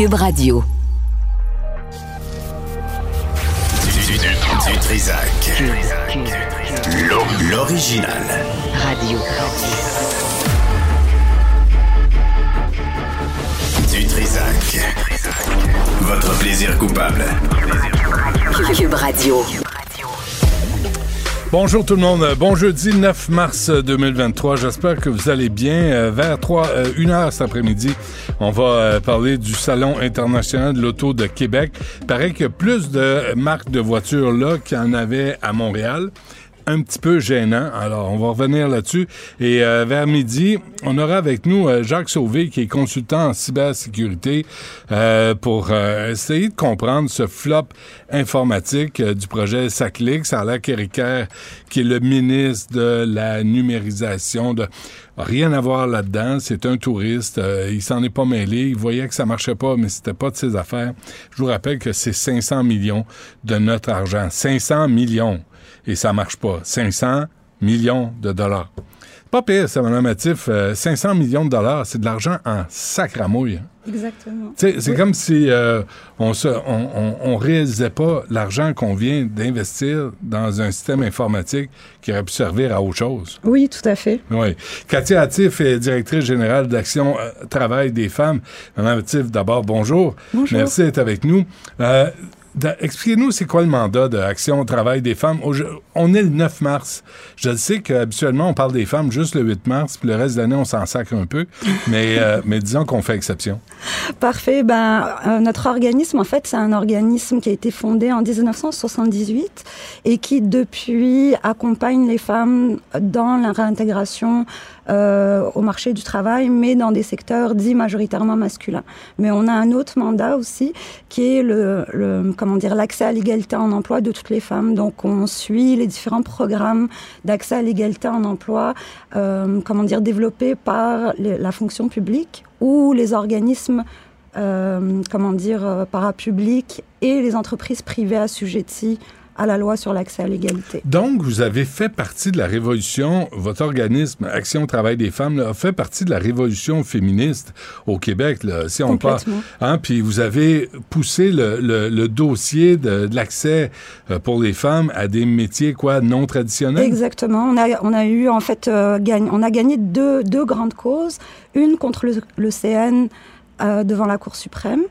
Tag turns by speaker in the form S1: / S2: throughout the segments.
S1: Cube Radio.
S2: Du, du, du Trisac. L'o- L'original.
S1: Radio.
S2: Du Trisac. Votre plaisir coupable.
S1: Cube Radio.
S3: Bonjour tout le monde. Bon jeudi 9 mars 2023. J'espère que vous allez bien. Euh, Vers 3, euh, 1 heure cet après-midi, on va euh, parler du Salon international de l'auto de Québec. Paraît qu'il y a plus de marques de voitures là qu'il y en avait à Montréal un petit peu gênant. Alors, on va revenir là-dessus. Et euh, vers midi, on aura avec nous euh, Jacques Sauvé, qui est consultant en cybersécurité, euh, pour essayer de comprendre ce flop informatique du projet SACLIC. Ça a qui est le ministre de la numérisation, de rien à voir là-dedans. C'est un touriste. euh, il s'en est pas mêlé. Il voyait que ça marchait pas, mais c'était pas de ses affaires. Je vous rappelle que c'est 500 millions de notre argent. 500 millions et ça marche pas. 500 millions de dollars. Pas pire, ça, Mme Matif. Euh, 500 millions de dollars, c'est de l'argent en sacramouille. hein.
S4: Exactement.
S3: C'est comme si euh, on, se, on, on, on réalisait pas l'argent qu'on vient d'investir dans un système informatique qui aurait pu servir à autre chose.
S4: Oui, tout à fait.
S3: Oui. Katia Attif est directrice générale d'Action euh, Travail des femmes. Madame Attif, d'abord, bonjour.
S4: Bonjour.
S3: Merci d'être avec nous. Expliquez-nous, c'est quoi le mandat de Action Travail des femmes? Au- On est le 9 mars. Je sais qu'habituellement, on parle des femmes juste le 8 mars, puis le reste de l'année, on s'en sacre un peu. Mais, euh, mais disons qu'on fait exception.
S4: Parfait. Ben, euh, notre organisme, en fait, c'est un organisme qui a été fondé en 1978 et qui, depuis, accompagne les femmes dans la réintégration euh, au marché du travail, mais dans des secteurs dits majoritairement masculins. Mais on a un autre mandat aussi, qui est le, comment dire, l'accès à l'égalité en emploi de toutes les femmes. Donc, on suit les différents programmes d'accès à l'égalité en emploi, euh, comment dire, développés par la fonction publique ou les organismes euh, comment dire, euh, parapublics et les entreprises privées assujetties à la loi sur l'accès à l'égalité.
S3: Donc, vous avez fait partie de la révolution, votre organisme Action Travail des femmes là, a fait partie de la révolution féministe au Québec, là, si on parle. Hein, puis vous avez poussé le, le- le dossier de, de l'accès euh, pour les femmes à des métiers quoi non traditionnels?
S4: Exactement. On a, on a eu, en fait, euh, gagne- on a gagné deux, deux grandes causes. Une contre le, le CN euh, devant la Cour suprême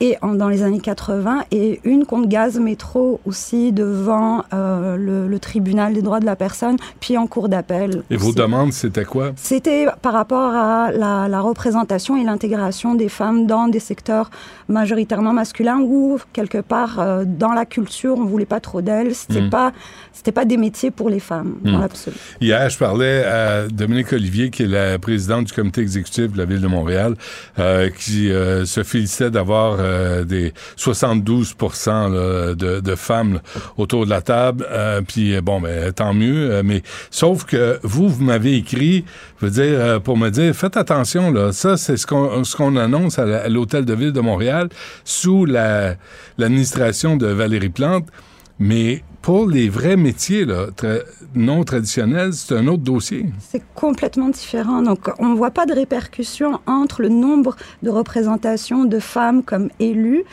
S4: et en- dans les années 80 et une contre Gaz Métro aussi devant euh, le, le tribunal des droits de la personne puis en cour d'appel.
S3: Et vos demandes, c'était quoi?
S4: C'était par rapport à la, la représentation et l'intégration des femmes dans des secteurs majoritairement masculins ou quelque part euh, dans la culture, on voulait pas trop d'elles. C'était
S3: Mm.
S4: pas, c'était pas des métiers pour les femmes dans
S3: Mm.
S4: l'absolu.
S3: Hier, je parlais à Dominique Olivier, qui est la présidente du comité exécutif de la Ville de Montréal, euh, qui euh, se félicitait d'avoir euh, des 72 là, de, de femmes là, autour de la table. Puis, bon, ben, tant mieux. mais sauf que vous, vous m'avez écrit, je veux dire, pour me dire, faites attention, là, ça, c'est ce qu'on ce qu'on annonce à l'Hôtel de Ville de Montréal sous la- l'administration de Valérie Plante. Mais pour les vrais métiers non traditionnels, c'est un autre dossier.
S4: C'est complètement différent. Donc, on ne voit pas de répercussion entre le nombre de représentations de femmes comme élues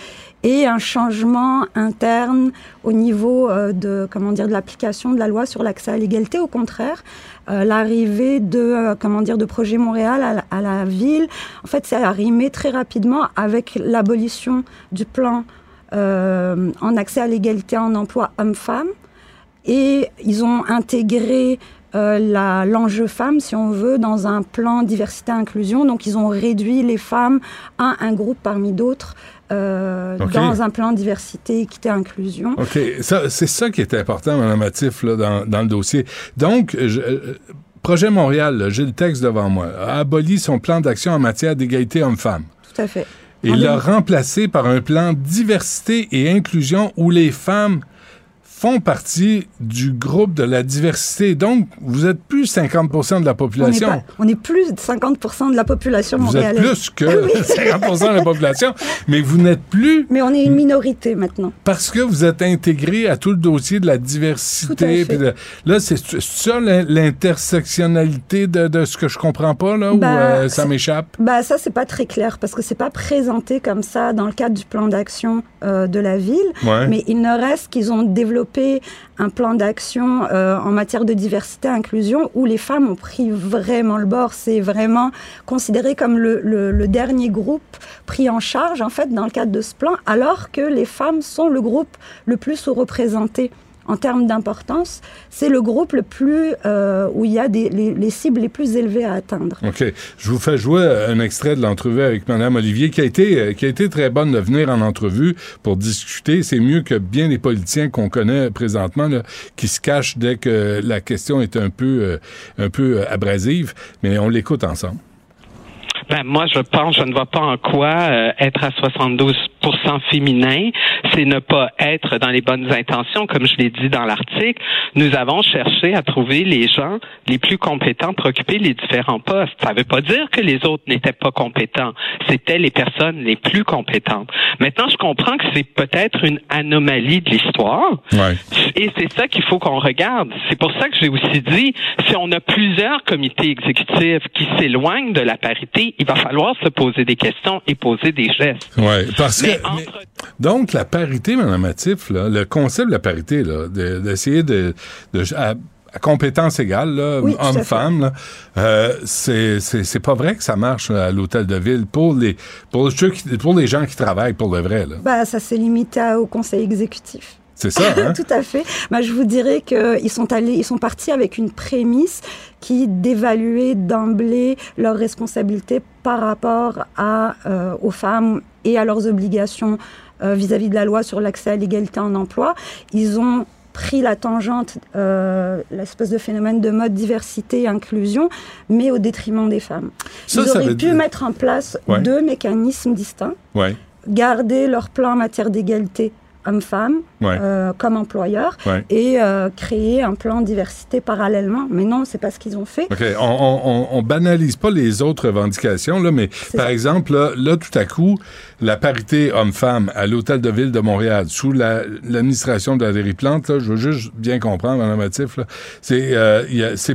S4: et un changement interne au niveau euh, de de l'application de la loi sur l'accès à l'égalité. Au contraire, euh, l'arrivée de euh, de Projet Montréal à la, à la ville, en fait, c'est arrimé très rapidement avec l'abolition du plan euh, en accès à l'égalité en emploi homme-femme. Et ils ont intégré euh, l'enjeu femme, si on veut, dans un plan diversité-inclusion. Donc, ils ont réduit les femmes à un groupe parmi d'autres euh, dans un plan diversité, équité, inclusion.
S3: OK. Ça, c'est ça qui est important, Mme Matif, là, dans, dans le dossier. Donc, je- Projet Montréal, j'ai le texte devant moi, a aboli son plan d'action en matière d'égalité homme-femme.
S4: Tout à fait.
S3: Et l'a remplacé par un plan diversité et inclusion où les femmes font partie du groupe de la diversité. Donc, vous êtes plus 50 de la
S4: on est,
S3: population.
S4: pas- on est plus de 50% de la population
S3: Vous êtes plus que 50 de la population, mais vous n'êtes plus
S4: Mais on est une minorité maintenant.
S3: parce que vous êtes intégré à tout le dossier de la diversité.
S4: Tout à fait.
S3: puis de- là, c'est ça l'in- l'intersectionnalité de, de ce que je comprends pas, là, ou
S4: Bah,
S3: euh, ça m'échappe?
S4: Bah ça c'est pas très clair parce que c'est pas présenté comme ça dans le cadre du plan d'action euh, de la ville.
S3: Ouais.
S4: Mais il ne reste qu'ils ont développé un plan d'action euh, en matière de diversité et inclusion où les femmes ont pris vraiment le bord. C'est vraiment considéré comme le, le- dernier groupe pris en charge en fait dans le cadre de ce plan, alors que les femmes sont le groupe le plus sous-représenté. En termes d'importance, c'est le groupe le plus euh, où il y a des, les, les cibles les plus élevées à atteindre.
S3: OK. Je vous fais jouer un extrait de l'entrevue avec Mme Olivier qui a été, euh, qui a été très bonne de venir en entrevue pour discuter. C'est mieux que bien les politiciens qu'on connaît présentement là, qui se cachent dès que la question est un peu, euh, un peu abrasive. Mais on l'écoute ensemble.
S5: Ben, moi, je pense, je ne vois pas en quoi euh, être à 72 féminin, c'est ne pas être dans les bonnes intentions, comme je l'ai dit dans l'article. Nous avons cherché à trouver les gens les plus compétents pour occuper les différents postes. Ça ne veut pas dire que les autres n'étaient pas compétents. C'était les personnes les plus compétentes. Maintenant, je comprends que c'est peut-être une anomalie de l'histoire.
S3: Ouais.
S5: Et c'est ça qu'il faut qu'on regarde. C'est pour ça que j'ai aussi dit, si on a plusieurs comités exécutifs qui s'éloignent de la parité, il va falloir se poser des questions et poser des gestes.
S3: Ouais, parce que
S5: Mais
S3: mais-
S5: entre-
S3: donc la parité, Mme Matif, là, le concept de la parité, là, de- d'essayer de, de, à, à compétence égale,
S4: Oui,
S3: homme-femme, euh, c'est pas vrai que ça marche là, à l'hôtel de ville pour les pour ceux qui- pour les gens qui travaillent pour le vrai. là.
S4: Bah, ça s'est limité au conseil exécutif.
S3: C'est ça, hein?
S4: Tout à fait. Bah, je vous dirais qu'ils sont allés, ils sont partis avec une prémisse qui d'évaluer d'emblée leurs responsabilités par rapport à, euh, aux femmes et à leurs obligations euh, vis-à-vis de la loi sur l'accès à l'égalité en emploi. Ils ont pris la tangente, euh, l'espèce de phénomène de mode diversité et inclusion, mais au détriment des femmes.
S3: Ça,
S4: Ils auraient pu
S3: dire-
S4: mettre en place
S3: Ouais.
S4: deux mécanismes distincts
S3: Ouais,
S4: garder leur plan en matière d'égalité hommes-femmes
S3: ouais,
S4: euh, comme employeur
S3: ouais.
S4: et euh, créer un plan diversité parallèlement. Mais non, c'est pas ce qu'ils ont fait.
S3: OK. On, on, on, on banalise pas les autres revendications, là, mais par
S4: ça.
S3: exemple, là, là, tout à coup, la parité homme-femme à l'Hôtel de Ville de Montréal, sous la- l'administration de Valérie Plante, là, je veux juste bien comprendre, Mme Matif, là, c'est euh,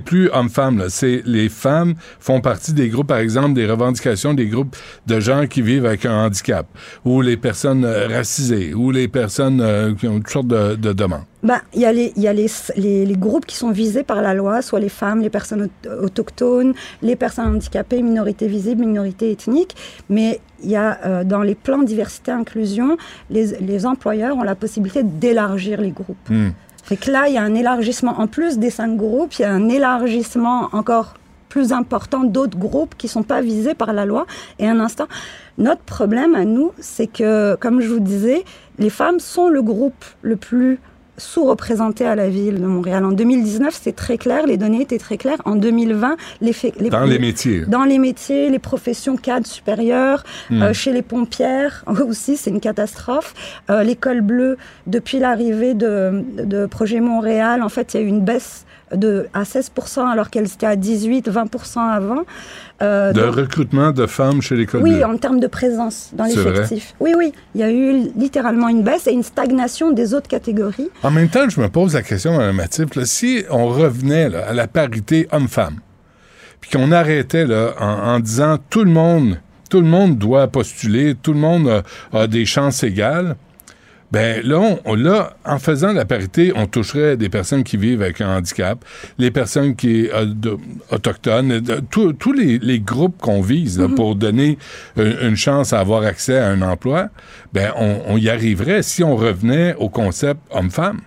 S3: plus homme-femme, c'est les femmes font partie des groupes, par exemple, des revendications des groupes de gens qui vivent avec un handicap, ou les personnes euh, racisées, ou les personnes qui ont toutes sortes de, de demandes.
S4: Ben, il y a, les, y a les, les, les groupes qui sont visés par la loi, soit les femmes, les personnes aut- autochtones, les personnes handicapées, minorités visibles, minorités ethniques. Mais il y a euh, dans les plans diversité inclusion, les, les employeurs ont la possibilité d'élargir les groupes.
S3: Hmm.
S4: Fait que là, il y a un élargissement, en plus des cinq groupes, il y a un élargissement encore plus important d'autres groupes qui sont pas visés par la loi. Et un instant, notre problème à nous, c'est que, comme je vous disais, les femmes sont le groupe le plus sous-représenté à la ville de Montréal. En 2019, c'est très clair, les données étaient très claires. En 2020, les, les
S3: Dans les métiers.
S4: dans les métiers, les professions cadres supérieures,
S3: Hmm.
S4: euh, chez les pompières aussi, c'est une catastrophe. Euh, L'école bleue, depuis l'arrivée de, de Projet Montréal, en fait, il y a eu une baisse de, à 16% alors qu'elle était à 18-20% avant. Euh,
S3: De
S4: donc-
S3: recrutement de femmes chez l'école
S4: oui,
S3: bleue.
S4: en termes de présence dans l'effectif. Oui, oui, il y a eu littéralement une baisse et une stagnation des autres catégories.
S3: En même temps, je me pose la question, Mme Matif, là, si on revenait là, à la parité homme-femme, puis qu'on arrêtait là, en, en disant tout le monde, tout le monde doit postuler, tout le monde a, a des chances égales, ben là, on- on, là, en faisant la parité, on toucherait des personnes qui vivent avec un handicap, les personnes qui euh, de- autochtones, tous les, les groupes qu'on vise là, pour donner une, une chance à avoir accès à un emploi, ben on, on y arriverait si on revenait au concept homme-femme.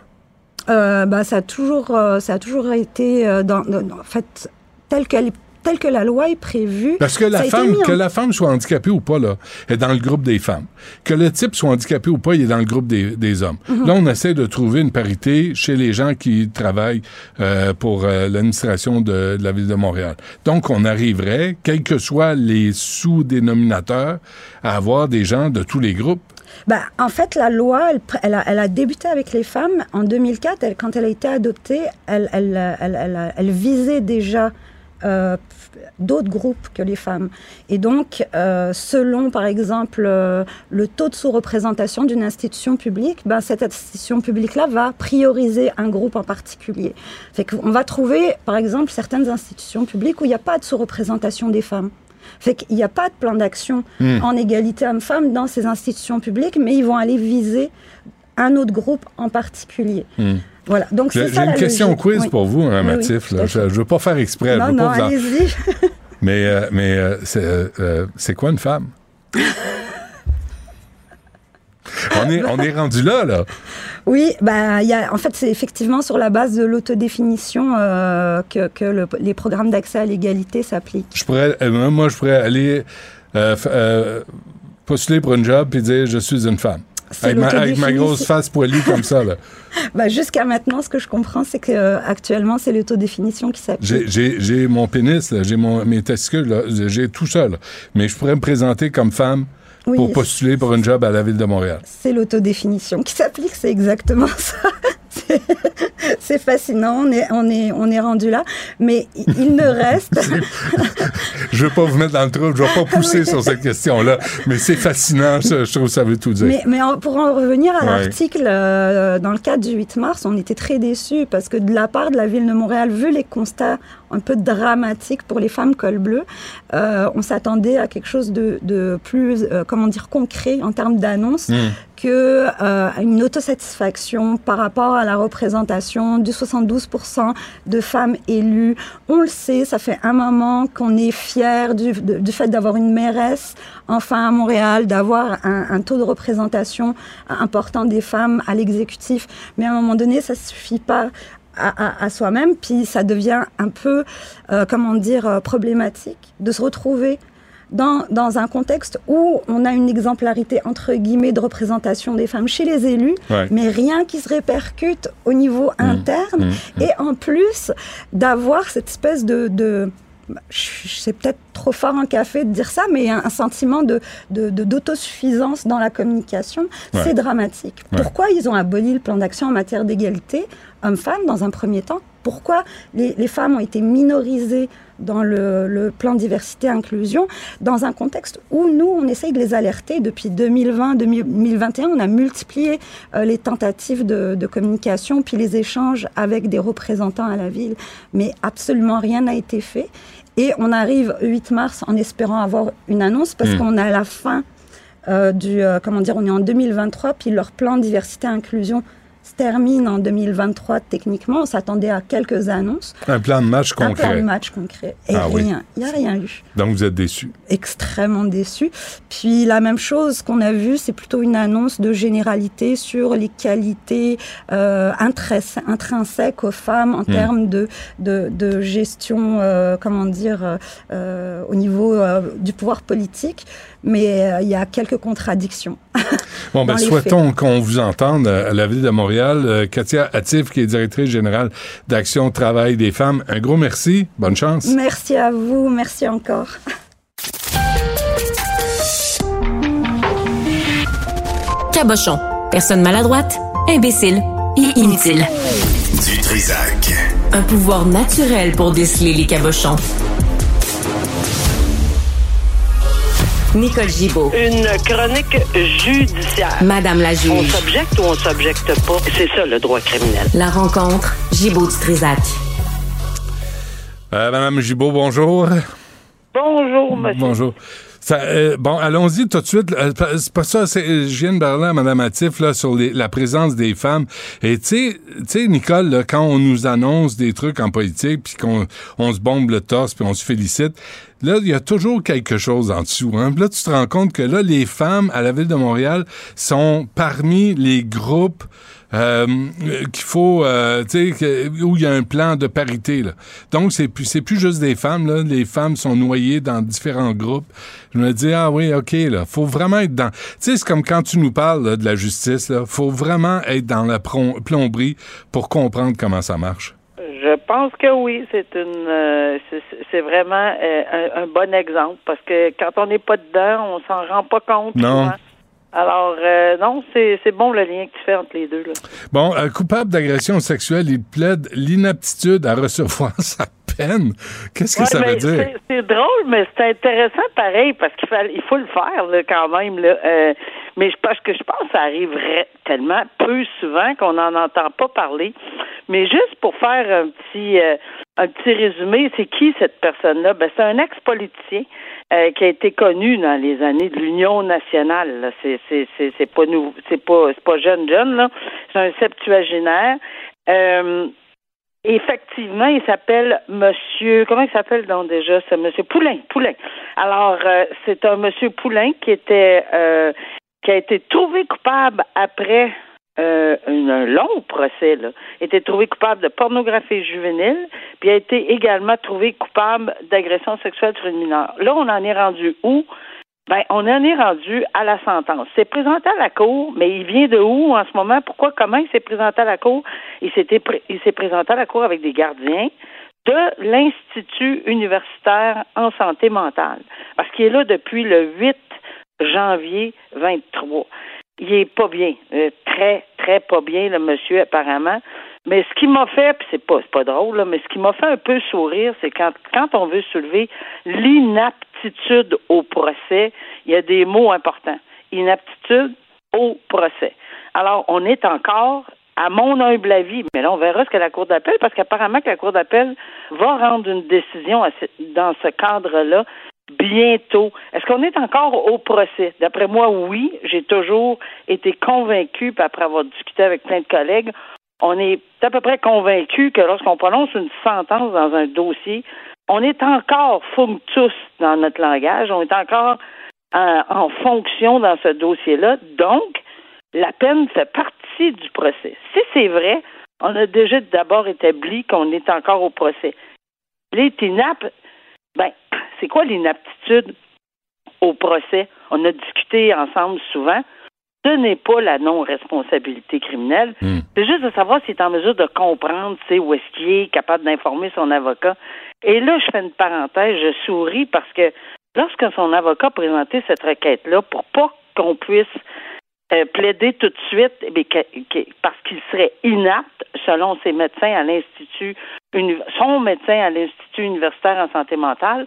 S4: Euh, bah, ça, a toujours, euh, ça a toujours été, euh, dans, dans- en fait, tel, qu'elle- tel que la loi est prévue.
S3: Parce que la femme,
S4: en-
S3: que la femme soit handicapée ou pas, là, est dans le groupe des femmes. Que le type soit handicapé ou pas, il est dans le groupe des, des hommes.
S4: Mhm.
S3: Là, on essaie de trouver une parité chez les gens qui travaillent euh, pour euh, l'administration de, de la ville de Montréal. Donc, on arriverait, quels que soient les sous-dénominateurs, à avoir des gens de tous les groupes.
S4: Ben, en fait, la loi, elle, a, elle a débuté avec les femmes en 2004. Elle, quand elle a été adoptée, elle, elle, elle, elle- elle visait déjà euh, d'autres groupes que les femmes. Et donc, euh, selon, par exemple, euh, le taux de sous-représentation d'une institution publique, ben, cette institution publique-là va prioriser un groupe en particulier. Fait qu'on va trouver, par exemple, certaines institutions publiques où il n'y a pas de sous-représentation des femmes. Fait qu'il n'y a pas de plan d'action en égalité homme-femme dans ces institutions publiques, mais ils vont aller viser un autre groupe en particulier. Voilà. Donc
S3: J'ai
S4: c'est
S3: j'ai
S4: ça
S3: une question
S4: logique.
S3: quiz
S4: Oui.
S3: pour vous, hein,
S4: Oui, oui, à
S3: Je, je veux pas faire exprès. je
S4: Non,
S3: veux
S4: non,
S3: pas vous en-
S4: allez-y.
S3: Mais, euh, mais euh, c'est euh, c'est quoi une femme? on, est, on est rendu là, là.
S4: Oui, y a, en fait, c'est effectivement sur la base de l'autodéfinition euh, que, que le- les programmes d'accès à l'égalité s'appliquent.
S3: Je pourrais, euh, moi, je pourrais aller euh, postuler pour une job et dire je suis une femme. Avec ma, avec ma
S4: l'autodéfinition.
S3: grosse face poilue comme ça, là.
S4: Bah, Jusqu'à maintenant, ce que je comprends, c'est que euh, actuellement, c'est l'autodéfinition qui s'applique.
S3: J'ai- mon pénis, j'ai mes testicules, j'ai tout ça, là. Mais je pourrais me présenter comme femme
S4: Oui,
S3: pour postuler pour une job à la ville de Montréal.
S4: C'est l'autodéfinition qui s'applique, c'est exactement ça. C'est- fascinant, on est, on, est, on est rendu là. Mais il ne reste.
S3: Je veux pas vous mettre dans le trouble, je vais pas pousser sur cette question-là, mais c'est fascinant, ça, je trouve que ça veut tout dire.
S4: Mais, mais en- pour en revenir à
S3: Ouais.
S4: l'article, euh, dans le cadre du 8 mars, on était très déçus parce que de la part de la ville de Montréal, vu les constats un peu dramatiques pour les femmes col bleu, euh, on s'attendait à quelque chose de, de plus, euh, comment dire, concret en termes d'annonce
S3: Hmm.
S4: Euh, une autosatisfaction par rapport à la représentation du 72% de femmes élues. On le sait, ça fait un moment qu'on est fier du, fait d'avoir une mairesse enfin à Montréal, d'avoir un, taux de représentation important des femmes à l'exécutif. Mais à un moment donné, ça suffit pas à soi-même, puis ça devient un peu, euh, comment dire, euh, problématique de se retrouver dans, dans un contexte où on a une exemplarité, entre guillemets, de représentation des femmes chez les élus,
S3: Ouais.
S4: mais rien qui se répercute au niveau interne. Et en plus, d'avoir cette espèce de... c'est peut-être trop fort en café de dire ça, mais un, sentiment de, d'autosuffisance dans la communication,
S3: Ouais.
S4: c'est dramatique.
S3: Ouais.
S4: Pourquoi ils ont aboli le plan d'action en matière d'égalité hommes-femmes dans un premier temps? Pourquoi les, les femmes ont été minorisées dans le, le plan diversité-inclusion dans un contexte où nous, on essaye de les alerter depuis 2020-2021. On a multiplié euh, les tentatives de, de communication, puis les échanges avec des représentants à la ville, mais absolument rien n'a été fait. Et on arrive 8 mars en espérant avoir une annonce parce
S3: Mm.
S4: qu'on a la fin euh, du, euh, comment dire, on est en 2023, puis leur plan diversité-inclusion se termine en 2023 techniquement. On s'attendait à quelques annonces.
S3: Un plan de match
S4: Un plan de
S3: concret.
S4: match concret. Et
S3: Ah oui.
S4: rien. Il n'y a rien eu.
S3: Donc vous êtes déçus.
S4: Extrêmement déçu. Puis la même chose qu'on a vu, c'est plutôt une annonce de généralité sur les qualités euh, intrins- intrinsèques aux femmes en termes de, de, de gestion, euh, comment dire, euh, euh, au niveau du pouvoir politique. Mais euh, il y a quelques contradictions.
S3: Bon, ben, souhaitons qu'on vous entende euh, à la ville de Montréal. Euh, Katia Attif, qui est directrice générale d'Action Travail des femmes, un gros merci. Bonne chance.
S4: Merci à vous. Merci encore.
S6: Cabochon. Personne maladroite, imbécile et inutile.
S2: Du Trisac.
S6: Un pouvoir naturel pour déceler les cabochons. Nicole Gibaud.
S7: Une chronique judiciaire.
S6: Madame la
S7: On
S6: juge.
S7: s'objecte ou on s'objecte pas? C'est ça le droit criminel.
S6: La rencontre, Gibaud du Trisac.
S3: Euh, Madame Gibault, bonjour.
S7: Bonjour, monsieur.
S3: Bonjour. Euh, bon, allons-y tout de suite. Euh, C'est pas ça, je viens de parler à Mme Attif là, sur la présence des femmes. Et tu sais- tu sais, Nicole, là, quand on nous annonce des trucs en politique, puis qu'on on se bombe le torse, puis on se félicite, là, il y a toujours quelque chose en dessous. Hein. Là, tu te rends compte que là, les femmes à la ville de Montréal sont parmi les groupes euh, qu'il faut, euh, tu sais, où il y a un plan de parité. Là. Donc, c'est plus, c'est plus juste des femmes. Là. Les femmes sont noyées dans différents groupes. Je me dis, ah oui, OK, là, faut vraiment être dans... Tu sais, c'est comme quand tu nous parles là, de la justice, là, faut vraiment être dans la plomberie pour comprendre comment ça marche.
S7: Je pense que oui, c'est une, euh, c'est vraiment euh, un, un, bon exemple parce que quand on n'est pas dedans, on s'en rend pas compte.
S3: Non.
S7: Souvent. Alors, euh, non, c'est bon le lien que tu fais entre les deux. Là.
S3: Bon, euh, coupable d'agression sexuelle, il plaide l'inaptitude à recevoir sa peine. Qu'est-ce que
S7: ouais,
S3: ça veut dire?
S7: C'est drôle, mais c'est intéressant pareil parce qu'il faut, il faut le faire là, quand même. Là. Euh, mais je, parce que je pense que ça arriverait tellement peu souvent qu'on n'en entend pas parler. Mais juste pour faire un petit, euh, un petit résumé, c'est qui cette personne-là? Ben, c'est un ex-politicien euh, qui a été connu dans les années de l'Union nationale. C'est pas c'est pas pas jeune jeune là. C'est un septuagénaire. Euh, effectivement, il s'appelle Monsieur. Comment il s'appelle donc déjà C'est Monsieur Poulain. Poulain. Alors euh, c'est un Monsieur Poulain qui était qui a été trouvé coupable après euh, un long procès, là, a été trouvé coupable de pornographie juvénile, puis a été également trouvé coupable d'agression sexuelle sur une mineure. Là, on en est rendu où? Ben, on en est rendu à la sentence. C'est présenté à la cour, mais il vient de où en ce moment? Pourquoi? Comment il s'est présenté à la cour? Il s'est il s'est présenté à la cour avec des gardiens de l'Institut universitaire en santé mentale. Parce qu'il est là depuis le 8 janvier 23 il est pas bien, euh, très très pas bien le monsieur apparemment. Mais ce qui m'a fait, puis c'est pas pas drôle, là, mais ce qui m'a fait un peu sourire, c'est quand quand on veut soulever l'inaptitude au procès, il y a des mots importants. Inaptitude au procès. Alors on est encore à mon humble avis, mais là, on verra ce que la Cour d'appel, parce qu'apparemment que la Cour d'appel va rendre une décision dans ce cadre-là bientôt. Est-ce qu'on est encore au procès? D'après moi, oui. J'ai toujours été convaincu, après avoir discuté avec plein de collègues, on est à peu près convaincu que lorsqu'on prononce une sentence dans un dossier, on est encore functus dans notre langage, on est encore en, en fonction dans ce dossier-là. Donc, la peine fait partie du procès. Si c'est vrai, on a déjà d'abord établi qu'on est encore au procès. Les TINAP, ben, c'est quoi l'inaptitude au procès? On a discuté ensemble souvent. Ce n'est pas la non-responsabilité criminelle.
S3: Hmm.
S7: C'est juste de savoir s'il est en mesure de comprendre, tu sais, où est-ce qu'il est, capable d'informer son avocat. Et là, je fais une parenthèse, je souris parce que lorsque son avocat a présenté cette requête-là, pour pas qu'on puisse euh, plaider tout de suite eh que, que, parce qu'il serait inapte, selon ses médecins à l'Institut, son médecin à l'Institut universitaire en santé mentale,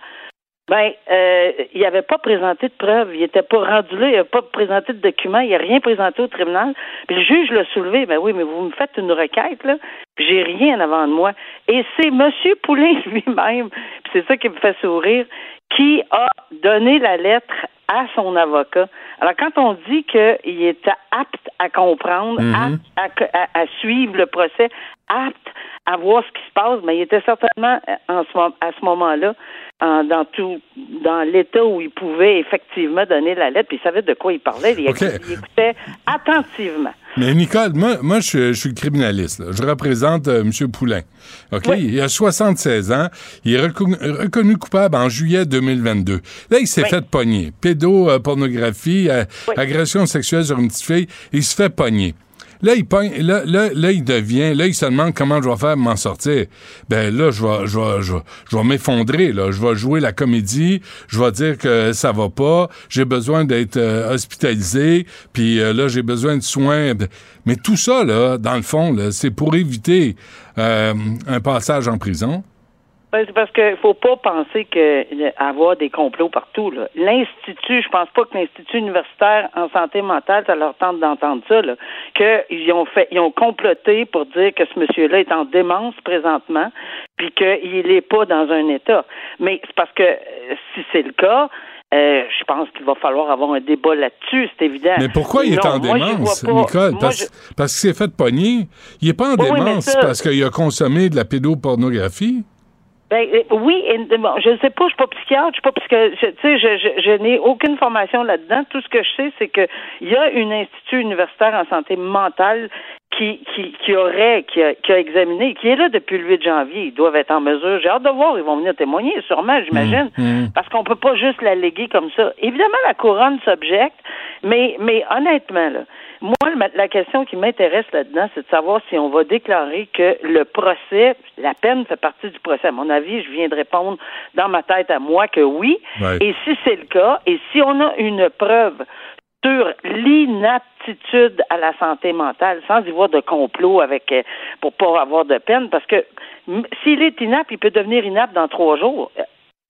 S7: ben, euh, il n'avait pas présenté de preuves. Il n'était pas rendu là. Il n'avait pas présenté de documents. Il n'a rien présenté au tribunal. Puis le juge l'a soulevé. Ben oui, mais vous me faites une requête, là. Puis j'ai rien avant de moi. Et c'est M. Poulin lui-même, puis c'est ça qui me fait sourire, qui a donné la lettre à son avocat. Alors, quand on dit qu'il était apte à comprendre, apte à, à- à suivre le procès, apte à voir ce qui se passe, mais il était certainement euh, en ce, à ce moment-là en- dans tout dans l'état où il pouvait effectivement donner la lettre, puis il savait de quoi il parlait. Il,
S3: OK.
S7: il écoutait attentivement.
S3: Mais Nicole, moi, moi je, suis- je suis criminaliste. là. Je représente euh, M. Poulain. OK?
S7: Oui.
S3: Il a 76 ans. Il est reconnu, reconnu coupable en juillet 2022. Là, il s'est
S7: Oui.
S3: fait pogner. Pédopornographie, euh,
S7: Oui.
S3: agression sexuelle sur une petite fille. Il se fait pogner. Là, il là, il devient, là, il se demande comment je vais faire pour m'en sortir. Ben là, je vais, je vais, je vais, je vais m'effondrer, là. Je vais jouer la comédie. Je vais dire que ça va pas. J'ai besoin d'être euh, hospitalisé. Puis euh, là, j'ai besoin de soins. Mais tout ça, là, dans le fond, là, c'est pour éviter euh, un passage en prison.
S7: Ben, c'est parce qu'il faut pas penser que euh, avoir des complots partout. là. L'Institut, je pense pas que l'Institut universitaire en santé mentale, ça leur tente d'entendre ça, là, qu'ils ont fait ils ont comploté pour dire que ce monsieur-là est en démence présentement, puis qu'il n'est pas dans un état. Mais c'est parce que euh, si c'est le cas, euh, je pense qu'il va falloir avoir un débat là-dessus, c'est évident.
S3: Mais pourquoi il est
S7: Non,
S3: en
S7: moi,
S3: démence, Nicole?
S7: moi,
S3: Parce,
S7: je-
S3: parce qu'il s'est fait pogner. Il est pas en
S7: Oui, oui, mais
S3: démence
S7: ça-
S3: parce qu'il a consommé de la pédopornographie.
S7: Ben euh, oui, et, bon, je ne sais pas, je suis pas psychiatre, je suis pas que tu sais, je, je, je n'ai aucune formation là-dedans. Tout ce que je sais, c'est que il y a un institut universitaire en santé mentale qui, qui, qui aurait, qui a, qui a examiné, qui est là depuis le 8 janvier. Ils doivent être en mesure. J'ai hâte de voir, ils vont venir témoigner, sûrement, j'imagine,
S3: Mmh, mmh.
S7: parce qu'on peut pas juste l'alléguer comme ça. Évidemment, la couronne s'objecte, mais, mais honnêtement, là, moi, la question qui m'intéresse là-dedans, c'est de savoir si on va déclarer que le procès, la peine fait partie du procès. À mon avis, je viens de répondre dans ma tête à moi que oui.
S3: Ouais.
S7: Et si c'est le cas, et si on a une preuve sur l'inaptitude à la santé mentale, sans y voir de complot avec euh, pour pas avoir de peine, parce que s'il est inapte, il peut devenir inapte dans trois jours. Euh,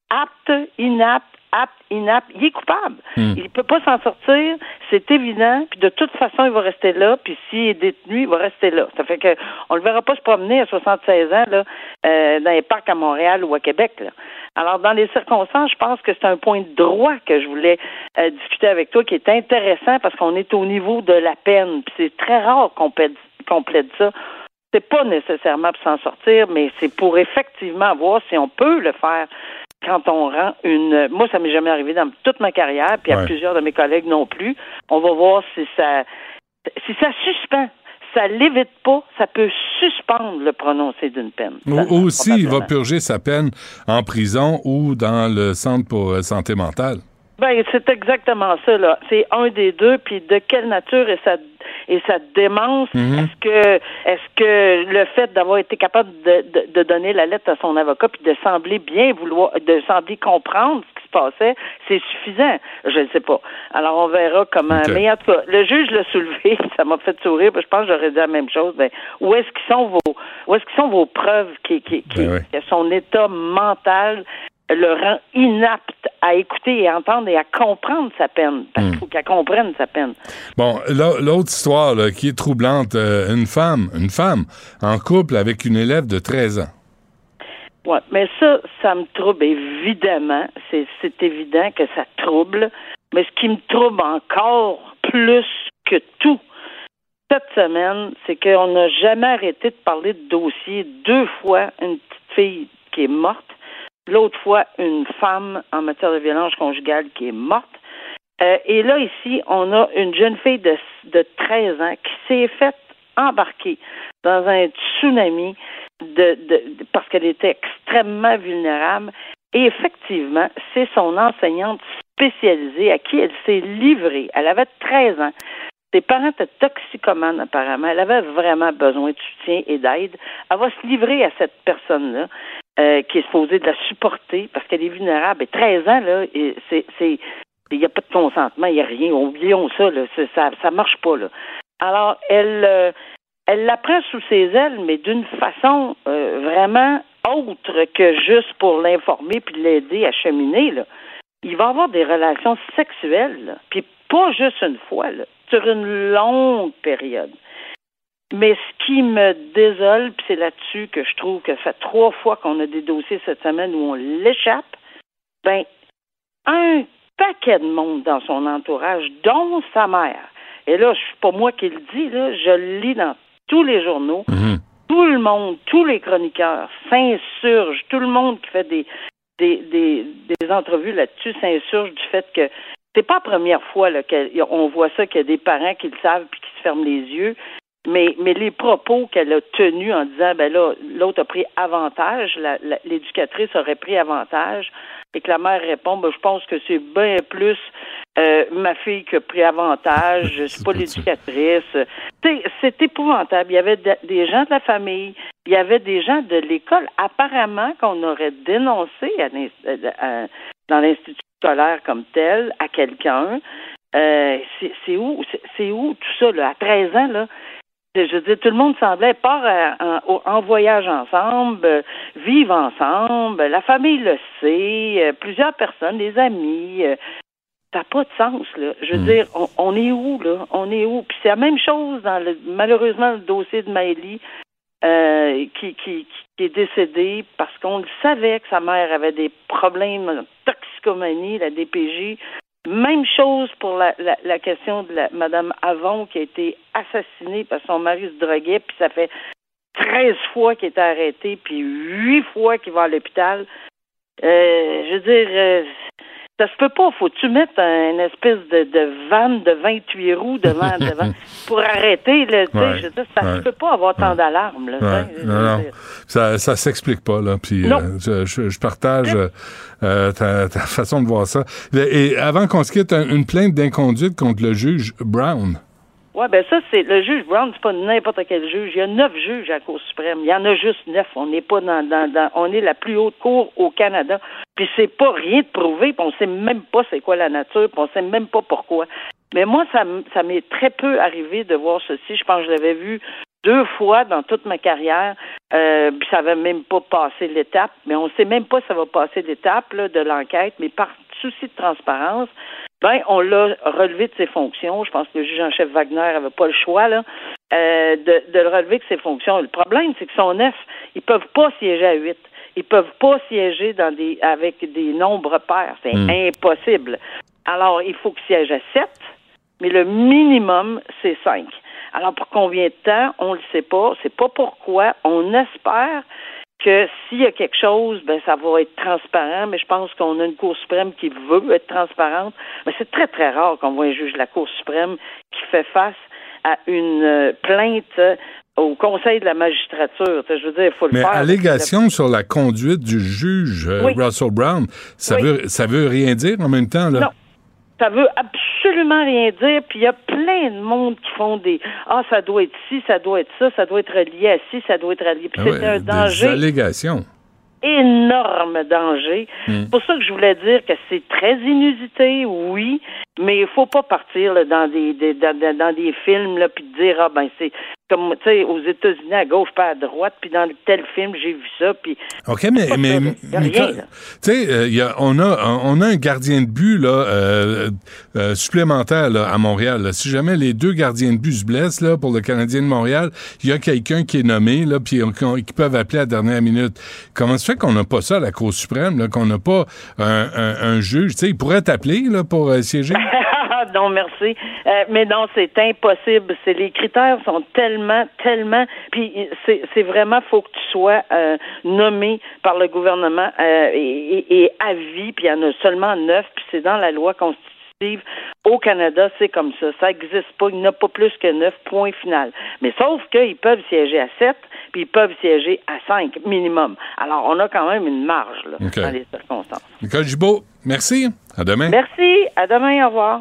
S7: Apte, inapte, apte, inapte, il est coupable.
S3: Hmm.
S7: Il peut pas s'en sortir, c'est évident. Puis de toute façon, il va rester là. Puis s'il est détenu, il va rester là. Ça fait que on le verra pas se promener à 76 ans là euh, dans les parcs à Montréal ou à Québec. Là. Alors dans les circonstances, je pense que c'est un point de droit que je voulais euh, discuter avec toi qui est intéressant parce qu'on est au niveau de la peine. Puis c'est très rare qu'on plaide, qu'on plaide ça. C'est pas nécessairement pour s'en sortir, mais c'est pour effectivement voir si on peut le faire quand on rend une. Moi, ça m'est jamais arrivé dans toute ma carrière, puis à
S3: Ouais.
S7: plusieurs de mes collègues non plus. On va voir si ça, si ça suspend. Ça l'évite pas, ça peut suspendre le prononcé d'une peine. Ça,
S3: Ou aussi, il va purger sa peine en prison ou dans le centre pour euh, santé mentale.
S7: Ben, c'est exactement ça, là. C'est un des deux, puis de quelle nature est sa, et sa démence?
S3: Mhm.
S7: Est-ce que est-ce que le fait d'avoir été capable de, de, de donner la lettre à son avocat puis de sembler bien vouloir de sembler comprendre ce qui se passait, c'est suffisant? Je ne sais pas. Alors on verra comment. Mais en tout cas, le juge l'a soulevé, ça m'a fait sourire, puis je pense que j'aurais dit la même chose. Ben, où est-ce qu'ils sont vos où est-ce qu'ils sont vos preuves qui, qui, qui-
S3: Ben oui.
S7: son état mental le rend inapte à écouter et à entendre et à comprendre sa peine. Parce
S3: Hmm.
S7: qu'il faut qu'elle comprenne sa peine.
S3: Bon, l'autre histoire là, qui est troublante, euh, une femme, une femme en couple avec une élève de 13 ans.
S7: Ouais, mais ça, ça me trouble évidemment. C'est évident que ça trouble. Mais ce qui me trouble encore plus que tout cette semaine, c'est qu'on n'a jamais arrêté de parler de dossier. Deux fois, une petite fille qui est morte. L'autre fois, une femme en matière de violence conjugale qui est morte. Euh, et là, ici, on a une jeune fille de, de 13 ans qui s'est faite embarquer dans un tsunami de, de, de- parce qu'elle était extrêmement vulnérable. Et effectivement, c'est son enseignante spécialisée à qui elle s'est livrée. Elle avait 13 ans. Ses parents étaient toxicomanes apparemment. Elle avait vraiment besoin de soutien et d'aide. Elle va se livrer à cette personne-là euh, qui est supposée de la supporter parce qu'elle est vulnérable. Et 13 ans, là, c'est, c'est, il n'y a pas de consentement, il n'y a rien. Oublions ça, là. Ça, ça marche pas, là. Alors, elle, euh, elle la prend sous ses ailes, mais d'une façon euh, vraiment autre que juste pour l'informer puis l'aider à cheminer, là. Il va avoir des relations sexuelles, là, puis pas juste une fois, là, sur une longue période. Mais ce qui me désole, puis c'est là-dessus que je trouve que ça fait trois fois qu'on a des dossiers cette semaine où on l'échappe, ben, un paquet de monde dans son entourage, dont sa mère. Et là, c'est pas moi qui le dis, là, je le lis dans tous les journaux.
S3: Mhm.
S7: Tout le monde, tous les chroniqueurs s'insurgent, tout le monde qui fait des, des, des, des entrevues là-dessus s'insurge du fait que c'est pas la première fois qu'on voit ça, qu'il y a des parents qui le savent puis qui se ferment les yeux. Mais, mais les propos qu'elle a tenus en disant, ben là, l'autre a pris avantage, l'éducatrice aurait pris avantage, et que la mère répond, ben, je pense que c'est bien plus euh, ma fille qui a pris avantage, c'est pas
S3: pas
S7: l'éducatrice. C'est, c'est épouvantable. Il y avait de- des gens de la famille, il y avait des gens de l'école, apparemment qu'on aurait dénoncé à à- dans l'institut scolaire comme tel à quelqu'un. Euh, c'est, c'est où, c'est, c'est où tout ça, là, à 13 ans, là? Je veux dire, tout le monde semblait part à- en, voyage ensemble, euh, vivre ensemble, la famille le sait, euh, plusieurs personnes, des amis. euh, ça n'a pas de sens, là. Je veux
S3: Mm.
S7: dire, on, on est où, là? On est où? Puis c'est la même chose dans le malheureusement le dossier de Maëlie, euh, qui, qui, qui est décédée parce qu'on le savait que sa mère avait des problèmes de toxicomanie, la DPJ. Même chose pour la, la, la question de la Madame Avon qui a été assassinée parce que son mari se droguait, puis ça fait 13 fois qu'il est arrêté, puis 8 fois qu'il va à l'hôpital. Euh, je veux dire, euh, ça se peut pas. Faut-tu mettre un- une espèce de, de vanne de 28 roues devant, devant pour arrêter? Là, tu sais,
S3: Ouais.
S7: je veux dire, ça
S3: Ouais.
S7: se peut pas avoir tant d'alarmes. Là,
S3: Ouais,
S7: tu sais, je
S3: non, non. Ça, ça s'explique pas, là. Puis euh, je, je- je partage euh, euh, ta, ta façon de voir ça. Et avant qu'on se quitte, un- une plainte d'inconduite contre le juge Brown.
S7: Oui, ben ça, c'est le juge Brown, c'est pas n'importe quel juge. Il y a neuf juges à la Cour suprême. Il y en a juste neuf. On n'est pas dans, on est la plus haute cour au Canada. Puis c'est pas rien de prouvé, puis on sait même pas c'est quoi la nature, puis on sait même pas pourquoi. Mais moi, ça, ça m'est très peu arrivé de voir ceci. Je pense que je l'avais vu deux fois dans toute ma carrière, euh, puis ça avait même pas passé l'étape, mais on sait même pas si ça va passer l'étape de l'enquête, mais par souci de transparence, ben on l'a relevé de ses fonctions. Je pense que le juge en chef Wagner avait pas le choix là euh, de, de le relever de ses fonctions. Le problème, c'est que sont neuf, ils peuvent pas siéger à huit. Ils peuvent pas siéger dans des avec des nombres pairs. C'est
S3: Hmm.
S7: impossible. Alors, il faut qu'ils siègent à sept, mais le minimum, c'est cinq. Alors, pour combien de temps, on le sait pas. C'est pas pourquoi. On espère que s'il y a quelque chose, ben ça va être transparent, mais je pense qu'on a une Cour suprême qui veut être transparente. Mais c'est très, très rare qu'on voit un juge de la Cour suprême qui fait face à une euh, plainte euh, au Conseil de la magistrature. Je veux dire, il faut le
S3: Mais
S7: faire.
S3: allégation sur la conduite du juge euh,
S7: Oui.
S3: Russell Brown, ça
S7: Oui.
S3: veut ça veut rien dire en même temps là?
S7: Non. Ça veut absolument rien dire. Puis il y a plein de monde qui font des Ah, ça doit être ci, ça doit être ça, ça doit être relié à ci, ça doit être relié. Puis
S3: Ah
S7: c'est
S3: ouais,
S7: un
S3: des
S7: danger
S3: allégations.
S7: énorme danger.
S3: Hmm.
S7: C'est pour ça que je voulais dire que c'est très inusité, oui, mais il faut pas partir là, dans des, des- dans, dans- dans des films là puis dire ah ben c'est comme tu sais aux États-Unis à gauche pas à droite puis dans tel film j'ai vu ça puis
S3: OK, mais, mais, tu sais, euh, on, a, on a un gardien de but là, euh, euh, supplémentaire là, à Montréal. là. Si jamais les deux gardiens de but se blessent là, pour le Canadien de Montréal, il y a quelqu'un qui est nommé, là, puis qui peuvent appeler à la dernière minute. Comment se fait qu'on n'a pas ça à la Cour suprême, qu'on n'a pas un, un- un juge? Tu sais, il pourrait t'appeler là, pour euh, siéger?
S7: non, merci. Euh, mais non, c'est impossible. C'est les critères sont tellement, tellement. Puis c'est vraiment faut que tu sois euh, nommé par le gouvernement euh, et, et- et à vie. Puis il y en a seulement neuf. Puis c'est dans la loi constitutive au Canada, c'est comme ça. Ça n'existe pas. Il n'y en a pas plus que neuf. Point final. Mais sauf qu'ils peuvent siéger à sept. Puis ils peuvent siéger à cinq minimum. Alors on a quand même une marge là, dans les circonstances.
S3: Nicole Gibault, merci. À demain.
S7: Merci. À demain. Au revoir.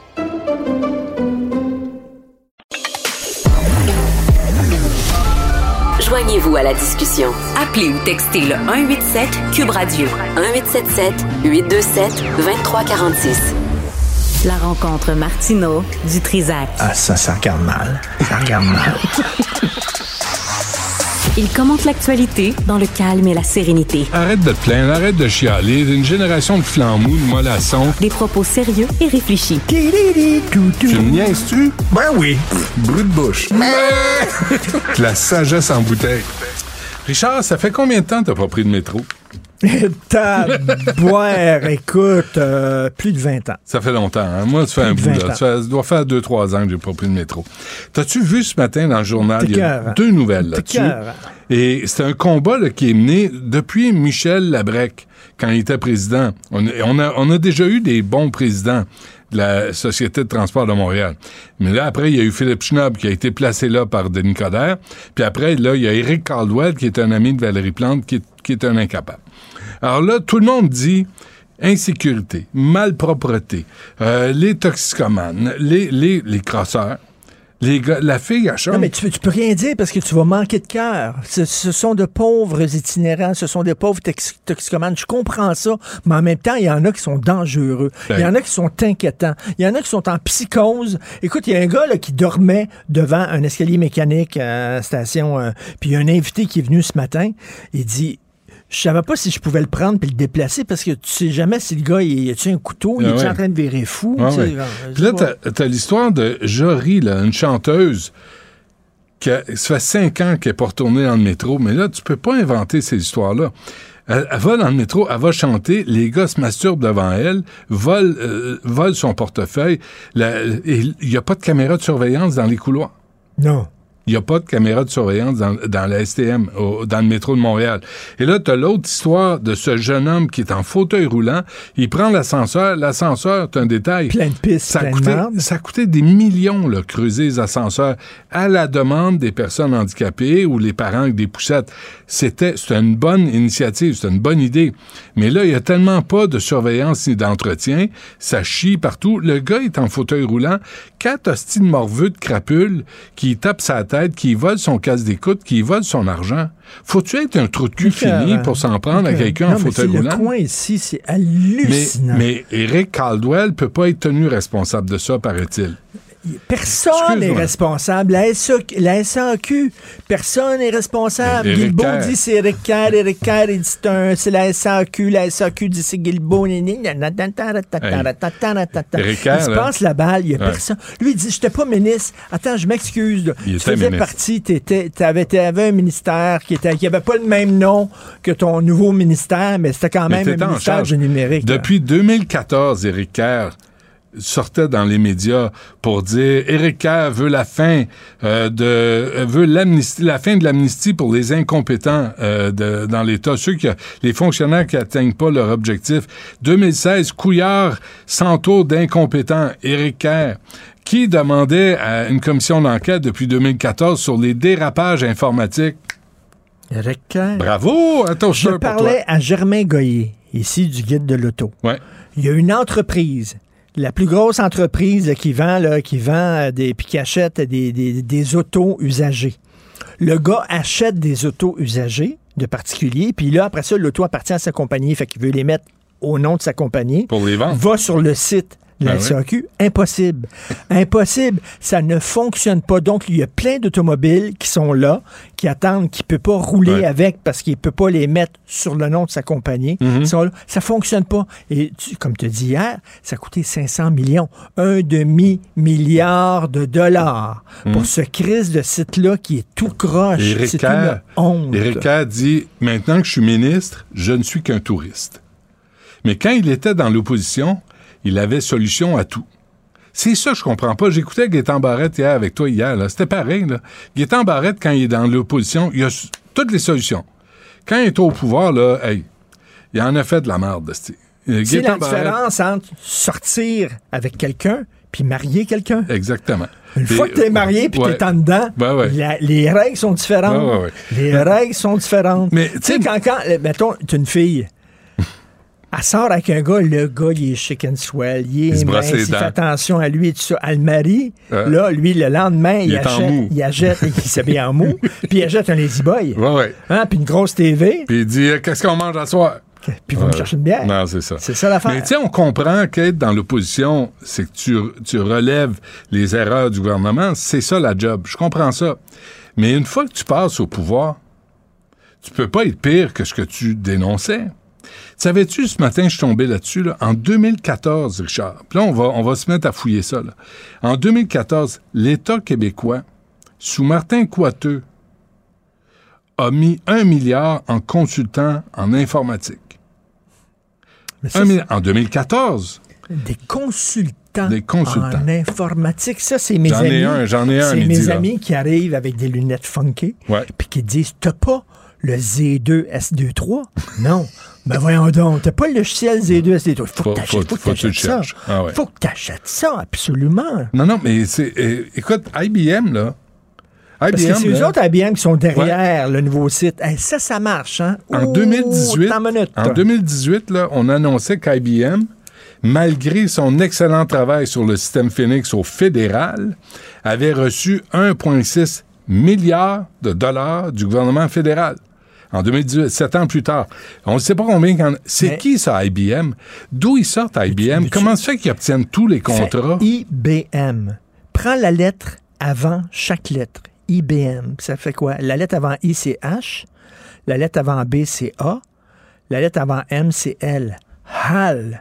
S6: Joignez-vous à la discussion. Appelez ou textez le 187 Cube Radio 1877 827 2346. La rencontre Martino du Trizac.
S8: Ah, ça, ça regarde mal. Ça regarde mal.
S6: Il commente l'actualité dans le calme et la sérénité.
S3: Arrête de te plaindre, arrête de chialer. Une génération de flambous, de mollassons.
S6: Des propos sérieux et réfléchis.
S3: Tu me niaises-tu?
S8: Ben oui.
S3: Brut de bouche. La sagesse en bouteille. Richard, ça fait combien de temps que t'as pas pris de métro?
S8: Taboire, écoute, euh, plus de 20 ans.
S3: Ça fait longtemps. Hein? Moi, ça fait un bout.
S8: de 20
S3: Là. Ça, doit faire deux, trois ans que j'ai pas pris de métro. T'as-tu vu ce matin dans le journal? Il y a deux nouvelles là-dessus. Et c'est un combat là, qui est mené depuis Michel Labrec, quand il était président. On, on a, on a déjà eu des bons présidents de la Société de transport de Montréal. Mais là, après, il y a eu Philippe Schnob qui a été placé là par Denis Coderre. Puis après, là, il y a Éric Caldwell qui est un ami de Valérie Plante qui est, qui est un incapable. Alors là, tout le monde dit insécurité, malpropreté, euh, les toxicomanes, les, les, les crosseurs. Les gars, la fille à
S8: Non, mais tu, peux- tu peux rien dire parce que tu vas manquer de cœur. Ce, ce sont de pauvres itinérants, ce sont des pauvres tox- toxicomanes. Je comprends ça, mais en même temps, il y en a qui sont dangereux. Il y en a qui sont inquiétants. Il y en a qui sont en psychose. Écoute, il y a un gars là, qui dormait devant un escalier mécanique à la station, euh, puis il y a un invité qui est venu ce matin. Il dit Je savais pas si je pouvais le prendre puis le déplacer parce que tu sais jamais si le gars, il a-tu un couteau, il
S3: Ah
S8: est
S3: ouais.
S8: en train de virer fou.
S3: Ouais.
S8: je
S3: Puis là, t'as, t'as l'histoire de Jory, là, une chanteuse qui a- ça fait cinq ans qu'elle n'est pas retournée dans le métro, mais là, tu peux pas inventer ces histoires-là. Elle, elle va dans le métro, elle va chanter, les gars se masturbent devant elle, volent, euh, volent son portefeuille, il n'y a pas de caméra de surveillance dans les couloirs.
S8: Non.
S3: Il n'y a pas de caméra de surveillance dans, dans la STM, au- dans le métro de Montréal. Et là, tu as l'autre histoire de ce jeune homme qui est en fauteuil roulant. Il prend l'ascenseur. L'ascenseur, c'est un détail.
S8: Plein de pistes,
S3: Ça
S8: de
S3: coûté des millions, là, creuser les ascenseurs, à la demande des personnes handicapées ou les parents avec des poussettes. C'était, une bonne initiative, c'était une bonne idée. Mais là, il y a tellement pas de surveillance ni d'entretien. Ça chie partout. Le gars est en fauteuil roulant. Quatre hosties de morveux de crapule qui tape sa tête, qui vole son casse d'écoute, qui vole son argent. Faut-tu être un trou de cul fini pour s'en prendre à quelqu'un en
S8: mais
S3: fauteuil roulant?
S8: Le coin ici, c'est
S3: Mais,
S8: hallucinant.
S3: mais Eric Caldwell peut pas être tenu responsable de ça, paraît-il.
S8: Personne n'est responsable. La, SAQ, la SAQ personne n'est responsable. Guilbeault dit c'est Eric Kerr, Eric Kerr, il dit c'est la SAQ, la SAQ dit c'est Guilbeault. Il se passe la balle, il y a personne. Lui, il dit, j'étais pas ministre. Attends, je m'excuse. Tu faisais partie, tu avais un ministère qui était, qui pas le même nom que ton nouveau ministère, mais c'était quand même un ministère du numérique.
S3: Depuis 2014, Eric Kerr, sortait dans les médias pour dire Éric Kerr veut la fin euh, de euh, veut l'amnistie la fin de l'amnistie pour les incompétents euh, de- dans l'État. Ceux qui les fonctionnaires qui atteignent pas leur objectif. 2016 Couillard s'entoure d'incompétents. Éric Kerr qui demandait à une commission d'enquête depuis 2014 sur les dérapages informatiques.
S8: Éric Kerr.
S3: bravo! Ton
S8: Je
S3: pour toi.
S8: parlais à Germain Goyer, ici du guide de l'auto.
S3: ouais.
S8: Il y a une entreprise, la plus grosse entreprise qui vend, là, qui vend euh, des, puis qui achète des, des, des autos usagées. Le gars achète des autos usagées de particuliers, puis là, après ça, l'auto appartient à sa compagnie, fait qu'il veut les mettre au nom de sa compagnie.
S3: pour les vendre
S8: Va sur le site la
S3: Ah oui.
S8: SAQ. Impossible. Impossible. Ça ne fonctionne pas. Donc, il y a plein d'automobiles qui sont là, qui attendent, qui ne peut pas rouler
S3: Ouais.
S8: avec parce qu'il ne peut pas les mettre sur le nom de sa compagnie.
S3: Mhm.
S8: Là. Ça fonctionne pas. Et tu- comme tu dis hier, ça a coûté 500 millions. Un demi-milliard de dollars pour ce crise de site-là qui est tout croche. C'est une honte.
S3: Éric dit Maintenant que je suis ministre, je ne suis qu'un touriste. Mais quand il était dans l'opposition, il avait solution à tout. C'est ça que je comprends pas. J'écoutais Gaétan Barrette hier avec toi hier. là. C'était pareil. Là. Gaétan Barrette, quand il est dans l'opposition, il a toutes les solutions. Quand il est au pouvoir, là, hey, il en a fait de la merde. Euh,
S8: C'est la
S3: Barrette-
S8: différence entre sortir avec quelqu'un puis marier quelqu'un.
S3: Exactement.
S8: Une fois que t'es marié puis
S3: Ouais.
S8: t'es en dedans,
S3: Ouais, ouais.
S8: la- les règles sont différentes.
S3: Ouais.
S8: Les règles sont différentes.
S3: Mais,
S8: tu sais, quand, quand, euh, mettons, t'es une fille, elle sort avec un gars, le gars, il est chic and swell, il
S3: Il
S8: est
S3: se brosse
S8: mince,
S3: les
S8: il
S3: dents.
S8: fait attention à lui et tout ça. Elle le marie,
S3: Ouais.
S8: là, lui, le lendemain, il,
S3: Il
S8: achète,
S3: mou.
S8: il achète, il s'habille en mou, puis il achète un lazy boy,
S3: Ouais, ouais.
S8: hein, puis une grosse TV,
S3: Puis il dit euh, Qu'est-ce qu'on mange à soir
S8: puis il va me
S3: Ouais.
S8: chercher une bière.
S3: Non, c'est ça.
S8: C'est ça l'affaire.
S3: Mais tu sais, on comprend qu'être dans l'opposition, c'est que tu, tu relèves les erreurs du gouvernement. C'est ça la job. Je comprends ça. Mais une fois que tu passes au pouvoir, tu peux pas être pire que ce que tu dénonçais. Savais-tu, ce matin, je suis tombé là-dessus, là, en 2014, Richard. Puis là, on va, on va se mettre à fouiller ça. là. En 2014, l'État québécois, sous Martin Coiteux, a mis un milliard en consultants en informatique.
S8: Mais ça,
S3: Un
S8: c'est
S3: milliard- en 2014.
S8: des consultants,
S3: Des consultants.
S8: en informatique. Ça, c'est mes
S3: J'en
S8: amis.
S3: ai un, j'en ai un
S8: C'est
S3: midi,
S8: mes
S3: là.
S8: amis qui arrivent avec des lunettes funky, puis qui disent T'as pas le Z2 S23 Non. Ben voyons donc, t'as pas le logiciel Z2 S23. Faut,
S3: Faut-
S8: que t'achètes,
S3: faut-
S8: faut que ça.
S3: Ah ouais.
S8: Faut que t'achètes ça, absolument.
S3: Non, non, mais c'est. euh, écoute, IBM, là.
S8: Parce que c'est eux autres IBM qui sont derrière le nouveau site. Hey, ça, ça marche, hein?
S3: en
S8: Oh,
S3: 2018,
S8: attends une minute.
S3: en 2018 là, on annonçait qu'IBM, malgré son excellent travail sur le système Phoenix au fédéral, avait reçu 1,6 milliard de dollars du gouvernement fédéral. En 2018, sept ans plus tard. On ne sait pas combien. C'est qui ça, IBM? D'où ils sortent IBM?
S8: tu-
S3: Comment se fait qu'ils obtiennent tous les contrats?
S8: IBM. Prends la lettre avant chaque lettre. IBM. Ça fait quoi? La lettre avant I, c'est H. La lettre avant B, c'est A. La lettre avant M, c'est L. HAL.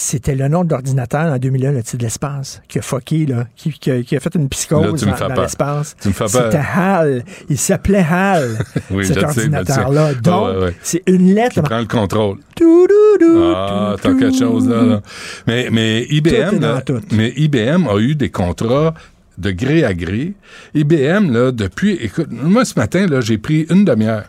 S8: C'était le nom d'ordinateur en 2001, le titre de l'espace, qui a fucké, là, qui, qui a, qui a fait une
S3: Là,
S8: psychose
S3: me
S8: dans, l'espace. C'était HAL. Il s'appelait HAL,
S3: Oui,
S8: cet ordinateur-là.
S3: Ah,
S8: Donc,
S3: ouais, ouais.
S8: c'est une lettre.
S3: Qui prend le contrôle.
S8: Tout-dou-dou,
S3: Ah,
S8: tout,
S3: t'as quelque chose là. là. Mais, IBM, là, mais IBM a eu des contrats de gré à gré. IBM, là, depuis, écoute, moi, ce matin, là, j'ai pris une demi-heure.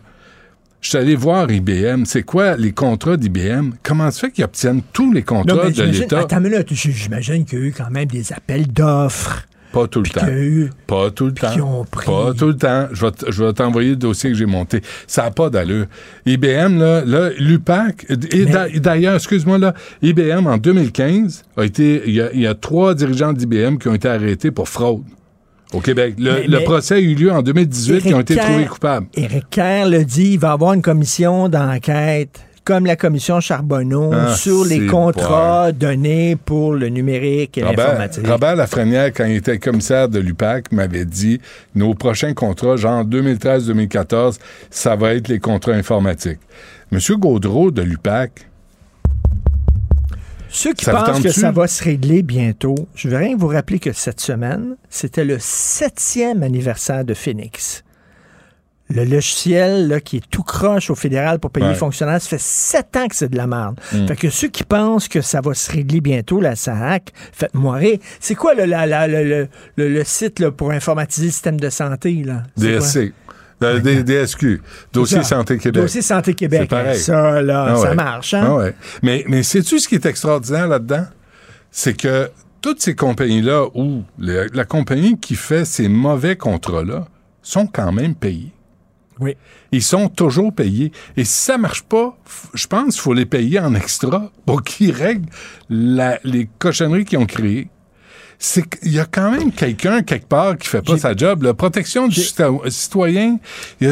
S3: Je suis allé voir IBM. C'est quoi les contrats d'IBM? Comment se fait qu'ils obtiennent tous les contrats de l'État?
S8: Attends une minute, j- j'imagine qu'il y a eu quand même des appels d'offres.
S3: Pas tout le temps.
S8: eu.
S3: Pas tout le temps.
S8: pris-
S3: Pas tout le temps. Je vais, t- je vais t'envoyer le dossier que j'ai monté. Ça n'a pas d'allure. IBM, là, là l'UPAC, et
S8: Mais-
S3: d'ailleurs, excuse-moi, là, IBM, en 2015, a été, il y a, il y a trois dirigeants d'IBM qui ont été arrêtés pour fraude au Québec. Le,
S8: Mais-
S3: le
S8: mais-
S3: procès a eu lieu en 2018, ils ont été trouvés coupables.
S8: Éric Kerr le dit, il va y avoir une commission d'enquête, comme la commission Charbonneau,
S3: Ah,
S8: sur les contrats donnés pour le numérique et l'informatique.
S3: Robert Lafrenière, quand il était commissaire de l'UPAC, m'avait dit nos prochains contrats, genre 2013-2014, ça va être les contrats informatiques. Monsieur Gaudreau de l'UPAC,
S8: Ceux qui
S3: Ça
S8: pensent que ça va se régler bientôt, je veux rien vous rappeler que cette semaine, c'était le septième anniversaire de Phoenix. Le logiciel là, qui est tout croche au fédéral pour payer
S3: Ouais.
S8: les fonctionnaires, ça fait sept ans que c'est de la merde.
S3: Mm.
S8: Fait que ceux qui pensent que ça va se régler bientôt, la SAC, faites-moi rire. C'est quoi le, la- la- le, le- le- le site là, pour informatiser le système de santé? Là?
S3: DSC, euh, DSQ, Dossier. Santé Québec.
S8: Dossier Santé Québec.
S3: C'est pareil.
S8: Ça, là,
S3: Ah
S8: ça marche. Hein?
S3: Ah ouais. Mais, mais sais-tu ce qui est extraordinaire là-dedans? C'est que toutes ces compagnies-là, ou la compagnie qui fait ces mauvais contrats-là, sont quand même payées.
S8: Oui.
S3: Ils sont toujours payés. Et si ça marche pas, je pense qu'il faut les payer en extra pour qu'ils règlent la- les cochonneries qu'ils ont créées. C'est qu'il y a quand même quelqu'un quelque part qui fait pas sa job. La protection du citoyen,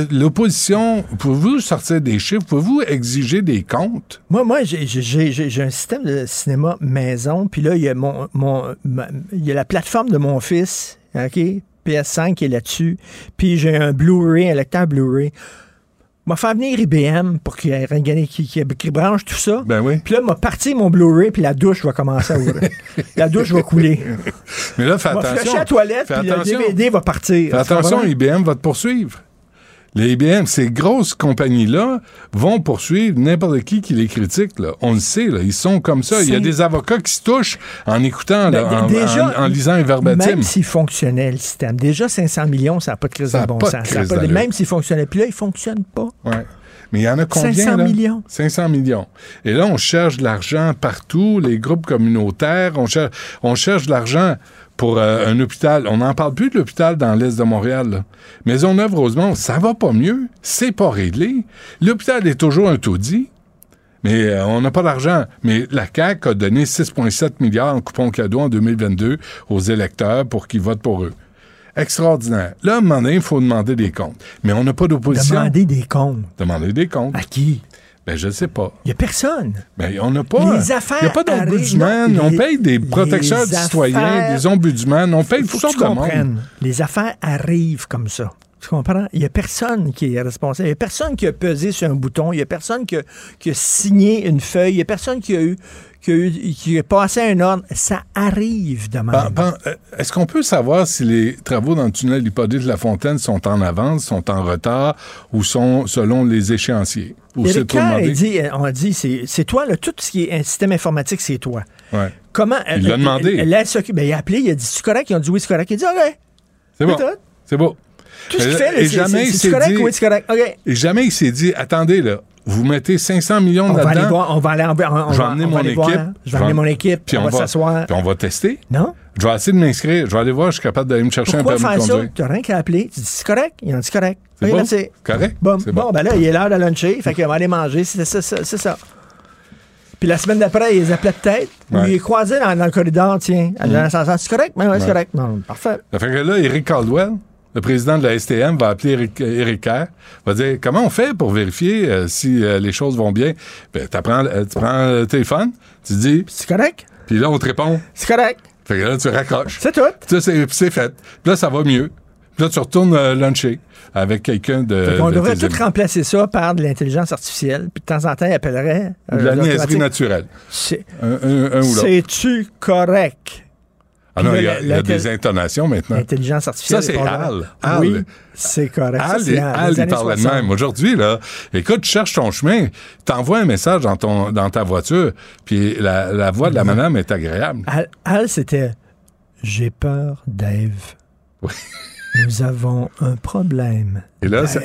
S3: l'opposition. Pouvez-vous sortir des chiffres? Pouvez-vous exiger des comptes?
S8: Moi, moi j'ai- j'ai j'ai- j'ai un système de cinéma maison, puis là, il y, a mon, mon, ma- il y a la plateforme de mon fils, OK? PS5 qui est là-dessus, puis j'ai un Blu-ray, un lecteur Blu-ray. M'a fait venir IBM pour qu'il qu'il- qu'il- qu'il branche tout ça.
S3: Ben oui.
S8: Puis là, m'a parti mon Blu-ray, puis la douche va commencer à ouvrir. la douche va couler.
S3: Mais là, fais attention.
S8: à la toilette, puis le. DVD va partir.
S3: Fais attention? IBM va te poursuivre. Les IBM, ces grosses compagnies-là vont poursuivre n'importe qui qui les critique. Là. On le sait, là, ils sont comme ça. Il y a des avocats qui se touchent en écoutant, là,
S8: Ben,
S3: en,
S8: d- déjà,
S3: en- en lisant un verbatim.
S8: Même s'il fonctionnait le système, déjà 500 millions, ça n'a pas de crise
S3: Ça
S8: de bon sens. Ça pas de- même s'il fonctionnait, puis là, il ne fonctionne pas.
S3: Ouais. Mais il y en a combien?
S8: 500
S3: là?
S8: millions.
S3: 500 millions. Et là, on cherche de l'argent partout, les groupes communautaires, on cherche, on cherche de l'argent pour euh, un hôpital. On n'en parle plus de l'hôpital dans l'est de Montréal. Là. Maisonneuve-Rosemont, ça va pas mieux. C'est pas réglé. L'hôpital est toujours un taudis. Mais euh, on n'a pas d'argent. Mais la CAQ a donné 6,7 milliards en coupons cadeaux en 2022 aux électeurs pour qu'ils votent pour eux. Extraordinaire. Là, à un moment donné, il faut demander des comptes. Mais on n'a pas d'opposition.
S8: Demander des comptes.
S3: Demander des comptes.
S8: À qui?
S3: Ben, je sais pas.
S8: Il n'y a personne.
S3: Ben, on n'a pas.
S8: Les affaires
S3: Il n'y a pas d'ombudsman. On paye des protecteurs du citoyen, des ombudsman. On paye
S8: que
S3: sortes de monde.
S8: Les affaires arrivent comme ça. Tu comprends? Il n'y a personne qui est responsable. Il n'y a personne qui a pesé sur un bouton. Il n'y a personne qui a, qui a signé une feuille. Il n'y a personne qui a eu qui a, eu- qui a passé un ordre. Ça arrive de même.
S3: Euh, Est-ce qu'on peut savoir si les travaux dans le tunnel Hippodée de la Fontaine sont en avance, sont en retard ou sont selon les échéanciers? Ou c'est demandé?
S8: dit, euh, on a dit, c'est toi, là, tout ce qui est un système informatique, c'est toi.
S3: Ouais.
S8: Comment.
S3: Il l'a demandé.
S8: Elle, elle s'occupe- ben, il a appelé, il a dit, c'est correct? Ils ont dit oui, c'est correct. Il a dit, OK.
S3: C'est bon. C'est beau.
S8: Tout ce qu'il
S3: Et-
S8: fait, c'est-
S3: jamais
S8: c'est
S3: il
S8: c'est
S3: s'est
S8: correct?
S3: dit-
S8: Oui, c'est correct?
S3: Et jamais il s'est dit, attendez, là, vous mettez 500 millions
S8: On va aller
S3: là-dedans,
S8: voir, on va aller en, on, on
S3: je vais
S8: va-
S3: emmener
S8: on va
S3: mon
S8: aller
S3: équipe.
S8: voir, je vais emmener mon équipe,
S3: puis
S8: on, va s'asseoir.
S3: Puis on va tester.
S8: Non?
S3: Je vais essayer de m'inscrire. Je vais aller voir, je suis capable d'aller me chercher
S8: Pourquoi
S3: un permis
S8: faire
S3: de
S8: ça?
S3: conduire.
S8: Tu n'as rien qu'à appeler. Tu dis, c'est correct? Ils ont dit, c'est correct.
S3: C'est bon?
S8: merci.
S3: Correct?
S8: Bon,
S3: C'est
S8: bon,
S3: bon.
S8: ben là, il est l'heure de luncher. Fait qu'on va aller manger. C'est ça, ça, c'est ça. Puis la semaine d'après, ils les appelaient peut-être. Ou
S3: Ouais.
S8: ils les croisaient dans, dans le corridor, tiens. dans l'ascenseur. C'est correct? Ben ouais, c'est
S3: Ouais.
S8: correct. Non, parfait.
S3: Ça fait que là, Eric Caldwell, le président de la STM, va appeler Eric, Eric Kerr, va dire comment on fait pour vérifier euh, si euh, les choses vont bien? Ben, euh, tu prends le téléphone, tu dis,
S8: C'est correct?
S3: puis là, on te répond.
S8: C'est correct.
S3: Fait que là, tu raccroches.
S8: C'est tout.
S3: Ça, c'est, fait. Puis là, ça va mieux. Là, tu retournes euh, luncher avec quelqu'un de.
S8: on
S3: de
S8: devrait tout
S3: amis.
S8: remplacer ça par de l'intelligence artificielle. Puis de temps en temps, il appellerait.
S3: De la
S8: euh,
S3: niaiserie naturelle.
S8: C'est-
S3: Un, un- un ou l'autre.
S8: C'est-tu correct?
S3: Ah non, il y a, il y
S8: la-
S3: a
S8: la-
S3: des intonations maintenant.
S8: L'intelligence artificielle.
S3: Ça, c'est Al.
S8: Oui, c'est correct. Ça,
S3: Al, il-
S8: Al,
S3: Al,
S8: les
S3: il
S8: années
S3: parlait de
S8: 60.
S3: même. Aujourd'hui, là, écoute, tu cherches ton chemin, t'envoies un message dans, ton, dans ta voiture, puis la, la voix de la madame est agréable.
S8: Al, Al, c'était J'ai peur, Dave.
S3: Oui.
S8: Nous avons un problème.
S3: Et là, ça-.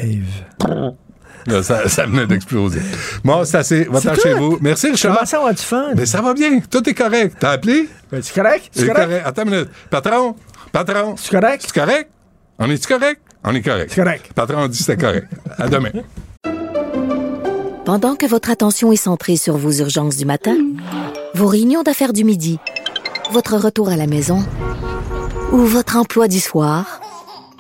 S3: Là, ça, ça venait d'exploser. Bon, c'est assez. Va-t'en
S8: C'est
S3: chez vous. Merci, Richard.
S8: Comment ça va du fun?
S3: Mais ça va bien. Tout est correct. T'as appelé?
S8: Ben, C'est correct? C'est correct?
S3: Attends une minute. Patron? Patron?
S8: C'est correct?
S3: C'est correct? On est-tu correct? On est correct.
S8: C'est correct.
S3: Patron dit que c'était correct. À demain.
S1: Pendant que votre attention est centrée sur vos urgences du matin, vos réunions d'affaires du midi, votre retour à la maison ou votre emploi du soir,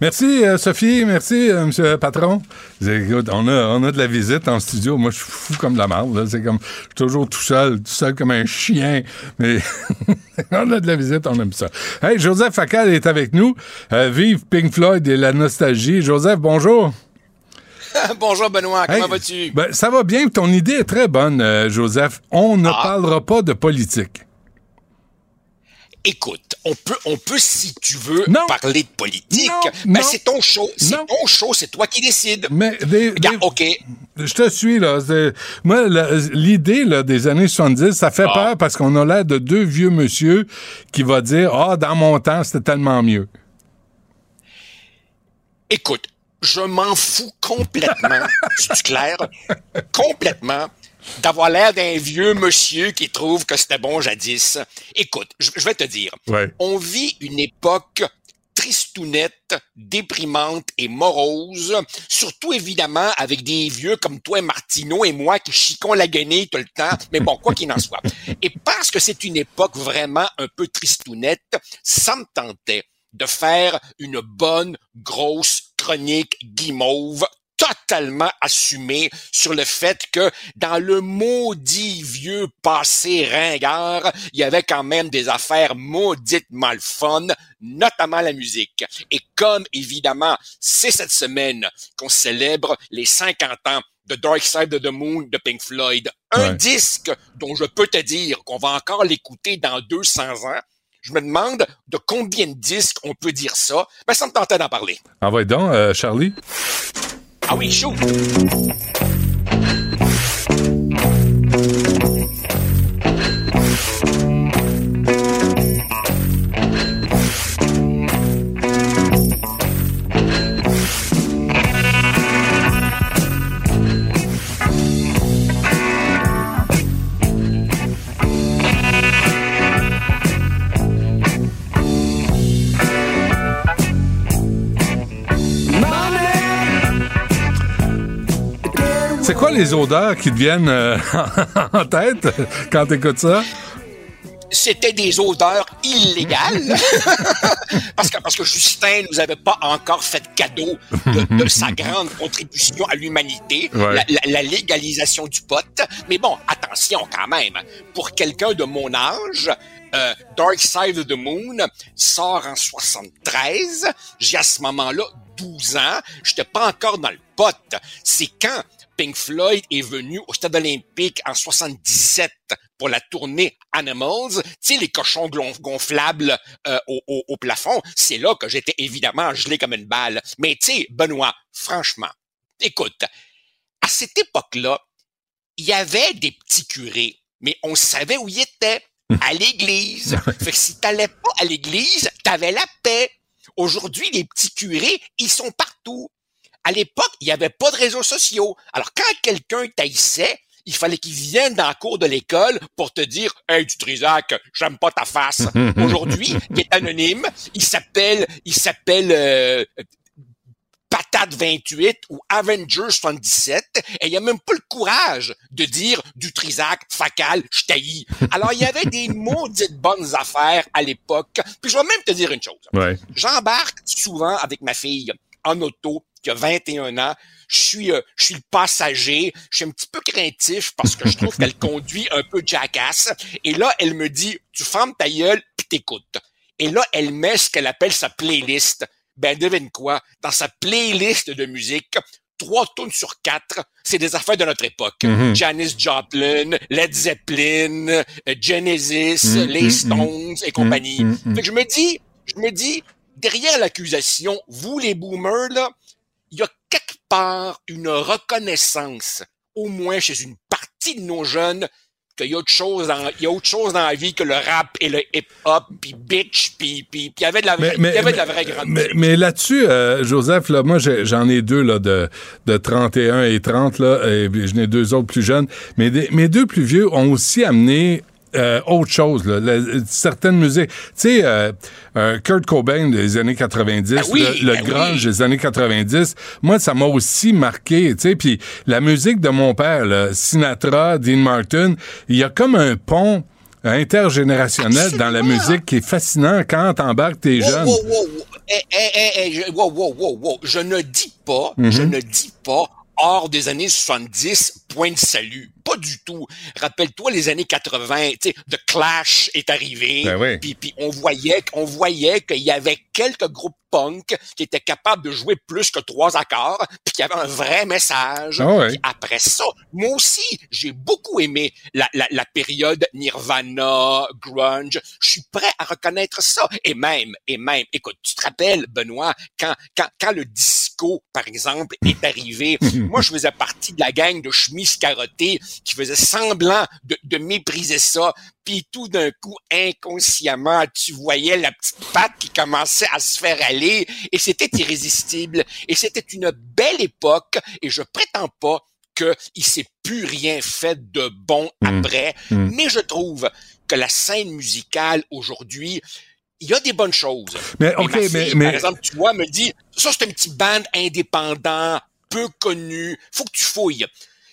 S3: Merci, euh, Sophie. Merci, euh, Monsieur le Patron. Écoute, on a, on a de la visite en studio. Moi, je suis fou comme de la marde. là. C'est comme, je suis toujours tout seul, tout seul comme un chien. Mais on a de la visite, on aime ça. Hey, Joseph Facal est avec nous. Euh, vive Pink Floyd et la nostalgie. Joseph, bonjour.
S9: Bonjour Benoît, comment
S3: Hey,
S9: vas-tu?
S3: Ben, ça va bien. Ton idée est très bonne, euh, Joseph. On ne
S9: Ah.
S3: parlera pas de politique.
S9: Écoute, on peut, on peut si tu veux
S3: Non.
S9: parler de politique. Ben
S3: non.
S9: c'est ton show, c'est ton show, c'est toi qui décides.
S3: Mais
S9: Regarde, ok,
S3: Je te suis, là. Moi, l'idée là, des années 70, ça fait
S9: Ah.
S3: peur parce qu'on a l'air de deux vieux monsieur qui va dire Ah, dans mon temps, c'était tellement mieux.
S9: écoute, je m'en fous complètement, c'est clair, complètement d'avoir l'air d'un vieux monsieur qui trouve que c'était bon jadis. Écoute, je, je vais te dire,
S3: Ouais.
S9: on vit une époque tristounette, déprimante et morose, surtout évidemment avec des vieux comme toi, Martineau et moi qui chicons la guenille tout le temps, mais bon, quoi qu'il en soit. Et parce que c'est une époque vraiment un peu tristounette, ça me tentait de faire une bonne, grosse chronique guimauve totalement assumée sur le fait que dans le maudit vieux passé ringard, il y avait quand même des affaires mauditement le fun, notamment la musique. Et comme évidemment, c'est cette semaine qu'on célèbre les 50 ans de Dark Side of the Moon de Pink Floyd, un
S3: Ouais.
S9: disque dont je peux te dire qu'on va encore l'écouter dans 200 ans, je me demande de combien de disques on peut dire ça. Ben, ça me tentait d'en parler.
S3: Envoie donc, euh, Charlie?
S9: Ah oui, chaud!
S3: C'est quoi les odeurs qui te viennent euh, en tête quand t'écoutes ça?
S9: C'était des odeurs illégales parce que parce que Justin nous avait pas encore fait cadeau de, de sa grande contribution à l'humanité,
S3: Ouais.
S9: la, la- la légalisation du pot. Mais bon, attention quand même, pour quelqu'un de mon âge. euh, Dark Side of the Moon sort en 73. J'ai à ce moment-là 12 ans. J'étais pas encore dans le pot. C'est quand Pink Floyd est venu au Stade olympique en 77 pour la tournée Animals, tu sais, les cochons gonflables euh, au, au- au plafond, c'est là que j'étais évidemment gelé comme une balle. Mais tu sais, Benoît, franchement, écoute, à cette époque-là, il y avait des petits curés, mais on savait où ils étaient, à l'église. fait que si t'allais pas à l'église, t'avais la paix. Aujourd'hui, les petits curés, ils sont partout. À l'époque, il n'y avait pas de réseaux sociaux. Alors, quand quelqu'un taillissait, il fallait qu'il vienne dans la cour de l'école pour te dire Hey du Trisac, j'aime pas ta face. Aujourd'hui, il est anonyme, il s'appelle il s'appelle euh, Patate 28 ou Avenger 77 et il a même pas le courage de dire du Trisac, facal, je taillis. Alors il y avait des maudites bonnes affaires à l'époque. Puis je vais même te dire une chose.
S3: Ouais.
S9: J'embarque souvent avec ma fille en auto qui a 21 ans. Je suis, euh, je suis le passager. Je suis un petit peu craintif parce que je trouve qu'elle conduit un peu jackass. Et là, elle me dit, tu fermes ta gueule puis t'écoutes. Et là, elle met ce qu'elle appelle sa playlist. Ben, devine quoi? Dans sa playlist de musique, trois tonnes sur quatre, c'est des affaires de notre époque.
S3: Mhm.
S9: Janis Joplin, Led Zeppelin, euh, Genesis,
S3: Mhm,
S9: les
S3: mhm,
S9: Stones et compagnie.
S3: Mhm, mhm.
S9: Fait que je me dis, je me dis, derrière l'accusation, vous les boomers, là, il y a quelque part une reconnaissance, au moins chez une partie de nos jeunes, qu'il y a autre chose dans, il y a autre chose dans la vie que le rap et le hip-hop, puis bitch, puis, puis, il y avait de la, vraie- il y avait de la vraie grande
S3: mais, mais là-dessus, euh, Joseph, là, moi, j'en ai deux là, de, de 31 et 30, là, et puis j'en ai deux autres plus jeunes. Mais des- mes deux plus vieux ont aussi amené euh, autre chose, là, la- certaines musiques. Tu sais, euh, euh, Kurt Cobain des années 90,
S9: Ben oui,
S3: le, le
S9: ben
S3: grunge
S9: oui.
S3: des années 90, moi, ça m'a aussi marqué, tu sais. Puis la musique de mon père, là, Sinatra, Dean Martin, il y a comme un pont intergénérationnel dans la musique qui est fascinant quand t'embarques tes
S9: Wow,
S3: jeunes.
S9: wow, wow, je- wow, wow, wow, wow. Je ne dis pas,
S3: Mhm.
S9: je ne dis pas hors des années 70, point de salut. Pas du tout. Rappelle-toi les années 80, tu sais, The Clash est arrivé.
S3: Ben oui.
S9: Puis, puis on voyait, on voyait qu'il y avait quelques groupes punk qui étaient capables de jouer plus que trois accords, puis qui avaient un vrai message.
S3: Ah ouais.
S9: Puis après ça, moi aussi, j'ai beaucoup aimé la, la, la période Nirvana, grunge. Je suis prêt à reconnaître ça. Et même, et même, écoute, tu te rappelles, Benoît, quand, quand, quand le disco, par exemple, est arrivé, moi, je faisais partie de la gang de chemises carottées qui faisait semblant de, de mépriser ça. Puis tout d'un coup, inconsciemment, tu voyais la petite patte qui commençait à se faire aller et c'était irrésistible. Et c'était une belle époque et je prétends pas qu'il s'est plus rien fait de bon
S3: Mm.
S9: après,
S3: Mm.
S9: mais je trouve que la scène musicale aujourd'hui, il y a des bonnes choses.
S3: Mais, OK,
S9: ma
S3: mais, mais
S9: par exemple, tu vois, me dit, ça c'est un petit band indépendant, peu connu, faut que tu fouilles.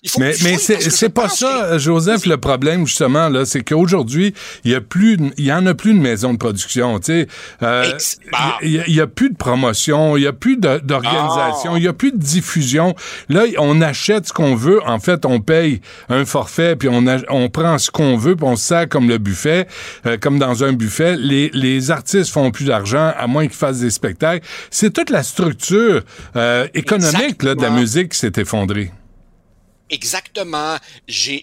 S9: Il faut
S3: Mais, mais c'est pas ça, Joseph, le problème, justement, là, c'est qu'aujourd'hui, il y a plus, il y en a plus de maisons de production, tu sais. Euh,
S9: bah.
S3: il y, a- y a plus de promotion, il y a plus d'organisation,
S9: Ah.
S3: il y a plus de diffusion. Là, on achète ce qu'on veut. En fait, on paye un forfait, puis on, ach- on prend ce qu'on veut, puis on se sert comme le buffet, euh, comme dans un buffet. Les, les artistes font plus d'argent, à moins qu'ils fassent des spectacles. C'est toute la structure euh, économique là, de la musique qui s'est effondrée.
S9: Exactement. J'ai,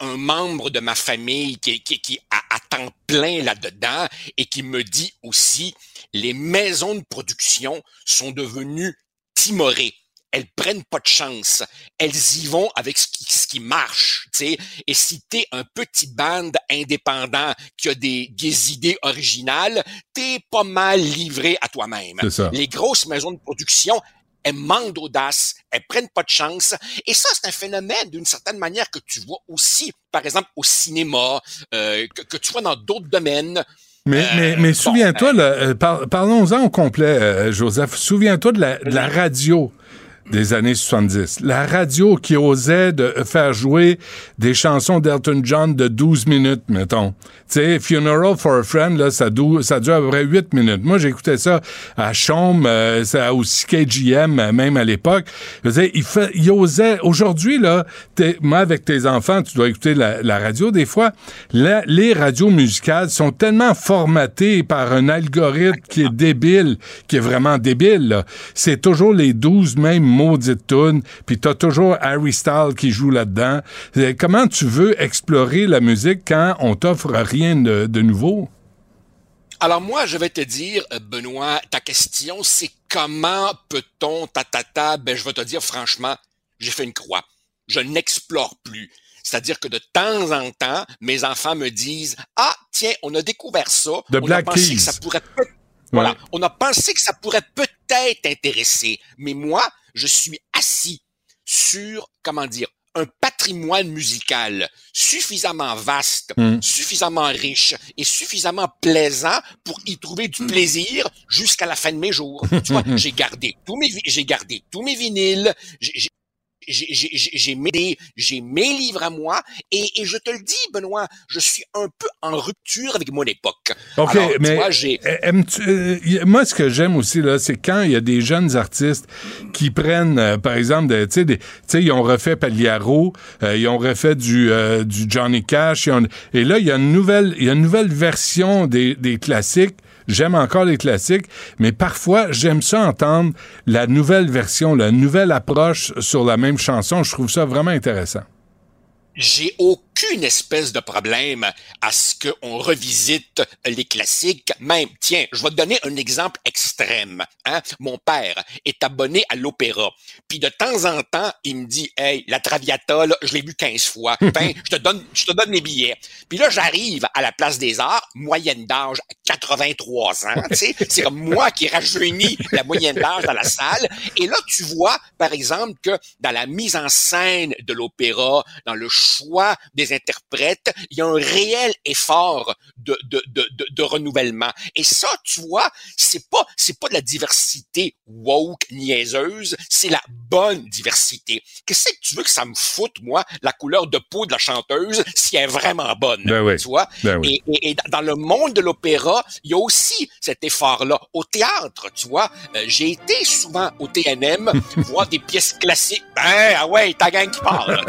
S9: un membre de ma famille qui, qui, qui a temps plein là-dedans et qui me dit aussi, les maisons de production sont devenues timorées. Elles prennent pas de chance. Elles y vont avec ce qui, ce qui marche, tu sais. Et si t'es un petit band indépendant qui a des, des idées originales, t'es pas mal livré à toi-même.
S3: C'est ça.
S9: Les grosses maisons de production, elles manquent d'audace, elles prennent pas de chance. Et ça, c'est un phénomène d'une certaine manière que tu vois aussi, par exemple, au cinéma, euh, que, que tu vois dans d'autres domaines.
S3: Mais,
S9: Euh,
S3: mais, mais
S9: bon,
S3: souviens-toi, euh, par- parlons-en au complet, euh, Joseph. Souviens-toi de la, de la radio des années 70. La radio qui osait de faire jouer des chansons d'Elton John de 12 minutes, mettons. Sais, Funeral for a Friend, là, ça, dou- ça dure à peu près 8 minutes. Moi, j'écoutais ça à Chaume, euh, ça, aussi KGM, euh, même à l'époque. Il, fait, il osait... Aujourd'hui, là, moi, avec tes enfants, tu dois écouter la, radio des fois. Les radios musicales sont tellement formatées par un algorithme qui est débile, qui est vraiment débile. C'est toujours les 12 mêmes maudites tunes, puis t'as toujours Harry Styles qui joue là-dedans. Euh, Comment tu veux explorer la musique quand on t'offre rien? De, de nouveau?
S9: Alors moi, je vais te dire, euh, Benoît, ta question, c'est comment peut-on, ta, ta, ta, ben je vais te dire franchement, j'ai fait une croix. Je n'explore plus. C'est-à-dire que de temps en temps, mes enfants me disent, ah, tiens, on a découvert ça.
S3: The
S9: on
S3: Black
S9: a pensé
S3: Keys.
S9: que ça pourrait peut- Voilà. On a pensé que ça pourrait peut-être intéresser. Mais moi, je suis assis sur, comment dire, un patrimoine musical suffisamment vaste,
S3: Mm.
S9: suffisamment riche et suffisamment plaisant pour y trouver du plaisir jusqu'à la fin de mes jours. tu vois, j'ai gardé tous mes, j'ai gardé tous mes vinyles, j'ai- mes, mes livres à moi et, et je te le dis, Benoît, je suis un peu en rupture avec mon époque.
S3: OK,
S9: Alors,
S3: mais
S9: vois,
S3: euh, moi, ce que j'aime aussi, là, c'est quand il y a des jeunes artistes qui prennent, euh, par exemple, tu sais, ils ont refait Pagliaro, euh, ils ont refait du, du Johnny Cash, ont- et là, il y a une nouvelle, il y a une nouvelle version des, des classiques. J'aime encore les classiques, mais parfois, j'aime ça entendre la nouvelle version, la nouvelle approche sur la même chanson. Je trouve ça vraiment intéressant.
S9: j'ai aucune espèce de problème à ce qu'on revisite les classiques. Même, tiens, je vais te donner un exemple extrême. Hein? Mon père est abonné à l'opéra. Puis de temps en temps, il me dit, hey, la Traviata, là, je l'ai vu 15 fois. Ben, je te donne, je te donne les billets. Puis là, j'arrive à la place des arts, moyenne d'âge 83 ans. tu sais. C'est comme moi qui rajeunis la moyenne d'âge dans la salle. Et là, tu vois, par exemple, que dans la mise en scène de l'opéra, dans le choix des interprètes, il y a un réel effort de, de, de, de, de renouvellement. Et ça, tu vois, c'est pas, c'est pas de la diversité woke, niaiseuse, c'est la bonne diversité. Qu'est-ce que tu veux que ça me foute, moi, la couleur de peau de la chanteuse, si elle est vraiment bonne?
S3: Ben oui.
S9: Tu vois?
S3: Ben oui.
S9: Et, et- et dans le monde de l'opéra, il y a aussi cet effort-là. Au théâtre, tu vois, euh, j'ai été souvent au TNM voir des pièces classiques. Ben, ah ouais, ta gang qui parle. là,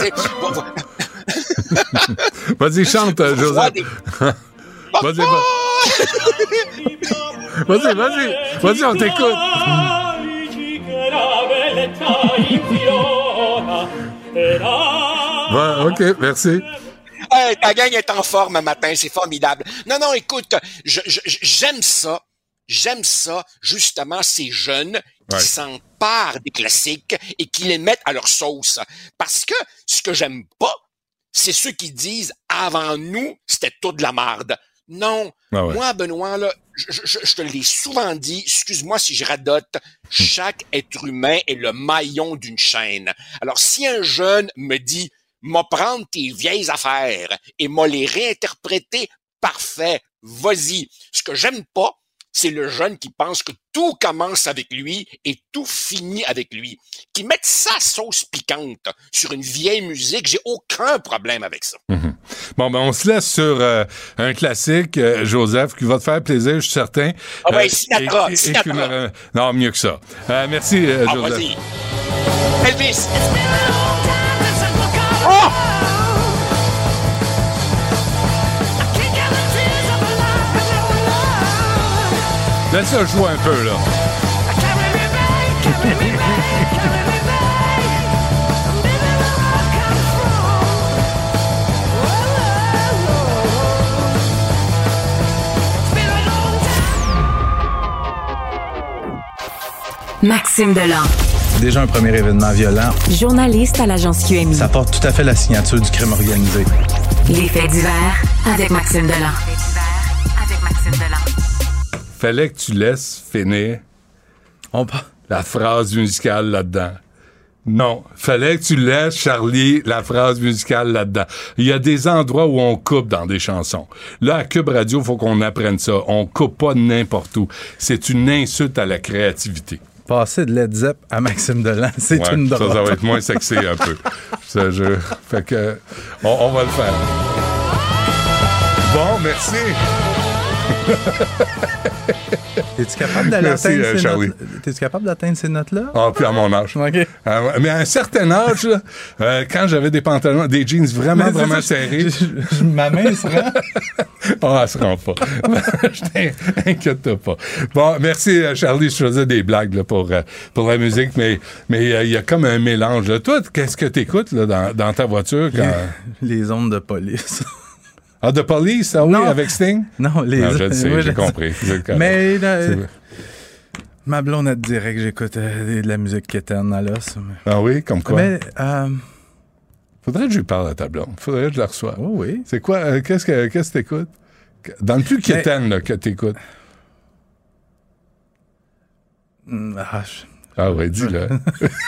S3: Vas-y, chante, euh, Joseph. Vas-y, va- vas-y, vas-y. Vas-y, on t'écoute. Ouais, OK, merci.
S9: Hey, ta gang est en forme un matin, c'est formidable. Non, non, écoute, j'aime ça. J'aime ça, justement, ces jeunes qui
S3: Ouais.
S9: s'emparent des classiques et qui les mettent à leur sauce. Parce que ce que j'aime pas, c'est ceux qui disent avant nous, c'était tout de la marde. Non.
S3: Ah ouais.
S9: Moi, Benoît, là, je, je- je te l'ai souvent dit, excuse-moi si je radote, chaque être humain est le maillon d'une chaîne. Alors, si un jeune me dit, m'a prendre tes vieilles affaires et m'a les réinterpréter, parfait, vas-y. Ce que j'aime pas, c'est le jeune qui pense que tout commence avec lui et tout finit avec lui. Qui mette sa sauce piquante sur une vieille musique, j'ai aucun problème avec ça.
S3: Bon, ben, on se laisse sur euh, un classique, euh, Joseph, qui va te faire plaisir, je suis certain.
S9: Ah ben,
S3: Euh,
S9: Sinatra,
S3: et- et- et
S9: Sinatra.
S3: euh, non, mieux que ça. Euh, merci,
S9: Ah,
S3: Joseph.
S9: Elvis!
S3: Laisse ça jouer un peu, là.
S6: Maxime Delan,
S10: Déjà un premier événement violent.
S6: journaliste à l'agence QMI.
S10: Ça porte tout à fait la signature du crime organisé.
S6: Les faits divers avec Maxime Delan. Avec Maxime Delan.
S3: Fallait que tu laisses finir
S10: On
S3: la phrase musicale là-dedans. Non, fallait que tu laisses, Charlie, la phrase musicale là-dedans. Il y a des endroits où on coupe dans des chansons. Là, à Cube Radio, faut qu'on apprenne ça. On coupe pas n'importe où. C'est une insulte à la créativité.
S10: Passer de Led Zepp à Maxime Delan, c'est
S3: Ouais,
S10: une
S3: ça,
S10: drôle.
S3: ça va être moins sexy un peu. Ça, je... Fait que, on, on va le faire. Bon, merci.
S10: Es-tu capable d'aller
S3: Merci,
S10: atteindre
S3: euh,
S10: ces
S3: Charlie.
S10: notes? T'es-tu capable d'atteindre ces notes-là?
S3: Ah, puis à mon âge.
S10: OK.
S3: Euh, mais à un certain âge, là, euh, quand j'avais des pantalons, des jeans vraiment,
S10: Mais c'est
S3: vraiment
S10: ça,
S3: serrés,
S10: je- je- ma main se rend.
S3: Ah, elle se rend pas. Je t'inquiète pas. Bon, merci euh, Charlie. Je faisais des blagues là, pour, euh, pour la musique, mais mais euh, il y a comme un mélange. là. Toi, qu'est-ce que t'écoutes là, dans, dans ta voiture? Quand...
S10: Les ondes de police.
S3: Ah, de police, ah oui,
S10: Non.
S3: avec Sting?
S10: Non, les
S3: Non, je le sais,
S10: Oui,
S3: j'ai compris.
S10: Mais là,
S3: C'est-
S10: ma blonde, elle te dirait que j'écoute euh, de la musique quétaine à l'os. Mais,
S3: Ah oui, comme quoi?
S10: mais euh,
S3: Faudrait que je lui parle à ta blonde. Faudrait que je la reçoive.
S10: oh oui.
S3: C'est quoi? euh, qu'est-ce que qu'est-ce que t'écoutes? Dans le plus quétaine là, que t'écoutes.
S10: Mm, ah, je-
S3: Ah oui, dis-le.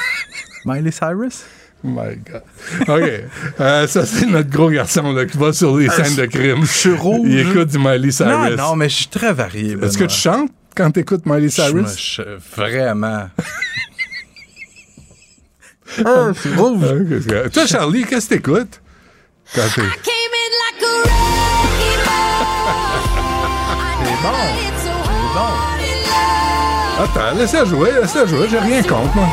S10: Miley Cyrus?
S3: My God. OK. Euh, ça, c'est notre gros garçon là, qui va sur les scènes de crime.
S10: Je suis rouge.
S3: Il écoute du Miley Cyrus.
S10: Non, non, mais je suis très varié.
S3: Est-ce que tu chantes quand tu écoutes Miley. Cyrus?
S10: Je- je- vraiment.
S3: Ah, rouge. Toi, Charlie, qu'est-ce que t'écoutes? Quand t'es...
S10: C'est bon. C'est bon.
S3: Attends, laisse-la jouer, laisse-la jouer. J'ai rien contre, moi.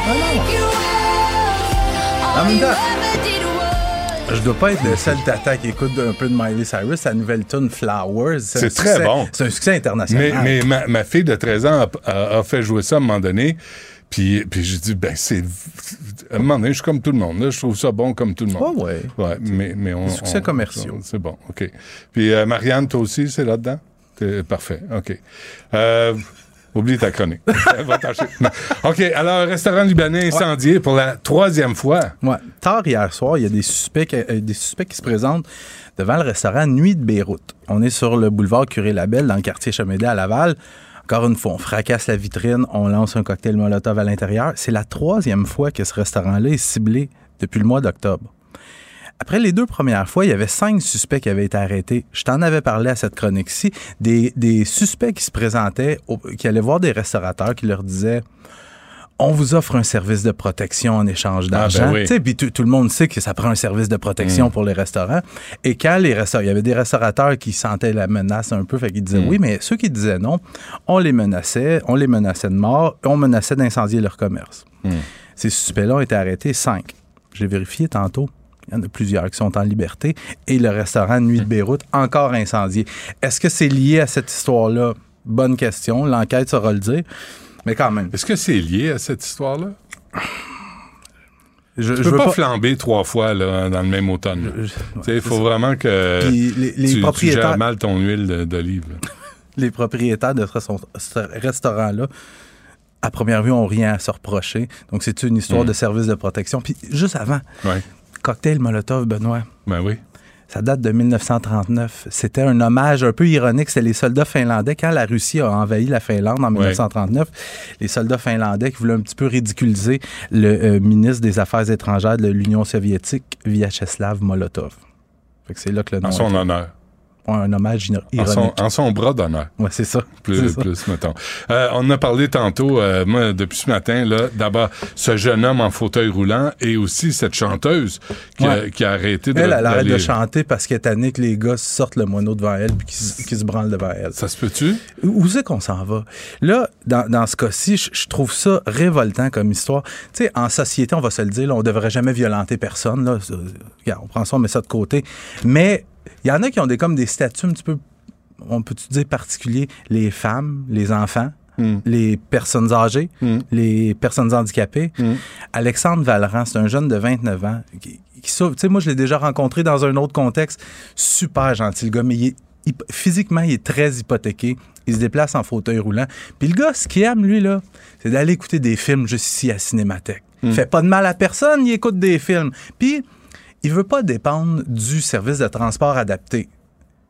S10: En même temps, je dois pas être le seul tata qui écoute un peu de Miley Cyrus. Sa nouvelle tune Flowers.
S3: C'est très
S10: succès-
S3: bon.
S10: C'est un succès international.
S3: mais ma, ma fille de 13 ans a, a- a fait jouer ça à un moment donné. Puis, puis j'ai dit, ben, c'est. À un moment donné, je suis comme tout le monde. Là, je trouve ça bon comme tout le monde.
S10: Ouais, ouais.
S3: Ouais, mais, mais on.
S10: Des succès
S3: on-
S10: commerciaux.
S3: C'est bon, OK. Puis, euh, Marianne, toi aussi, c'est là-dedans? Parfait, OK. Euh, oublie ta chronique. Va. OK, alors, restaurant libanais incendié pour la troisième fois.
S10: Ouais. Tard hier soir, il y a des suspects, qui- euh, des suspects qui se présentent devant le restaurant Nuit de Beyrouth. On est sur le boulevard Curé-Labelle, dans le quartier Chemédé à Laval. Encore une fois, on fracasse la vitrine, on lance un cocktail Molotov à l'intérieur. C'est la troisième fois que ce restaurant-là est ciblé depuis le mois d'octobre. Après les deux premières fois, il y avait cinq suspects qui avaient été arrêtés. Je t'en avais parlé à cette chronique-ci. Des, des suspects qui se présentaient, au- qui allaient voir des restaurateurs qui leur disaient on vous offre un service de protection en échange
S3: Ah,
S10: d'argent.
S3: ben oui.
S10: Sais, Puis tout, le monde sait que ça prend un service de protection
S3: Mm.
S10: pour les restaurants. Et quand les restaurants, il y avait des restaurateurs qui sentaient la menace un peu, fait qu'ils disaient
S3: Mm.
S10: oui, mais ceux qui disaient non, on les menaçait, on les menaçait de mort, on menaçait d'incendier leur commerce.
S3: Mm.
S10: Ces suspects-là ont été arrêtés, cinq. J'ai vérifié tantôt. Il y en a plusieurs qui sont en liberté. Et le restaurant Nuit de Beyrouth, encore incendié. Est-ce que c'est lié à cette histoire-là? Bonne question. L'enquête saura le dire. Mais quand même.
S3: Est-ce que c'est lié à cette histoire-là?
S10: Je,
S3: Tu peux
S10: veux
S3: pas,
S10: pas-
S3: flamber trois fois là, dans le même automne. Il faut vraiment que
S10: Puis les- les
S3: tu, tu
S10: propriétaires-
S3: gères mal ton huile d'olive.
S10: les propriétaires de ce resta- ce restaurant-là, à première vue, ont rien à se reprocher. Donc, c'est une histoire
S3: Mm.
S10: de service de protection. Puis, juste avant,
S3: Ouais.
S10: Cocktail Molotov, Benoît.
S3: Ben oui.
S10: Ça date de 1939. C'était un hommage un peu ironique. C'était les soldats finlandais. Quand la Russie a envahi la Finlande en 1939, les soldats finlandais qui voulaient un petit peu ridiculiser le euh, ministre des Affaires étrangères de l'Union soviétique, Vyacheslav Molotov. C'est là que le nom
S3: En son honneur.
S10: Un hommage ino-
S3: En son,
S10: ironique.
S3: en son bras d'honneur.
S10: Ouais, c'est ça.
S3: Plus,
S10: ça.
S3: plus, mettons. Euh, on en a parlé tantôt, euh, moi, depuis ce matin, là, d'abord, ce jeune homme en fauteuil roulant et aussi cette chanteuse qui, a,
S10: Ouais.
S3: qui a arrêté de.
S10: Elle, elle arrête de chanter parce qu'elle est tannée que les gars sortent le moineau devant elle puis qu'ils se- branlent devant elle.
S3: Ça se peut-tu?
S10: Où c'est qu'on s'en va? Là, dans, dans ce cas-ci, je, trouve ça révoltant comme histoire. Tu sais, en société, on va se le dire, là, on devrait jamais violenter personne. Là. Regarde, on prend ça, on met ça de côté. Mais il y en a qui ont des, comme des statuts un petit peu, on peut-tu dire particuliers, les femmes, les enfants.
S3: Hmm.
S10: Les personnes âgées, les personnes handicapées.
S3: Hmm.
S10: Alexandre Valran, c'est un jeune de 29 ans qui, Tu sais, moi, je l'ai déjà rencontré dans un autre contexte. Super gentil, le gars, mais il est physiquement, il est très hypothéqué. Il se déplace en fauteuil roulant. Puis le gars, ce qu'il aime, lui, là, c'est d'aller écouter des films juste ici à Cinémathèque. Il fait pas de mal à personne, il écoute des films. Puis, il veut pas dépendre du service de transport adapté.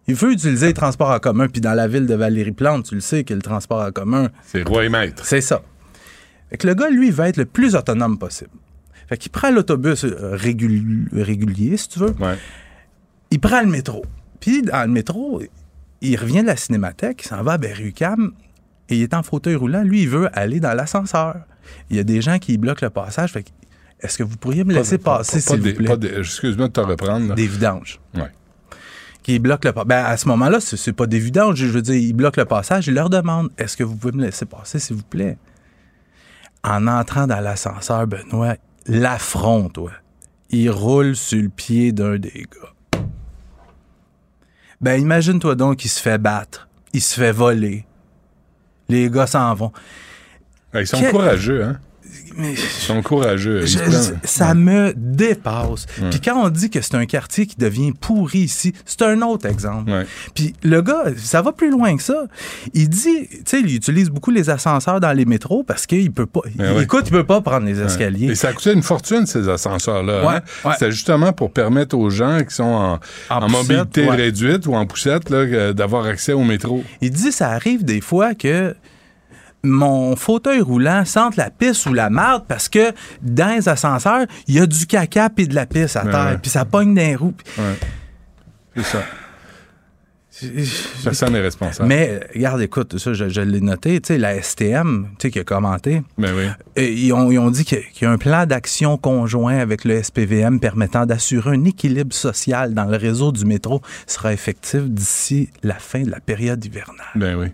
S10: Il veut utiliser les transports en commun. Puis dans la ville de Valérie-Plante, tu le sais que le transport en commun,
S3: C'est roi et maître.
S10: c'est ça. Fait que le gars, lui, va être le plus autonome possible. Fait qu'il prend l'autobus euh, régul- régulier, si tu veux.
S3: Ouais.
S10: Il prend le métro. Puis dans le métro, il revient de la cinémathèque, il s'en va à Berry-UQAM et il est en fauteuil roulant. Lui, il veut aller dans l'ascenseur. Il y a des gens qui bloquent le passage. Fait est-ce que vous pourriez me laisser
S3: Pas-
S10: passer,
S3: pas- pas
S10: s'il vous plaît?
S3: Excuse-moi de te reprendre. là.
S10: Des vidanges.
S3: Ouais.
S10: Qui bloquent le passage. Ben, à ce moment-là, c'est pas des vidanges. Je veux dire, ils bloquent le passage. Il leur demande Est-ce que vous pouvez me laisser passer, s'il vous plaît? En entrant dans l'ascenseur, Benoît, l'affront, toi. Il roule sur le pied d'un des gars. Ben, imagine-toi donc qu'il se fait battre. Il se fait voler. Les gars s'en vont.
S3: Ils sont courageux, hein?
S10: Mais-
S3: Ils sont courageux.
S10: Je- ça me dépasse.
S3: Ouais.
S10: Puis quand on dit que c'est un quartier qui devient pourri ici, c'est un autre exemple.
S3: Ouais.
S10: Puis le gars, ça va plus loin que ça. Il dit, tu sais, il utilise beaucoup les ascenseurs dans les métros parce qu'il peut pas. Écoute, il peut pas prendre les escaliers.
S3: Et ça coûtait une fortune, ces ascenseurs-là. Hein? C'était justement pour permettre aux gens qui sont en,
S10: En
S3: en
S10: poussette,
S3: mobilité réduite ou en poussette d'avoir accès au métro.
S10: Il dit, ça arrive des fois que mon fauteuil roulant sente la pisse ou la marde parce que dans les ascenseurs, il y a du caca puis de la pisse à terre, puis ça pogne dans les roues.
S3: Ouais. C'est ça. Personne n'est responsable.
S10: Mais regarde, écoute, ça, je, je l'ai noté, tu sais, la STM, tu sais, qui a commenté,
S3: Ben oui.
S10: ils, ont, ils ont dit qu'il y a- un plan d'action conjoint avec le SPVM permettant d'assurer un équilibre social dans le réseau du métro sera effectif d'ici la fin de la période hivernale.
S3: Ben oui.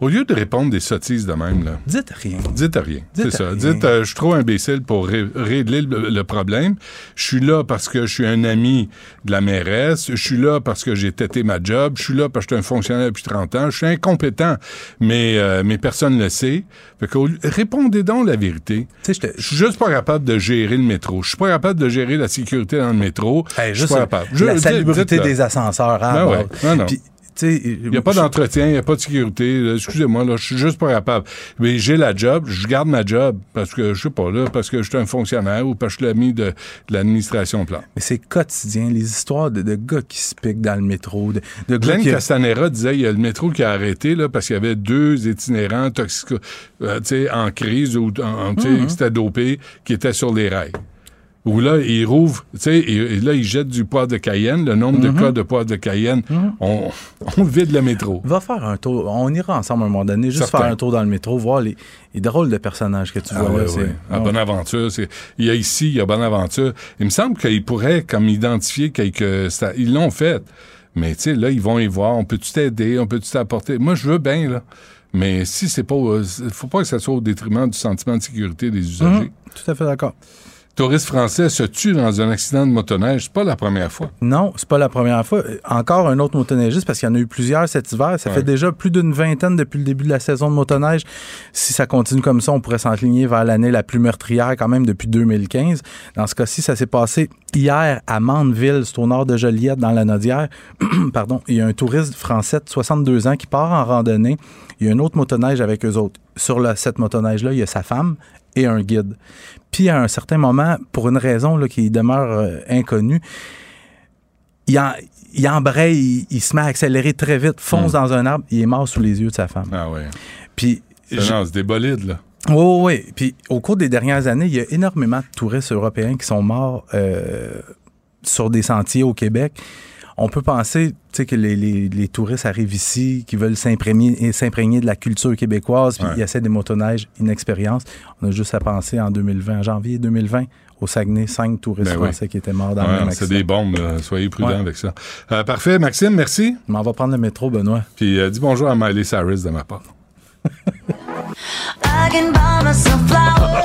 S3: Au lieu de répondre des sottises de même, là.
S10: Dites rien.
S3: Dites rien.
S10: Dites
S3: C'est ça.
S10: rien.
S3: Dites, euh, je suis trop imbécile pour ré- régler le, le problème. Je suis là parce que je suis un ami de la mairesse. Je suis là parce que j'ai têté ma job. Je suis là parce que je suis un fonctionnaire depuis 30 ans. Je suis incompétent, mais, euh, mais personne ne le sait. Fait que, répondez donc la vérité.
S10: Je
S3: suis juste pas capable de gérer le métro. Je suis pas capable de gérer la sécurité dans le métro.
S10: Hey,
S3: je suis pas capable.
S10: la salubrité des ascenseurs. hein,
S3: Ben ouais. Non, non. Il n'y a pas d'entretien, il n'y a pas de sécurité. Excusez-moi, là, je suis juste pas capable. Mais j'ai la job, je garde ma job parce que, je sais pas, là, parce que je suis un fonctionnaire ou parce que je suis l'ami de, de l'administration plan.
S10: Mais c'est quotidien, les histoires de, de gars qui se piquent dans le métro, de, de gars
S3: Glenn
S10: qui...
S3: Castanera disait il y a le métro qui a arrêté là, parce qu'il y avait deux itinérants euh, en crise ou en,
S10: Mhm.
S3: qui étaient dopés qui étaient sur les rails. Où là, ils rouvrent, tu sais, et, et là, ils jettent du poivre de Cayenne, le nombre
S10: Mhm.
S3: de cas de poivre de Cayenne, on, on vide le métro.
S10: Va faire un tour. On ira ensemble à un moment donné, juste
S3: Certain.
S10: faire un tour dans le métro, voir les, les drôles de personnages que tu
S3: Ah
S10: vois
S3: ouais,
S10: là.
S3: ouais. À
S10: Ouais.
S3: Bonaventure, il y a ici, il y a Bonaventure. Il me semble qu'ils pourraient comme identifier quelques ils l'ont fait. Mais tu sais là, ils vont y voir, on peut-tu t'aider, on peut-tu t'apporter? Moi, je veux bien là. Mais si c'est pas euh, faut pas que ça soit au détriment du sentiment de sécurité des usagers.
S10: Mhm, tout à fait d'accord.
S3: Touriste français se tue dans un accident de motoneige, c'est pas la première fois.
S10: Non, c'est pas la première fois. Euh, Encore un autre motoneigiste, parce qu'il y en a eu plusieurs cet hiver. Ça
S3: Ouais.
S10: fait déjà plus d'une vingtaine depuis le début de la saison de motoneige. Si ça continue comme ça, on pourrait s'enligner vers l'année la plus meurtrière quand même depuis 2015. Dans ce cas-ci, ça s'est passé hier à Mandeville, c'est au nord de Joliette, dans la Nodière. Pardon. Il y a un touriste français de 62 ans qui part en randonnée. Il y a une autre motoneige avec eux autres. Sur la- cette motoneige-là, il y a sa femme et un guide. Puis à un certain moment, pour une raison là, qui demeure euh, inconnue, il, en, il embraye, il, il se met à accélérer très vite, fonce dans un arbre, il est mort sous les yeux de sa femme.
S3: Ah ouais.
S10: Puis,
S3: C'est des bolides là.
S10: oui, oui, oui. Puis au cours des dernières années, il y a énormément de touristes européens qui sont morts euh, sur des sentiers au Québec. On peut penser tu sais, que les, les- les touristes arrivent ici, qui veulent s'imprégner s'imprégner de la culture québécoise, puis
S3: Ouais.
S10: ils essaient des motoneiges, inexpérience. On a juste à penser en 2020, en janvier 2020, au Saguenay, cinq touristes
S3: Ben oui.
S10: français qui étaient morts dans le
S3: Ouais,
S10: même
S3: c'est des bombes, là. soyez prudents
S10: Ouais.
S3: avec ça. Euh, parfait, Maxime, merci.
S10: Mais on va prendre le métro, Benoît.
S3: Puis euh, dis bonjour à Miley Cyrus de ma part.
S11: I can buy myself flowers.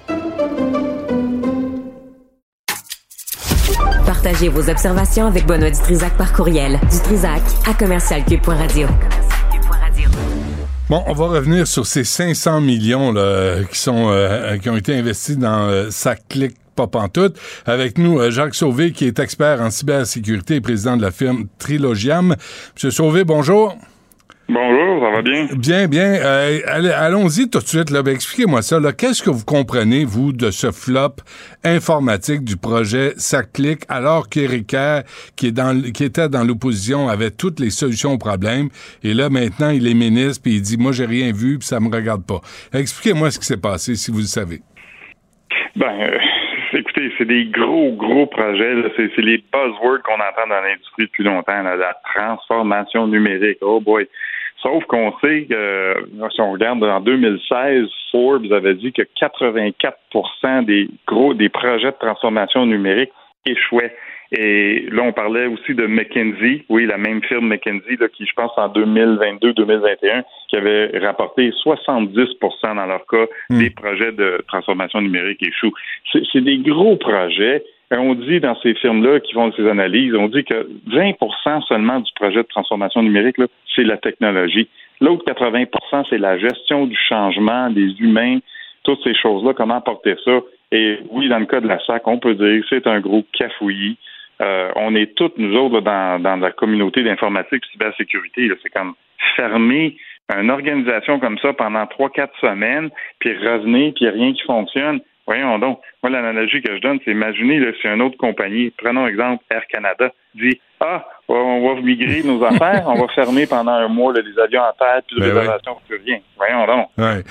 S6: Partagez vos observations avec Benoît Dutrisac par courriel. Dutrisac à commercialcube.radio.
S3: Bon, on va revenir sur ces 500 millions qui sont euh, qui ont été investis dans euh, SAC-Click pas. Avec nous, euh, Jacques Sauvé, qui est expert en cybersécurité et président de la firme Trilogiam. Monsieur Sauvé, bonjour.
S12: Bonjour, ça va bien?
S3: Bien, bien. Euh, Allons-y tout de suite. Là. Ben, Expliquez-moi ça. Qu'est-ce que vous comprenez, vous, de ce flop informatique du projet SACLIC, alors qu'Éricaire, qui, est dans, qui était dans l'opposition, avait toutes les solutions aux problèmes, et là, maintenant, il est ministre, puis il dit, moi, j'ai rien vu, puis ça me regarde pas. Expliquez-moi ce qui s'est passé, si vous le savez.
S12: Ben, euh, écoutez, c'est des gros, gros projets. c'est les buzzwords qu'on entend dans l'industrie depuis longtemps. là. La transformation numérique. Oh boy. Sauf qu'on sait que, euh, si on regarde en 2016, Forbes avait dit que 84% des gros des projets de transformation numérique échouaient. Et là, on parlait aussi de McKinsey, oui, la même firme McKinsey, là, qui, je pense, en 2022-2021, qui avait rapporté 70% dans leur cas des projets de transformation numérique échouent. C'est des gros projets. Et on dit dans ces firmes-là qui font ces analyses, on dit que 20% seulement du projet de transformation numérique, c'est la technologie. L'autre 80% c'est la gestion du changement des humains, toutes ces choses-là, comment apporter ça. Et oui, dans le cas de la SAC, on peut dire que c'est un gros cafouillis. Euh, on est toutes, nous autres, dans, dans la communauté d'informatique et cybersécurité. C'est comme fermer une organisation comme ça pendant trois, quatre semaines, puis revenir, puis rien qui fonctionne. Voyons donc. Moi, l'analogie que je donne, c'est imaginez là, si une autre compagnie, prenons exemple Air Canada, dit Ah, on va migrer nos affaires, on va fermer pendant un mois là, les avions en terre, puis de
S3: Ben
S12: réservation, plus rien. Voyons donc.
S3: Ouais.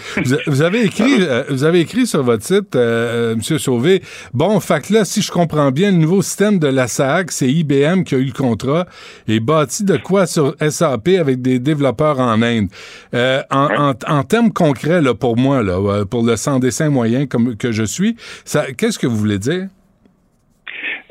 S3: Vous, avez écrit, euh, vous avez écrit sur votre site, euh, Monsieur Sauvé. Bon, fait que là, si je comprends bien, le nouveau système de la SAC, c'est IBM qui a eu le contrat et bâti de quoi sur SAP avec des développeurs en Inde. Euh, en, en, en termes concrets, là, pour moi, là, euh, pour le sans dessin moyen comme que je suis, ça, qu'est-ce que vous voulez dire?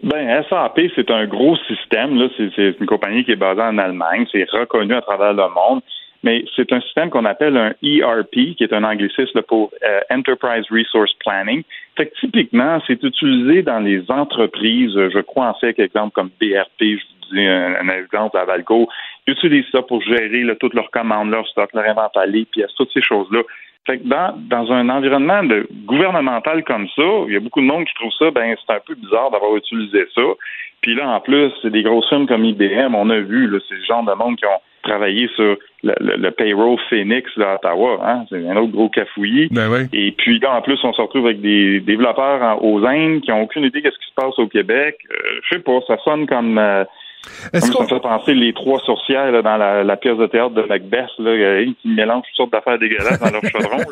S12: Ben, SAP, c'est un gros système. Là, c'est, une compagnie qui est basée en Allemagne. C'est reconnu à travers le monde. Mais c'est un système qu'on appelle un ERP, qui est un anglicisme pour euh, Enterprise Resource Planning. Fait que typiquement, c'est utilisé dans les entreprises. euh, Je crois en fait exemple comme BRP, je vous dis un, exemple à Valco. Ils utilisent ça pour gérer toutes leurs commandes, leur stock, leur inventaire, pièces, toutes ces choses-là. Fait que dans, dans un environnement de gouvernemental comme ça, il y a beaucoup de monde qui trouve ça, ben c'est un peu bizarre d'avoir utilisé ça. Puis là, en plus, c'est des grosses firmes comme IBM, on a vu, là, c'est le genre de monde qui ont travaillé sur le, le- le payroll Phoenix à Ottawa. Hein? C'est un autre gros cafouillis.
S3: Ben
S12: Et puis là, en plus, on se retrouve avec des développeurs en- aux Indes qui n'ont aucune idée de ce qui se passe au Québec. Euh, je sais pas, ça sonne comme... euh,
S3: Est-ce
S12: comme ça fait penser les trois sorcières là, dans la, la pièce de théâtre de Macbeth, là, qui mélangent toutes sortes d'affaires dégueulasses dans leur chaudron.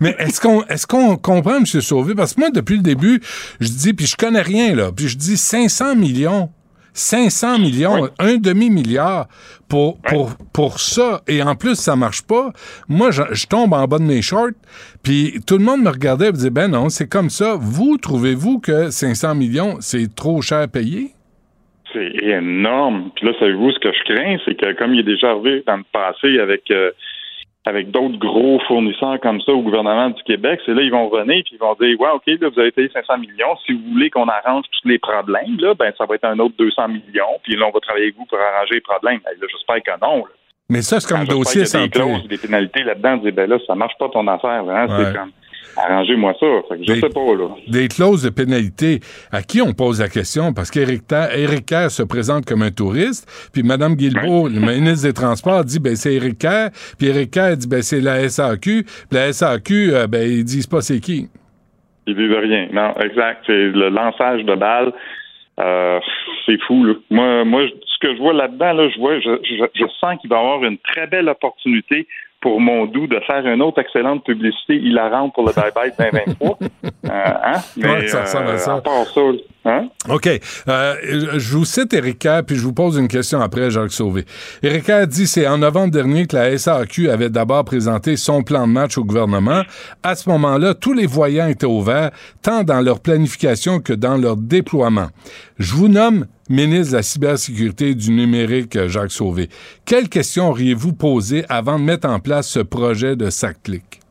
S3: Mais est-ce qu'on est-ce qu'on comprend, M. Sauvé? Parce que moi, depuis le début, je dis, puis je connais rien, là, puis je dis 500 millions. 500 millions, un demi-milliard pour, pour, pour ça. Et en plus, ça marche pas. Moi, je, je tombe en bas de mes shorts, puis tout le monde me regardait et me disait, ben non, c'est comme ça. Vous, trouvez-vous que 500 millions, c'est trop cher à
S12: C'est énorme. Puis là, savez-vous ce que je crains, c'est que comme il est déjà arrivé dans le passé avec euh, avec d'autres gros fournisseurs comme ça au gouvernement du Québec, c'est là ils vont venir puis ils vont dire ouais ok là vous avez payé 500 millions, si vous voulez qu'on arrange tous les problèmes là, ben ça va être un autre 200 millions puis là on va travailler avec vous pour arranger les problèmes. Ben, là, j'espère que non. là.
S3: Mais ça, c'est comme
S12: J'espère
S3: dossier
S12: qu'il y a des
S3: santé.
S12: clauses, des pénalités là-dedans, dire ben là ça marche pas ton affaire, hein,
S3: Ouais.
S12: c'est comme arrangez-moi ça. Fait que je
S3: Des-
S12: sais pas là.
S3: Des clauses de pénalité. À qui on pose la question? Parce qu'Éric Kerr se présente comme un touriste, puis Mme Guilbeault, le ministre des Transports, dit ben c'est Éric Kerr, puis Éric Kerr dit ben c'est la SAQ, puis la SAQ, euh, ben ils disent pas c'est qui.
S12: Ils disent rien. Non, exact. C'est le lançage de balles. Euh, c'est fou, là. Moi, moi, ce que je vois là-dedans, là, je vois, je, je, je sens qu'il va y avoir une très belle opportunité pour Mondou de faire une autre excellente publicité hilarante pour le Bye Bye 2023. euh, hein? Mais,
S3: Ouais, ça ressemble à ça.
S12: à part ça, hein?
S3: OK. Euh, je vous cite Kerr, puis je vous pose une question après, Jacques Sauvé. Éric Kerr dit c'est en novembre dernier que la SAQ avait d'abord présenté son plan de match au gouvernement. À ce moment-là, tous les voyants étaient ouverts, tant dans leur planification que dans leur déploiement. Je vous nomme ministre de la cybersécurité du numérique, Jacques Sauvé. Quelles questions auriez-vous posées avant de mettre en place ce projet de SACLIC?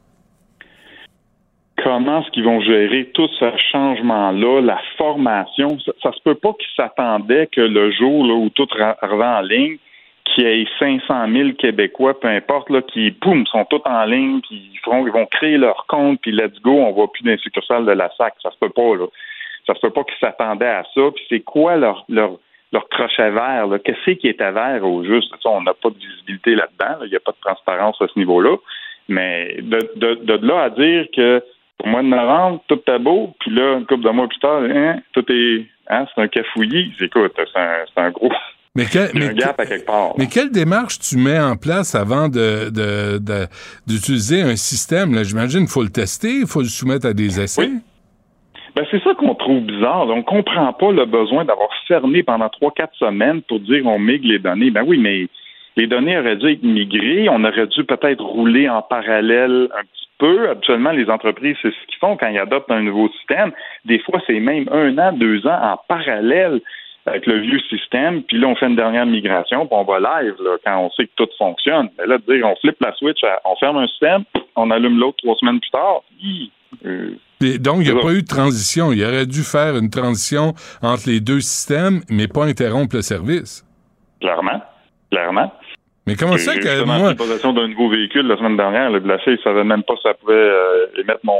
S12: Comment est-ce qu'ils vont gérer tout ce changement-là, la formation? Ça, se peut pas qu'ils s'attendaient que le jour là, où tout revient en ligne, qu'il y ait 500 000 Québécois, peu importe, là, qui, boum, sont tous en ligne, puis ils, feront, ils vont créer leur compte, puis let's go, on voit plus d'un succursale de la SAC. Ça se peut pas, là. Ça se peut pas qu'ils s'attendaient à ça. Puis c'est quoi leur, leur, leur crochet vert? Qu'est-ce qui était vert au juste? On n'a pas de visibilité là-dedans, là. il n'y a pas de transparence à ce niveau-là. Mais de, de, de là à dire que au mois de novembre, tout est beau, puis là, une couple de mois plus tard, hein, tout est. Hein, c'est un cafouillis. Écoute, c'est un, gros.
S3: Mais, quel- mais
S12: gap à quelque part.
S3: Mais quelle démarche tu mets en place avant de, d'utiliser un système? là? J'imagine qu'il faut le tester, il faut le soumettre à des essais.
S12: Ben, c'est ça qu'on trouve bizarre. On comprend pas le besoin d'avoir fermé pendant trois, quatre semaines pour dire on migre les données. Ben oui, mais les données auraient dû être migrées. On aurait dû peut-être rouler en parallèle un petit peu. Habituellement, les entreprises, c'est ce qu'ils font quand ils adoptent un nouveau système. Des fois, c'est même un an, deux ans en parallèle avec le vieux système, puis là, on fait une dernière migration, puis on va live là, quand on sait que tout fonctionne. Mais là, de dire on flippe la switch, on ferme un système, on allume l'autre trois semaines plus tard, hi, euh,
S3: Puis donc, il n'y a pas eu de transition. Il aurait dû faire une transition entre les deux systèmes, mais pas interrompre le service.
S12: Clairement. Clairement.
S3: Mais comment ça que moi...
S12: possession d'un nouveau véhicule la semaine dernière. Le la fille savait même pas si ça pouvait euh, émettre mon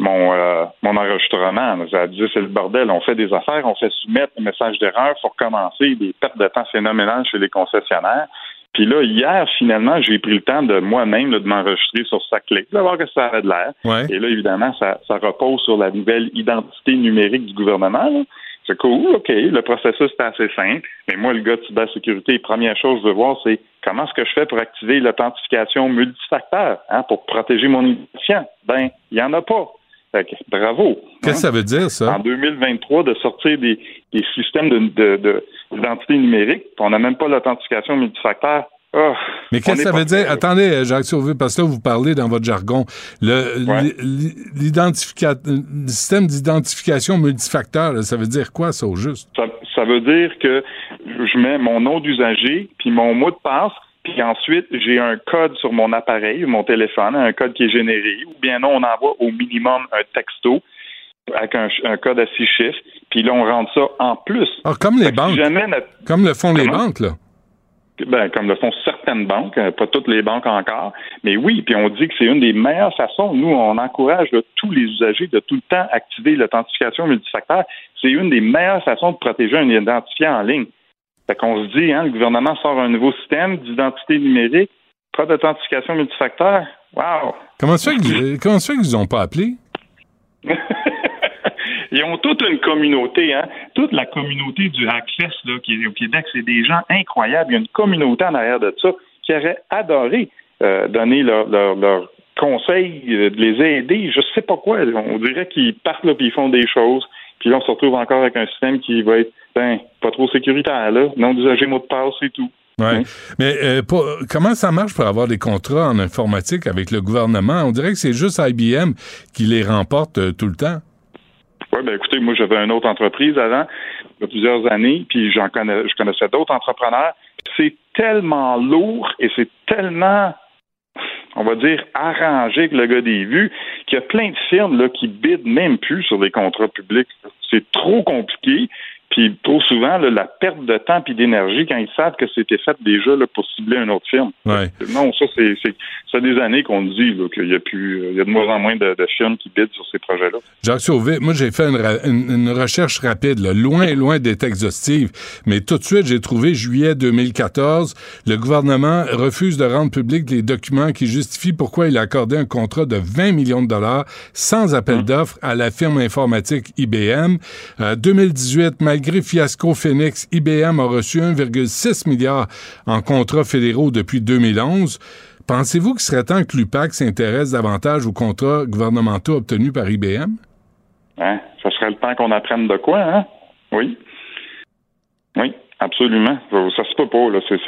S12: mon euh, mon enregistrement. Elle disait c'est le bordel. On fait des affaires, on fait soumettre un message d'erreur, faut recommencer, des pertes de temps phénoménales chez les concessionnaires. Puis là, hier, finalement, j'ai pris le temps de moi-même de m'enregistrer sur sa clé, de voir que ça avait de l'air.
S3: Ouais.
S12: Et là, évidemment, ça, ça repose sur la nouvelle identité numérique du gouvernement. là. C'est cool, OK. Le processus est assez simple. Mais moi, le gars de cybersécurité, première chose que je veux voir, c'est comment est-ce que je fais pour activer l'authentification multifacteur hein, pour protéger mon identifiant? Ben, il n'y en a pas. Fait que, bravo.
S3: Qu'est-ce que ça veut dire, ça?
S12: En 2023, de sortir des, des systèmes de, de- de- d'identité numérique, on n'a même pas l'authentification multifacteur. Ah,
S3: Mais qu'est-ce que ça veut dire?
S12: prêt.
S3: Attendez, euh, Jacques Sauvé, parce que là, vous parlez dans votre jargon. Le,
S12: Ouais.
S3: le système d'identification multifacteur, là, ça veut dire quoi, ça, au juste?
S12: Ça, ça veut dire que je mets mon nom d'usager, puis mon mot de passe, puis ensuite, j'ai un code sur mon appareil, mon téléphone, un code qui est généré, ou bien non, on envoie au minimum un texto avec un, un code à six chiffres, puis là, on rentre ça en plus.
S3: Ah, comme les banques.
S12: notre-
S3: Comme le font les banques, là.
S12: Ben, comme le font certaines banques, euh, pas toutes les banques encore, mais oui, puis on dit que c'est une des meilleures façons. Nous, on encourage là, tous les usagers de tout le temps activer l'authentification multifacteur. C'est une des meilleures façons de protéger un identifiant en ligne. Fait qu'on se dit, hein, le gouvernement sort un nouveau système d'identité numérique, pas d'authentification multifacteur. Wow!
S3: Comment ça fait qu'ils comment ça qu'ils ont pas appelé?
S12: Ils ont toute une communauté, hein. Toute la communauté du Hackfest là, qui est au Québec, c'est des gens incroyables. Il y a une communauté en arrière de ça qui aurait adoré euh, donner leur, leur, leur conseil, euh, de les aider. Je sais pas quoi. On dirait qu'ils partent là puis ils font des choses. Puis là, on se retrouve encore avec un système qui va être ben, pas trop sécuritaire, là. Non d'usager mot de passe et tout.
S3: Ouais. Mais euh, pour- comment ça marche pour avoir des contrats en informatique avec le gouvernement? On dirait que c'est juste IBM qui les remporte euh, tout le temps.
S12: Oui, ben écoutez, moi j'avais une autre entreprise avant, il y a plusieurs années, puis j'en connais, je connaissais d'autres entrepreneurs. C'est tellement lourd et c'est tellement, on va dire, arrangé avec le gars des vues qu'il y a plein de firmes là, qui bident même plus sur des contrats publics. C'est trop compliqué. Puis trop souvent, là, la perte de temps et d'énergie quand ils savent que c'était fait déjà là, pour cibler une autre firme.
S3: Ouais.
S12: Non, ça c'est c'est ça des années qu'on dit qu'il y a plus il y a de moins en moins de, de firmes qui bident sur ces projets-là.
S3: Jacques Sauvé, moi j'ai fait une, ra- une- une recherche rapide, là, loin, loin d'être exhaustive, mais tout de suite j'ai trouvé juillet 2014, le gouvernement refuse de rendre public les documents qui justifient pourquoi il a accordé un contrat de 20 millions de dollars sans appel d'offres à la firme informatique IBM. Euh, 2018, malgré fiasco Phoenix, IBM a reçu 1,6 milliard en contrats fédéraux depuis 2011. Pensez-vous qu'il serait temps que l'UPAC s'intéresse davantage aux contrats gouvernementaux obtenus par IBM?
S12: Hein? Ça serait le temps qu'on apprenne de quoi, hein? Oui. Oui, absolument. Ça se peut pas, là. C'est,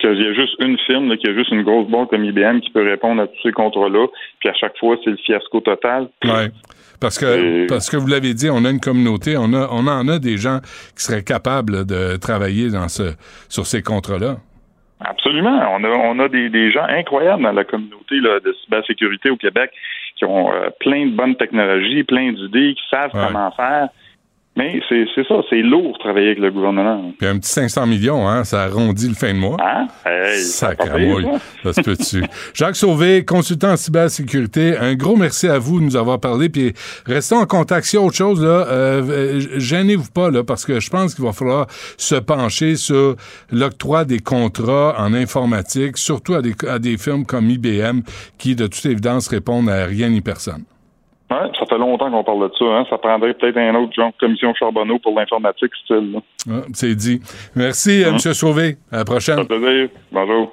S12: qu'il y a juste une firme, qu'il y a juste une grosse banque comme IBM qui peut répondre à tous ces contrats-là, puis à chaque fois, c'est le fiasco total.
S3: Ouais. Parce que, parce que vous l'avez dit, on a une communauté, on, a, on en a des gens qui seraient capables de travailler dans ce, sur ces contrats-là.
S12: Absolument. On a, on a des, des gens incroyables dans la communauté là, de cybersécurité au Québec qui ont euh, plein de bonnes technologies, plein d'idées, qui savent
S3: Ouais.
S12: comment faire. Mais c'est, c'est ça, c'est lourd travailler avec le gouvernement.
S3: Puis un petit 500 millions, hein, ça arrondit le fin de mois.
S12: Hein? Hey, ça ça.
S3: Se peut-tu? Jacques Sauvé, consultant en cybersécurité, un gros merci à vous de nous avoir parlé. Puis restons en contact. S'il y a autre chose, là, euh, euh, gênez-vous pas, là, parce que je pense qu'il va falloir se pencher sur l'octroi des contrats en informatique, surtout à des, à des firmes comme IBM, qui, de toute évidence, répondent à rien ni personne.
S12: Ouais, ça fait longtemps qu'on parle de ça. Hein? Ça prendrait peut-être un autre genre de commission Charbonneau pour l'informatique style.
S3: Ah, C'est dit. Merci, euh, M. Sauvé. À la prochaine.
S12: Ça. Bonjour.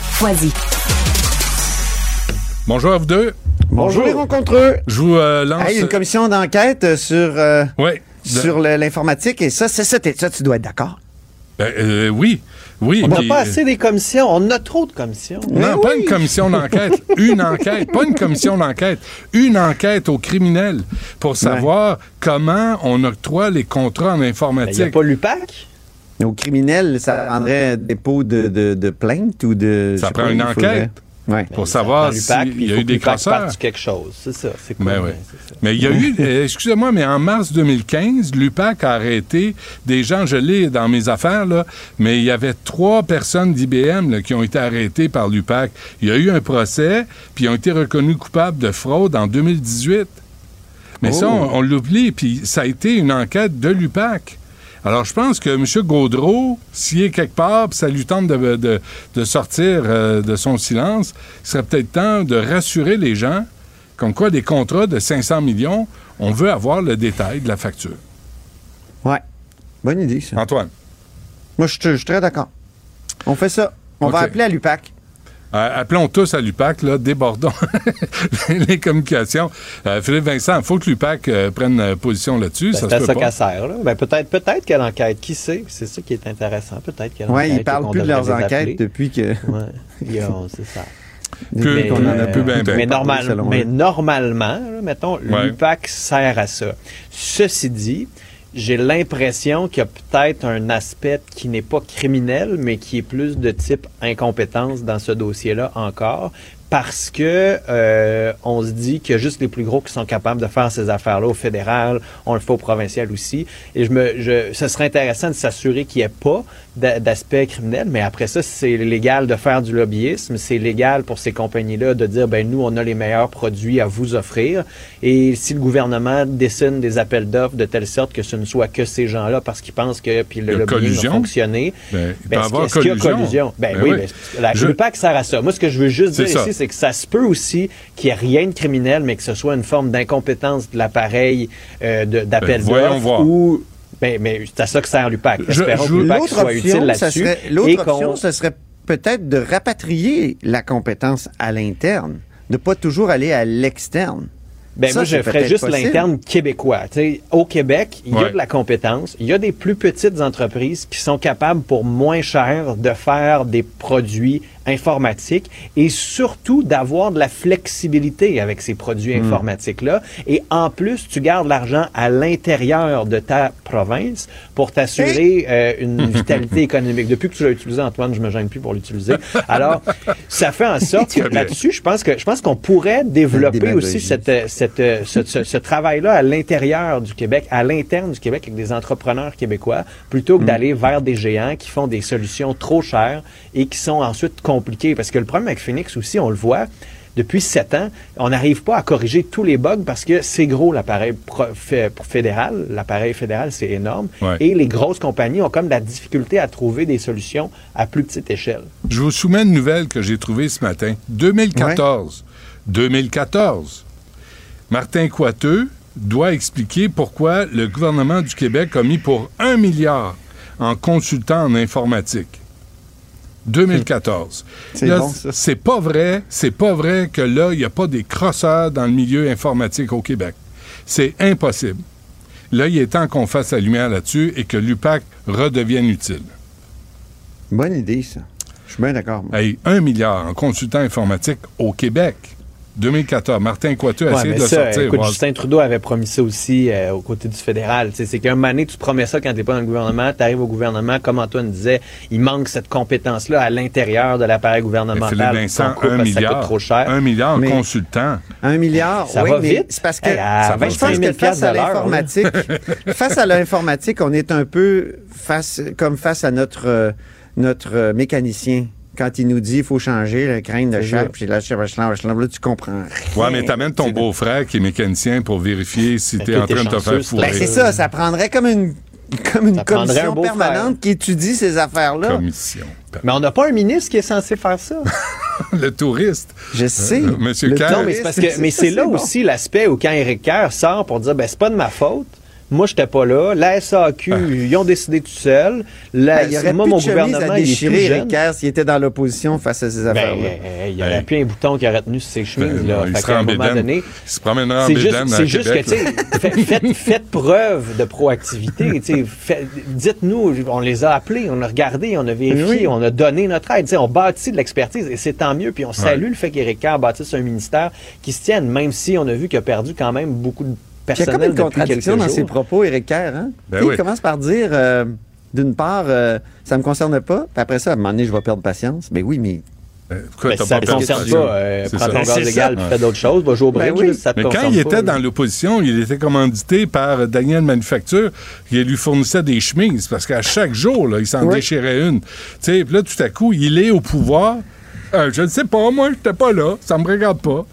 S6: Foisy.
S3: Bonjour à vous deux.
S13: Bonjour les rencontreux.
S3: Je vous euh, lance.
S13: Hey, une commission d'enquête euh, sur, euh,
S3: Ouais.
S13: sur l'informatique et ça, c'est ça, ça, tu dois être d'accord.
S3: Ben, euh, oui, oui.
S14: On n'a pas assez des commissions. On a trop de commissions.
S3: Non, pas une commission d'enquête. une enquête. Pas une commission d'enquête. Une enquête aux criminels pour savoir comment on octroie les contrats en informatique.
S13: Il n'y a pas
S14: l'UPAC?
S13: Aux criminels, ça prendrait dépôt de, de, de plainte ou de.
S3: Ça prend une enquête
S13: Ouais.
S3: pour savoir s'il y
S14: il
S3: a eu des
S14: sur quelque chose. C'est ça. C'est quoi?
S3: Ben oui. Mais il y a eu, euh, excusez-moi, mais en mars 2015, l'UPAC a arrêté des gens, je l'ai dans mes affaires, là, mais il y avait trois personnes d'IBM qui ont été arrêtées par l'UPAC. Il y a eu un procès, puis ils ont été reconnus coupables de fraude en 2018. Mais ça,
S15: Oh.
S3: on, on l'oublie, puis ça a été une enquête de l'UPAC. Alors, je pense que M. Gaudreau, s'il est quelque part, puis ça lui tente de, de- de sortir euh, de son silence, il serait peut-être temps de rassurer les gens, comme quoi des contrats de 500 millions, on veut avoir le détail de la facture.
S13: Ouais. Bonne idée, ça.
S3: Antoine.
S13: Moi, je suis- très d'accord. On fait ça. On va appeler à l'UPAC.
S3: Euh, appelons tous à l'UPAC, là, débordons les communications. Euh, Philippe Vincent, il faut que l'UPAC euh, prenne position là-dessus.
S14: Ben,
S3: ça
S14: c'est
S3: se
S14: à
S3: peut
S14: ça
S3: pas.
S14: qu'elle sert. Là. Ben, peut-être peut-être qu'elle enquête. Qui sait? C'est ça qui est intéressant. Peut-être qu'elle
S13: Ouais,
S14: enquête.
S13: ils
S14: et
S13: parlent plus de leurs enquêtes
S14: appeler.
S13: depuis que.
S14: A- c'est ça.
S13: Depuis qu'on en a plus ben, ben
S14: mais, normal- mais normalement, là, mettons,
S13: Ouais.
S14: l'UPAC sert à ça. Ceci dit, j'ai l'impression qu'il y a peut-être un aspect qui n'est pas criminel, mais qui est plus de type incompétence dans ce dossier-là encore. Parce que euh, on se dit a juste les plus gros qui sont capables de faire ces affaires-là au fédéral, on le fait au provincial aussi. Et je me, je, ce serait intéressant de s'assurer qu'il n'y ait pas d'aspect criminel, mais après ça, c'est légal de faire du lobbyisme, c'est légal pour ces compagnies-là de dire, ben nous, on a les meilleurs produits à vous offrir. Et si le gouvernement dessine des appels d'offres de telle sorte que ce ne soit que ces gens-là parce qu'ils pensent que puis le lobbying
S3: collusion.
S14: a fonctionné,
S3: Ben,
S14: ben, est-ce qu'il- y a
S3: collusion.
S14: collusion? Ben,
S3: Ben
S14: oui,
S3: oui.
S14: mais la,
S3: Je-
S14: le PAC sert à ça. Moi, ce que je veux juste dire
S3: ça.
S14: ici, c'est que ça se peut aussi qu'il n'y ait rien de criminel, mais que ce soit une forme d'incompétence de l'appareil euh, d'appel
S3: Ben,
S14: d'offres ou... Ben, mais c'est à ça que sert l'UPAC. Espérons
S13: je-
S14: que l'UPAC soit utile
S13: option, ça
S14: là-dessus.
S13: l'autre option, ce serait peut-être de rapatrier la compétence à l'interne, de pas toujours aller à l'externe.
S14: Ben
S13: Ça,
S14: moi, je ferais juste l'interne québécois. Tu sais, au Québec, il y a de la compétence. Il y a des plus petites entreprises qui sont capables, pour moins cher, de faire des produits informatiques et surtout d'avoir de la flexibilité avec ces produits
S15: Mm.
S14: informatiques-là. Et en plus, tu gardes l'argent à l'intérieur de ta province pour t'assurer euh, une vitalité économique. Depuis que tu l'as utilisé, Antoine, je me gêne plus pour l'utiliser. Alors, ça fait en sorte que là-dessus, je pense que je pense qu'on pourrait développer aussi cette, euh, cette, euh, ce, ce- ce travail-là à l'intérieur du Québec, à l'interne du Québec avec des entrepreneurs québécois, plutôt que
S15: Mm.
S14: d'aller vers des géants qui font des solutions trop chères et qui sont ensuite Parce que le problème avec Phoenix aussi, on le voit, depuis sept ans, on n'arrive pas à corriger tous les bugs parce que c'est gros l'appareil fédéral. L'appareil fédéral, c'est énorme.
S3: Ouais.
S14: Et les grosses compagnies ont comme de la difficulté à trouver des solutions à plus petite échelle.
S3: Je vous soumets une nouvelle que j'ai trouvée ce matin. 2014. 2014. Martin Coiteux doit expliquer pourquoi le gouvernement du Québec a mis pour un milliard en consultant en informatique. 2014.
S13: C'est bon.
S3: C'est pas vrai, c'est pas vrai que là, il n'y a pas des crosseurs dans le milieu informatique au Québec. C'est impossible. Là, il est temps qu'on fasse la lumière là-dessus et que l'UPAC redevienne utile.
S13: Bonne idée, ça. Je suis bien d'accord.
S3: Hey, un milliard en consultant informatique au Québec. 2014. Martin Coiteux a
S14: Ouais,
S3: essayé
S14: mais
S3: de le
S14: ça,
S3: sortir.
S14: Écoute. Justin Trudeau avait promis ça aussi euh, aux côtés du fédéral. C'est qu'un moment donné, tu te promets ça quand tu n'es pas dans le gouvernement, tu arrives au gouvernement, comme Antoine disait, il manque cette compétence-là à l'intérieur de l'appareil
S3: Mais
S14: gouvernemental.
S3: Philippe
S14: pour
S3: Vincent,
S14: coupe
S3: un
S14: ça
S3: milliard.
S14: coûte trop cher.
S3: Un milliard en
S13: Mais-
S3: consultant.
S13: Un milliard,
S14: Ça
S13: oui,
S14: va
S13: mais
S14: vite.
S13: c'est parce que
S14: Hey, à
S13: ça va- je
S14: 25
S13: pense
S14: 000
S13: que face à l'informatique, face à l'informatique, on est un peu face, comme face à notre euh, notre euh, mécanicien. Quand il nous dit il faut changer le crâne de
S3: ça.
S13: puis là, là, tu comprends.
S3: Ouais, mais t'amènes ton beau-frère qui est mécanicien pour vérifier si t'es en train de te faire fourrer.
S13: Ben, c'est ça, ça prendrait comme une comme une
S14: un
S13: commission permanente qui étudie ces affaires-là.
S3: Commission.
S14: Mais on n'a pas un ministre qui est censé faire ça.
S3: le touriste.
S13: Je sais.
S3: Euh, Monsieur
S14: Le-
S3: Kerr.
S14: Non, mais c'est parce que mais c'est là
S13: bon.
S14: aussi l'aspect où quand Éric Kerr sort pour dire ben c'est pas de ma faute. Moi, j'étais pas là. La SAQ,
S3: Ah.
S14: ils ont décidé tout seuls. La,
S13: Ben, il y aurait
S14: moi,
S13: plus
S14: mon
S13: de
S14: gouvernement,
S13: à
S14: il est
S13: déchirer, Kerr, s'il était dans l'opposition face à ces
S14: Ben,
S13: affaires-là.
S14: il y aurait plus un bouton qui aurait tenu ses chemises.
S3: Ben,
S14: là.
S3: il
S14: Fait
S3: en
S14: un moment
S3: bédaine.
S14: donné,
S3: Il se promènerait en
S14: c'est juste,
S3: bédaine à
S14: c'est juste que,
S3: Québec,
S14: fait- faites, faites preuve de proactivité. Dites-nous, on les a appelés, on a regardé, on a vérifié,
S13: Oui.
S14: on a donné notre aide. On bâtit de l'expertise et c'est tant mieux. Puis on salue le fait qu'Éric Kerr bâtisse un ministère qui se tienne, même si on a vu qu'il a perdu quand même beaucoup de
S13: Il y a comme une contradiction dans ses propos, Éric Kerr. Hein?
S14: Ben oui.
S13: Il commence par dire, euh, d'une part, euh, ça me concerne pas, puis après ça, à un moment donné, je vais perdre patience. Mais oui, mais...
S14: Ben, si ça ne te concerne pas, euh,
S3: C'est
S14: prends
S3: ça.
S14: ton gaz
S3: C'est
S14: légal, fais d'autres choses, va jouer au
S13: Ben
S14: bridge, là, si ça te
S3: Mais quand il
S14: pas,
S3: était
S14: là.
S3: dans l'opposition, il était commandité par Daniel Manufacture qui lui fournissait des chemises parce qu'à chaque jour, là, il s'en
S13: Oui.
S3: déchirait une. Tu sais, puis là, tout à coup, il est au pouvoir. Euh, je ne sais pas, moi, je n'étais pas là, ça me regarde pas.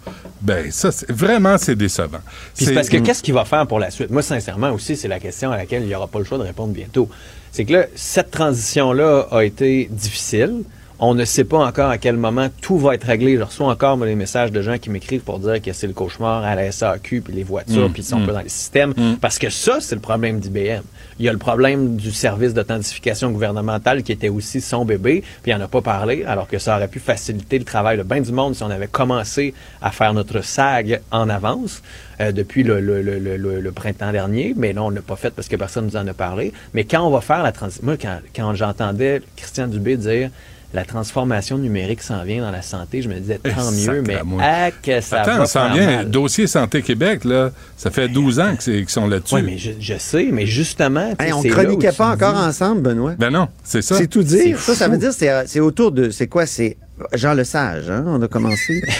S3: Ben, ça, c'est- vraiment, c'est décevant.
S14: Puis c'est parce que qu'est-ce qu'il va faire pour la suite? Moi, sincèrement, aussi, c'est la question à laquelle il n'y aura pas le choix de répondre bientôt. C'est que là, cette transition-là a été difficile. On ne sait pas encore à quel moment tout va être réglé. Je reçois encore moi, des messages de gens qui m'écrivent pour dire que c'est le cauchemar à la SAQ, puis les voitures,
S3: Mm,
S14: puis ils sont
S3: mm.
S14: pas dans les systèmes. Parce que ça, c'est le problème d'IBM. Il y a le problème du service d'authentification gouvernementale qui était aussi son bébé, puis il n'en a pas parlé, alors que ça aurait pu faciliter le travail de bien du monde si on avait commencé à faire notre SAG en avance euh, depuis le, le- le- le- le- le printemps dernier, mais là, on ne l'a pas fait parce que personne nous en a parlé. Mais quand on va faire la transition, moi, quand, quand j'entendais Christian Dubé dire la transformation numérique s'en vient dans la santé, je me disais tant mieux, mais
S3: sacramouille.
S14: ah, que ça
S3: Attends,
S14: va
S3: ça en
S14: faire
S3: vient.
S14: mal.
S3: Dossier Santé Québec, là, ça fait 12 ans que c'est- qu'ils sont là-dessus.
S14: Oui, mais je, je sais, mais justement,
S13: Hey, on chroniquait pas encore
S14: dis-
S13: ensemble, Benoît?
S3: Ben non, c'est ça.
S13: C'est tout dire.
S14: C'est
S13: Ça, ça veut dire c'est c'est autour de... C'est quoi? C'est Jean Lesage, hein? On a commencé.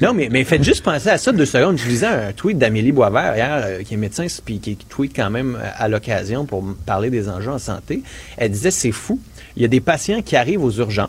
S14: Non, mais, mais faites juste penser à ça deux secondes. Je lisais un tweet d'Amélie Boisvert hier, euh, qui est médecin, puis qui, tweet quand même euh, à l'occasion pour parler des enjeux en santé. Elle disait, c'est fou. Il y a des patients qui arrivent aux urgences.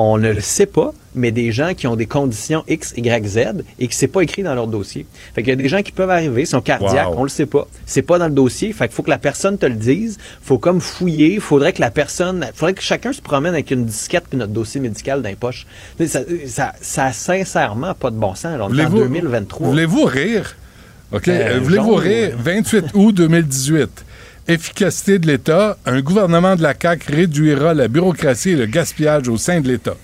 S14: On ne le sait pas, mais des gens qui ont des conditions X, Y, Z et que c'est pas écrit dans leur dossier. Fait qu'il y a des gens qui peuvent arriver, sont cardiaques,
S3: Wow.
S14: on le sait pas. C'est pas dans le dossier. Fait qu'il faut que la personne te le dise. Faut comme fouiller. Il faudrait que la personne, faudrait que chacun se promène avec une disquette puis notre dossier médical dans les poches. Ça, ça, ça a sincèrement pas de bon sens. On est en
S3: Voulez-vous-
S14: 2023.
S3: Voulez-vous rire? OK.
S14: Euh,
S3: Voulez-vous rire?
S14: ou-
S3: 28 août 2018. Efficacité de l'État. Un gouvernement de la CAQ réduira la bureaucratie et le gaspillage au sein de l'État.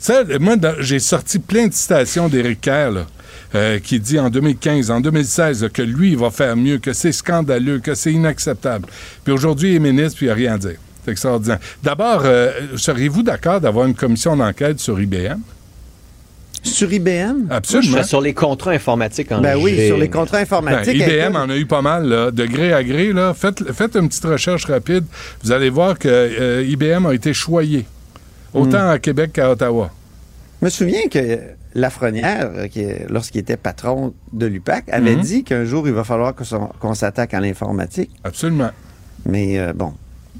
S3: Ça, moi, j'ai sorti plein de citations d'Éric Kerr, euh, qui dit en 2015, en 2016, là, que lui, il va faire mieux, que c'est scandaleux, que c'est inacceptable. Puis aujourd'hui, il est ministre, puis il n'a rien à dire. C'est extraordinaire. D'abord, euh, seriez-vous d'accord d'avoir une commission d'enquête sur IBM?
S13: Sur IBM?
S3: Absolument.
S14: Sur les contrats informatiques en
S13: Ben oui,
S14: G.
S13: sur les contrats informatiques.
S3: Ben, IBM en a eu pas mal, là, de gré à gré. Là. Faites, faites une petite recherche rapide. Vous allez voir que euh, IBM a été choyé, autant à Québec qu'à Ottawa.
S13: Je me souviens que Lafrenière, euh, lorsqu'il était patron de l'UPAC, avait
S3: Mhm.
S13: dit qu'un jour, il va falloir qu'on s'attaque à l'informatique.
S3: Absolument.
S13: Mais euh, bon.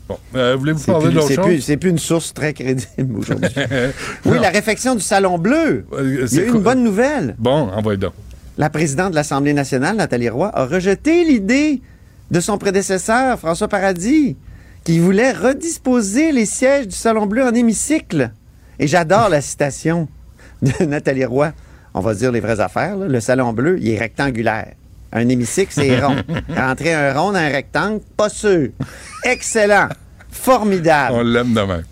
S3: Bon, euh, voulez-vous
S13: C'est
S3: parler d'autre
S13: c'est
S3: chose?
S13: plus- c'est plus une source très crédible aujourd'hui. oui, la réfection du Salon Bleu.
S3: Euh,
S13: Il y
S3: c'est
S13: a eu une bonne nouvelle.
S3: Bon, envoyez donc.
S13: La présidente de l'Assemblée nationale, Nathalie Roy, a rejeté l'idée de son prédécesseur, François Paradis, qui voulait redisposer les sièges du Salon Bleu en hémicycle. Et j'adore la citation de Nathalie Roy. On va dire les vraies affaires. là. Le Salon Bleu, il est rectangulaire. Un hémicycle, c'est rond. Rentrer un rond dans un rectangle, pas sûr. Excellent. Formidable.
S3: On l'aime de même.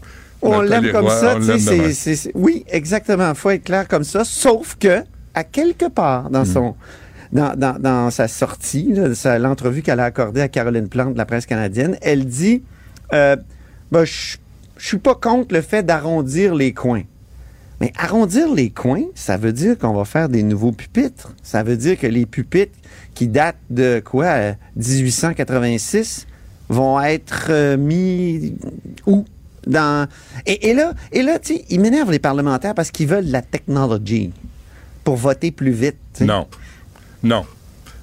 S13: On l'aime comme ça. tu sais, c'est- oui, exactement. faut être clair comme ça. Sauf que, à quelque part dans son. Dans, dans- dans sa sortie, l'entrevue qu'elle a accordée à Caroline Plante de la presse canadienne, elle dit euh, Ben, Je je suis pas contre le fait d'arrondir les coins. Mais arrondir les coins, ça veut dire qu'on va faire des nouveaux pupitres. Ça veut dire que les pupitres qui datent de quoi euh, 1886 vont être euh, mis où? Dans et, et là et là tu ils m'énervent les parlementaires parce qu'ils veulent de la technologie pour voter plus vite.
S3: Non. Non.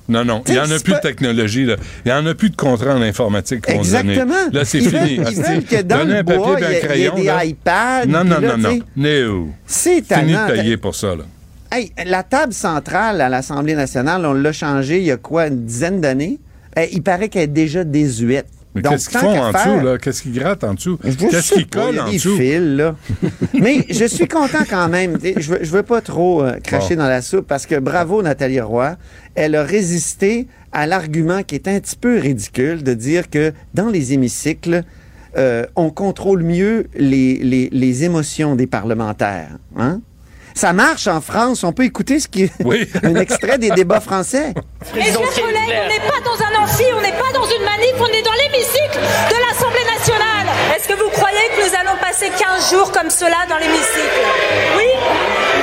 S3: Non, non. Il n'y en a plus
S13: pas-
S3: de technologie. Là. Il n'y en a plus de contrat en informatique qu'on se donnait.
S13: Exactement.
S3: Là, c'est
S13: Ils
S3: fini.
S13: veulent- ils veulent que dans
S3: Donnez
S13: le bois, il y a-
S3: crayon.
S13: il y a
S3: là.
S13: des iPads,
S3: Non, non,
S13: là,
S3: non, non.
S13: C'est
S3: Fini de payer pour ça, là.
S13: Hey, la table centrale à l'Assemblée nationale, on l'a changée il y a quoi, une dizaine d'années? Eh, il paraît qu'elle est déjà désuète.
S3: Mais qu'est-ce qu'ils font en
S13: faire-
S3: dessous, là? Qu'est-ce qu'ils grattent en dessous? Qu'est-ce qu'ils collent en
S13: des
S3: dessous?
S13: fils, là. Mais je suis content quand même. Je veux, je veux pas trop euh, cracher
S3: Bon.
S13: dans la soupe parce que bravo Nathalie Roy. Elle a résisté à l'argument qui est un petit peu ridicule de dire que dans les hémicycles, euh, on contrôle mieux les, les, les émotions des parlementaires. Hein? Ça marche en France. On peut écouter ce qui est un extrait des débats français.
S15: Mes chers collègues, on n'est pas dans un amphi, on n'est pas dans une manif, on est dans l'hémicycle de l'Assemblée nationale. Est-ce que vous croyez que nous allons passer 15 jours comme cela dans l'hémicycle? Oui?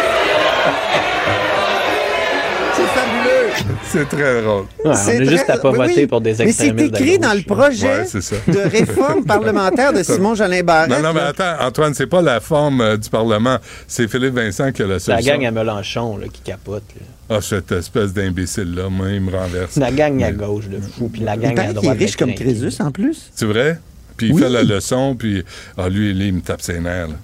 S13: C'est
S3: très drôle.
S14: Ouais, on
S13: C'est
S14: a juste à pas voter
S13: oui.
S14: pour des
S13: Mais c'est
S14: extrémistes. de
S13: écrit dans le projet
S3: Ouais,
S13: de réforme parlementaire de Simon Jolin Barrette.
S3: Non, non, mais attends, Antoine, c'est pas la forme euh, du Parlement. C'est Philippe Vincent qui a la
S14: C'est la
S3: solution.
S14: gang à Mélenchon là, qui capote. là.
S3: Ah, cette espèce d'imbécile-là, moi, il me renverse.
S14: La gang à gauche de fou, puis la
S13: Il
S14: gang à
S13: paraît qu'il est
S14: droite.
S13: riche comme. Crésus en plus.
S3: C'est vrai? Puis il
S13: Oui.
S3: fait la leçon, puis ah, lui, lui, il me tape ses nerfs. là.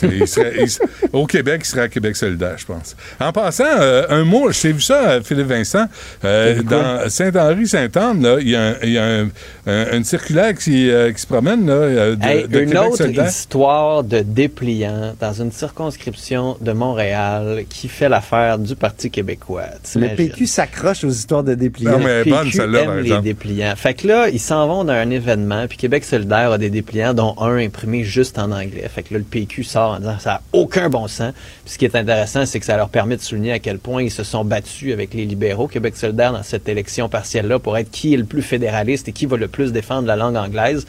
S3: C'est- il serait- il se- au Québec, il serait à Québec solidaire, je pense. En passant, euh, un mot, j'ai vu ça, euh, Philippe Vincent, euh, dans Saint-Henri-Sainte-Anne, là, il y a, un- il y a un- un- une circulaire qui, euh, qui se promène là, de,
S14: Hey,
S3: de
S14: une
S3: Québec
S14: autre
S3: solidaire.
S14: histoire de dépliant dans une circonscription de Montréal qui fait l'affaire du Parti québécois.
S13: Le? PQ s'accroche aux histoires de dépliants.
S3: Non, mais
S14: Le
S3: bonne,
S14: PQ
S3: celle-là, par
S14: aime les
S3: exemple.
S14: dépliants. Fait que là, ils s'en vont dans un événement, puis Québec solidaire a des dépliants, dont un imprimé juste en anglais. Fait que là, le PQ sort en disant ça n'a aucun bon sens. Puis ce qui est intéressant, c'est que ça leur permet de souligner à quel point ils se sont battus avec les libéraux. Québec solidaire, dans cette élection partielle-là, pour être qui est le plus fédéraliste et qui va le plus défendre la langue anglaise.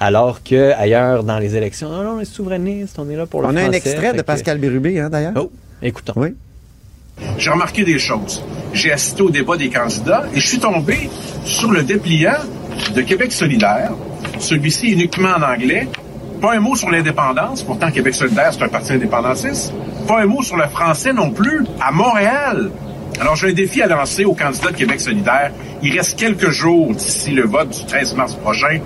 S14: Alors que ailleurs dans les élections, non, non, on est souverainiste, on est là pour le
S13: On a
S14: français.
S13: un extrait de
S14: que-
S13: Pascal Bérubé, hein, d'ailleurs.
S14: Oh, écoutons.
S13: Oui.
S16: J'ai remarqué des choses. J'ai assisté au débat des candidats et je suis tombé sur le dépliant de Québec solidaire, celui-ci uniquement en anglais. Pas un mot sur l'indépendance, pourtant Québec solidaire, c'est un parti indépendantiste. Pas un mot sur le français non plus, à Montréal. Alors j'ai un défi à lancer aux candidats de Québec solidaire. Il reste quelques jours d'ici le vote du 13 mars prochain.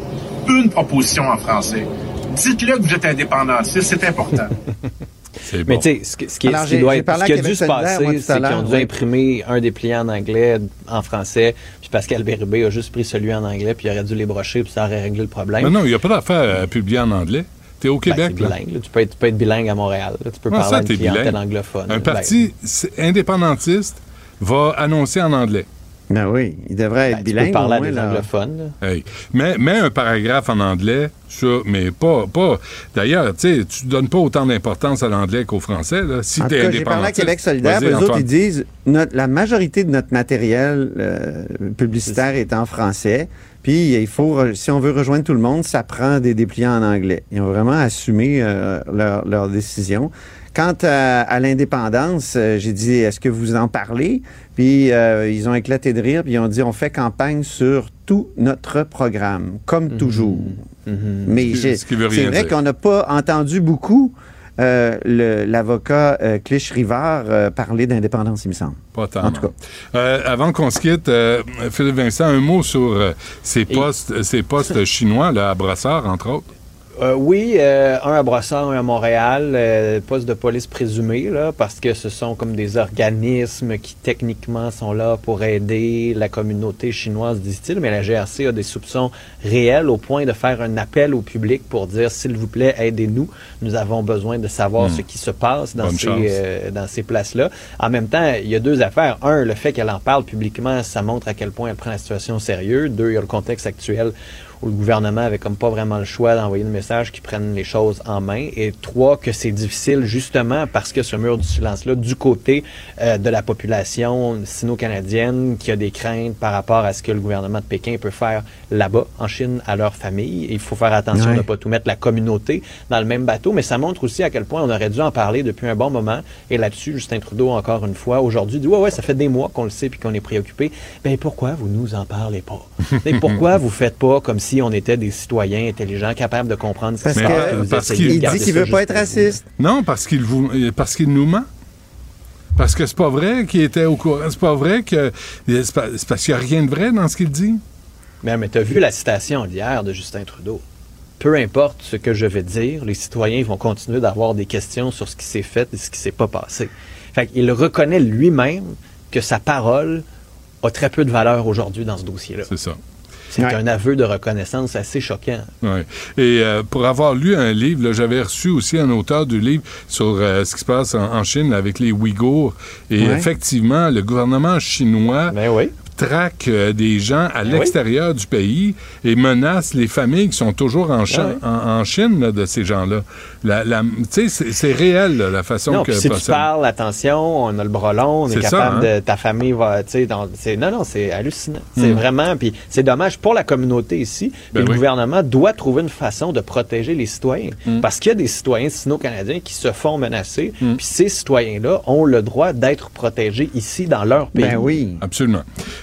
S16: Une proposition en français. Dites-le que vous êtes indépendantiste, c'est important.
S14: Mais tu sais, ce, qui,
S13: Alors,
S14: ce qui
S13: j'ai-
S14: doit être,
S13: parlé
S14: ce qui a dû se passer, c'est qu'ils ont dû imprimer un dépliant en anglais, en français, Pascal Bérubé a juste pris celui en anglais, puis il aurait dû les brocher, puis ça aurait réglé le problème.
S3: Mais non, il n'y a pas d'affaire à publier en anglais. T'es au
S14: Ben,
S3: Québec,
S14: c'est
S3: là.
S14: bilingue, là. Tu, peux être, tu peux être bilingue à Montréal. là. Tu peux parler
S3: ça,
S14: à une anglophone.
S3: Un
S14: Ben,
S3: parti indépendantiste va annoncer en anglais.
S13: Ben oui, il devrait être
S14: tu peux
S13: bilingue.
S14: parler
S13: au
S14: à
S13: moins,
S14: des anglophones.
S3: Hey. Mets, mets un paragraphe en anglais, ça, mais pas. pas D'ailleurs, tu sais, tu donnes pas autant d'importance à l'anglais qu'au français. Là. Si
S13: tout
S3: t'es
S13: cas, j'ai parlé à. Québec solidaire, eux autres, ils disent notre- la majorité de notre matériel euh, publicitaire est en français. Puis il faut, si on veut rejoindre tout le monde, ça prend des dépliants en anglais. Ils ont vraiment assumé euh, leur, leur décision. Quant à, à l'indépendance, euh, j'ai dit est-ce que vous en parlez? Puis euh, ils ont éclaté de rire, puis ils ont dit on fait campagne sur tout notre programme, comme toujours. Mais
S3: Ce
S13: j'ai-
S3: qui- ce qui veut
S13: c'est
S3: rien
S13: vrai
S3: dire.
S13: qu'on n'a pas entendu beaucoup euh, le- l'avocat euh, Clich-Rivard euh, parler d'indépendance, il me semble.
S3: Pas tant.
S13: En tout cas.
S3: Euh, avant qu'on se quitte, euh, Philippe Vincent, un mot sur euh, ces postes, ces postes chinois là, à Brossard, entre autres.
S14: Euh, oui, euh, un à Brossard, un à Montréal, euh, poste de police présumé, là, parce que ce sont comme des organismes qui techniquement sont là pour aider la communauté chinoise, disent-ils, mais la GRC a des soupçons réels au point de faire un appel au public pour dire, s'il vous plaît, aidez-nous, nous avons besoin de savoir
S3: Hmm.
S14: ce qui se passe dans
S3: Bonne
S14: ces, euh, dans ces places-là. En même temps, il y a deux affaires. Un, le fait qu'elle en parle publiquement, ça montre à quel point elle prend la situation au sérieux. Deux, il y a le contexte actuel où le gouvernement avait comme pas vraiment le choix d'envoyer le message qu'ils prennent les choses en main. Et trois, que c'est difficile justement parce que ce mur du silence-là, du côté euh, de la population sino-canadienne qui a des craintes par rapport à ce que le gouvernement de Pékin peut faire là-bas, en Chine, à leur famille. Et il faut faire attention
S13: Ouais.
S14: de ne pas tout mettre la communauté dans le même bateau, mais ça montre aussi à quel point on aurait dû en parler depuis un bon moment. Et là-dessus, Justin Trudeau, encore une fois, aujourd'hui, dit Ouais, ouais, ça fait des mois qu'on le sait puis qu'on est préoccupé. Ben pourquoi vous nous en parlez pas? Et pourquoi vous faites pas comme si on était des citoyens intelligents, capables de comprendre ce qui
S13: Parce
S14: se passe,
S3: qu'il-
S13: dit qu'il veut pas être raciste.
S3: Non, parce qu'il vous, parce qu'il nous ment. Parce que c'est pas vrai qu'il était au courant. C'est pas vrai que. C'est parce qu'il n'y a rien de vrai dans ce qu'il dit.
S14: Mais, mais tu as vu la citation d'hier de Justin Trudeau. Peu importe ce que je vais dire, les citoyens vont continuer d'avoir des questions sur ce qui s'est fait et ce qui s'est pas passé. Fait qu'il reconnaît lui-même que sa parole a très peu de valeur aujourd'hui dans ce dossier-là.
S3: C'est ça.
S14: C'est un aveu de reconnaissance assez choquant.
S3: Ouais. Et euh, pour avoir lu un livre, j'avais reçu aussi un auteur du livre sur euh, ce qui se passe en, en Chine avec les Ouïghours. Et
S14: Ouais.
S3: effectivement, le gouvernement chinois traque euh, des gens à
S14: Ben
S3: l'extérieur du pays et menace les familles qui sont toujours en, Chi-
S14: Ah ouais.
S3: en, en Chine là, de ces gens-là. La, la- c'est réel là, la façon
S14: Non,
S3: que
S14: si tu parles, attention, on a le bras long, on est,
S3: C'est ça,
S14: capable
S3: hein?
S14: de ta famille va, tu sais, non non, c'est hallucinant. C'est
S3: Mm.
S14: vraiment puis c'est dommage pour la communauté ici.
S3: Ben
S14: le
S3: oui.
S14: gouvernement doit trouver une façon de protéger les citoyens
S3: Mm.
S14: parce qu'il y a des citoyens sino-canadiens qui se font menacer,
S3: Mm.
S14: puis ces citoyens-là ont le droit d'être protégés ici dans leur pays.
S13: Ben oui.
S3: Absolument.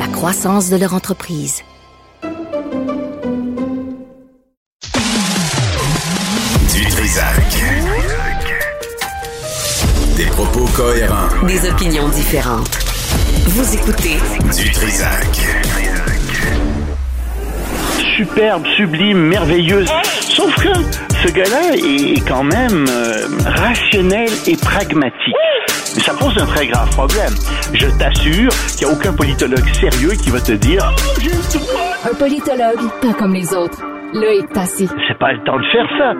S1: la croissance de leur entreprise.
S2: Du Trisac. Des propos cohérents.
S6: Des opinions différentes. Vous écoutez
S2: Du Trisac.
S17: superbe, sublime, merveilleuse. Sauf que ce gars-là est quand même euh, rationnel et pragmatique. Ça pose un très grave problème. Je t'assure qu'il n'y a aucun politologue sérieux qui va te dire Oh, j'ai.
S18: Un politologue, pas comme les autres. Loïc Tassi.
S17: C'est pas le temps de faire ça.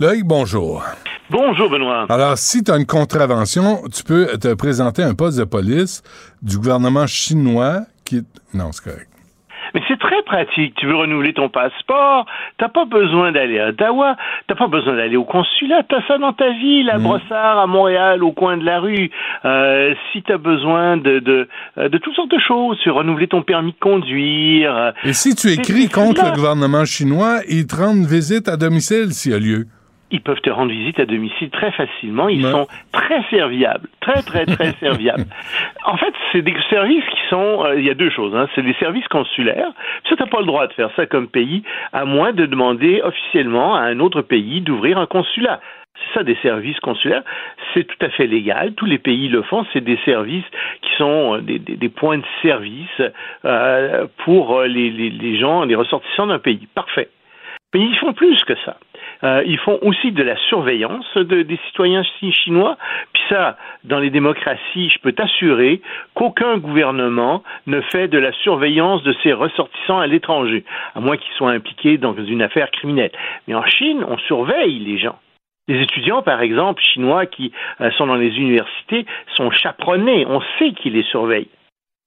S3: Loïc, bonjour.
S17: Bonjour, Benoît.
S3: Alors, si tu as une contravention, tu peux te présenter un poste de police du gouvernement chinois qui... Non, c'est correct.
S17: Très pratique. Tu veux renouveler ton passeport, t'as pas besoin d'aller à Ottawa, t'as pas besoin d'aller au consulat, t'as ça dans ta ville, à Brossard, à Montréal, au coin de la rue. Euh, si t'as besoin de, de, euh, de toutes sortes de choses, tu veux renouveler ton permis de conduire. euh,
S3: Et si tu écris contre
S17: là.
S3: le gouvernement chinois, ils te rendent visite à domicile s'il y a lieu.
S17: Ils peuvent te rendre visite à domicile très facilement. Ils sont très serviables, très très très serviables. En fait, c'est des services qui sont. euh, Il y a deux choses. Hein. C'est des services consulaires. Ça, t'as pas le droit de faire ça comme pays, à moins de demander officiellement à un autre pays d'ouvrir un consulat. C'est ça des services consulaires. C'est tout à fait légal. Tous les pays le font. C'est des services qui sont euh, des, des- des points de service euh, pour les, les- les gens, les ressortissants d'un pays. Parfait. Mais ils font plus que ça. Euh, ils font aussi de la surveillance de- des citoyens chi- chinois. Puis ça, dans les démocraties, je peux t'assurer qu'aucun gouvernement ne fait de la surveillance de ses ressortissants à l'étranger, à moins qu'ils soient impliqués dans une affaire criminelle. Mais en Chine, on surveille les gens. Les étudiants, par exemple, chinois qui euh, sont dans les universités, sont chaperonnés. On sait qu'ils les surveillent.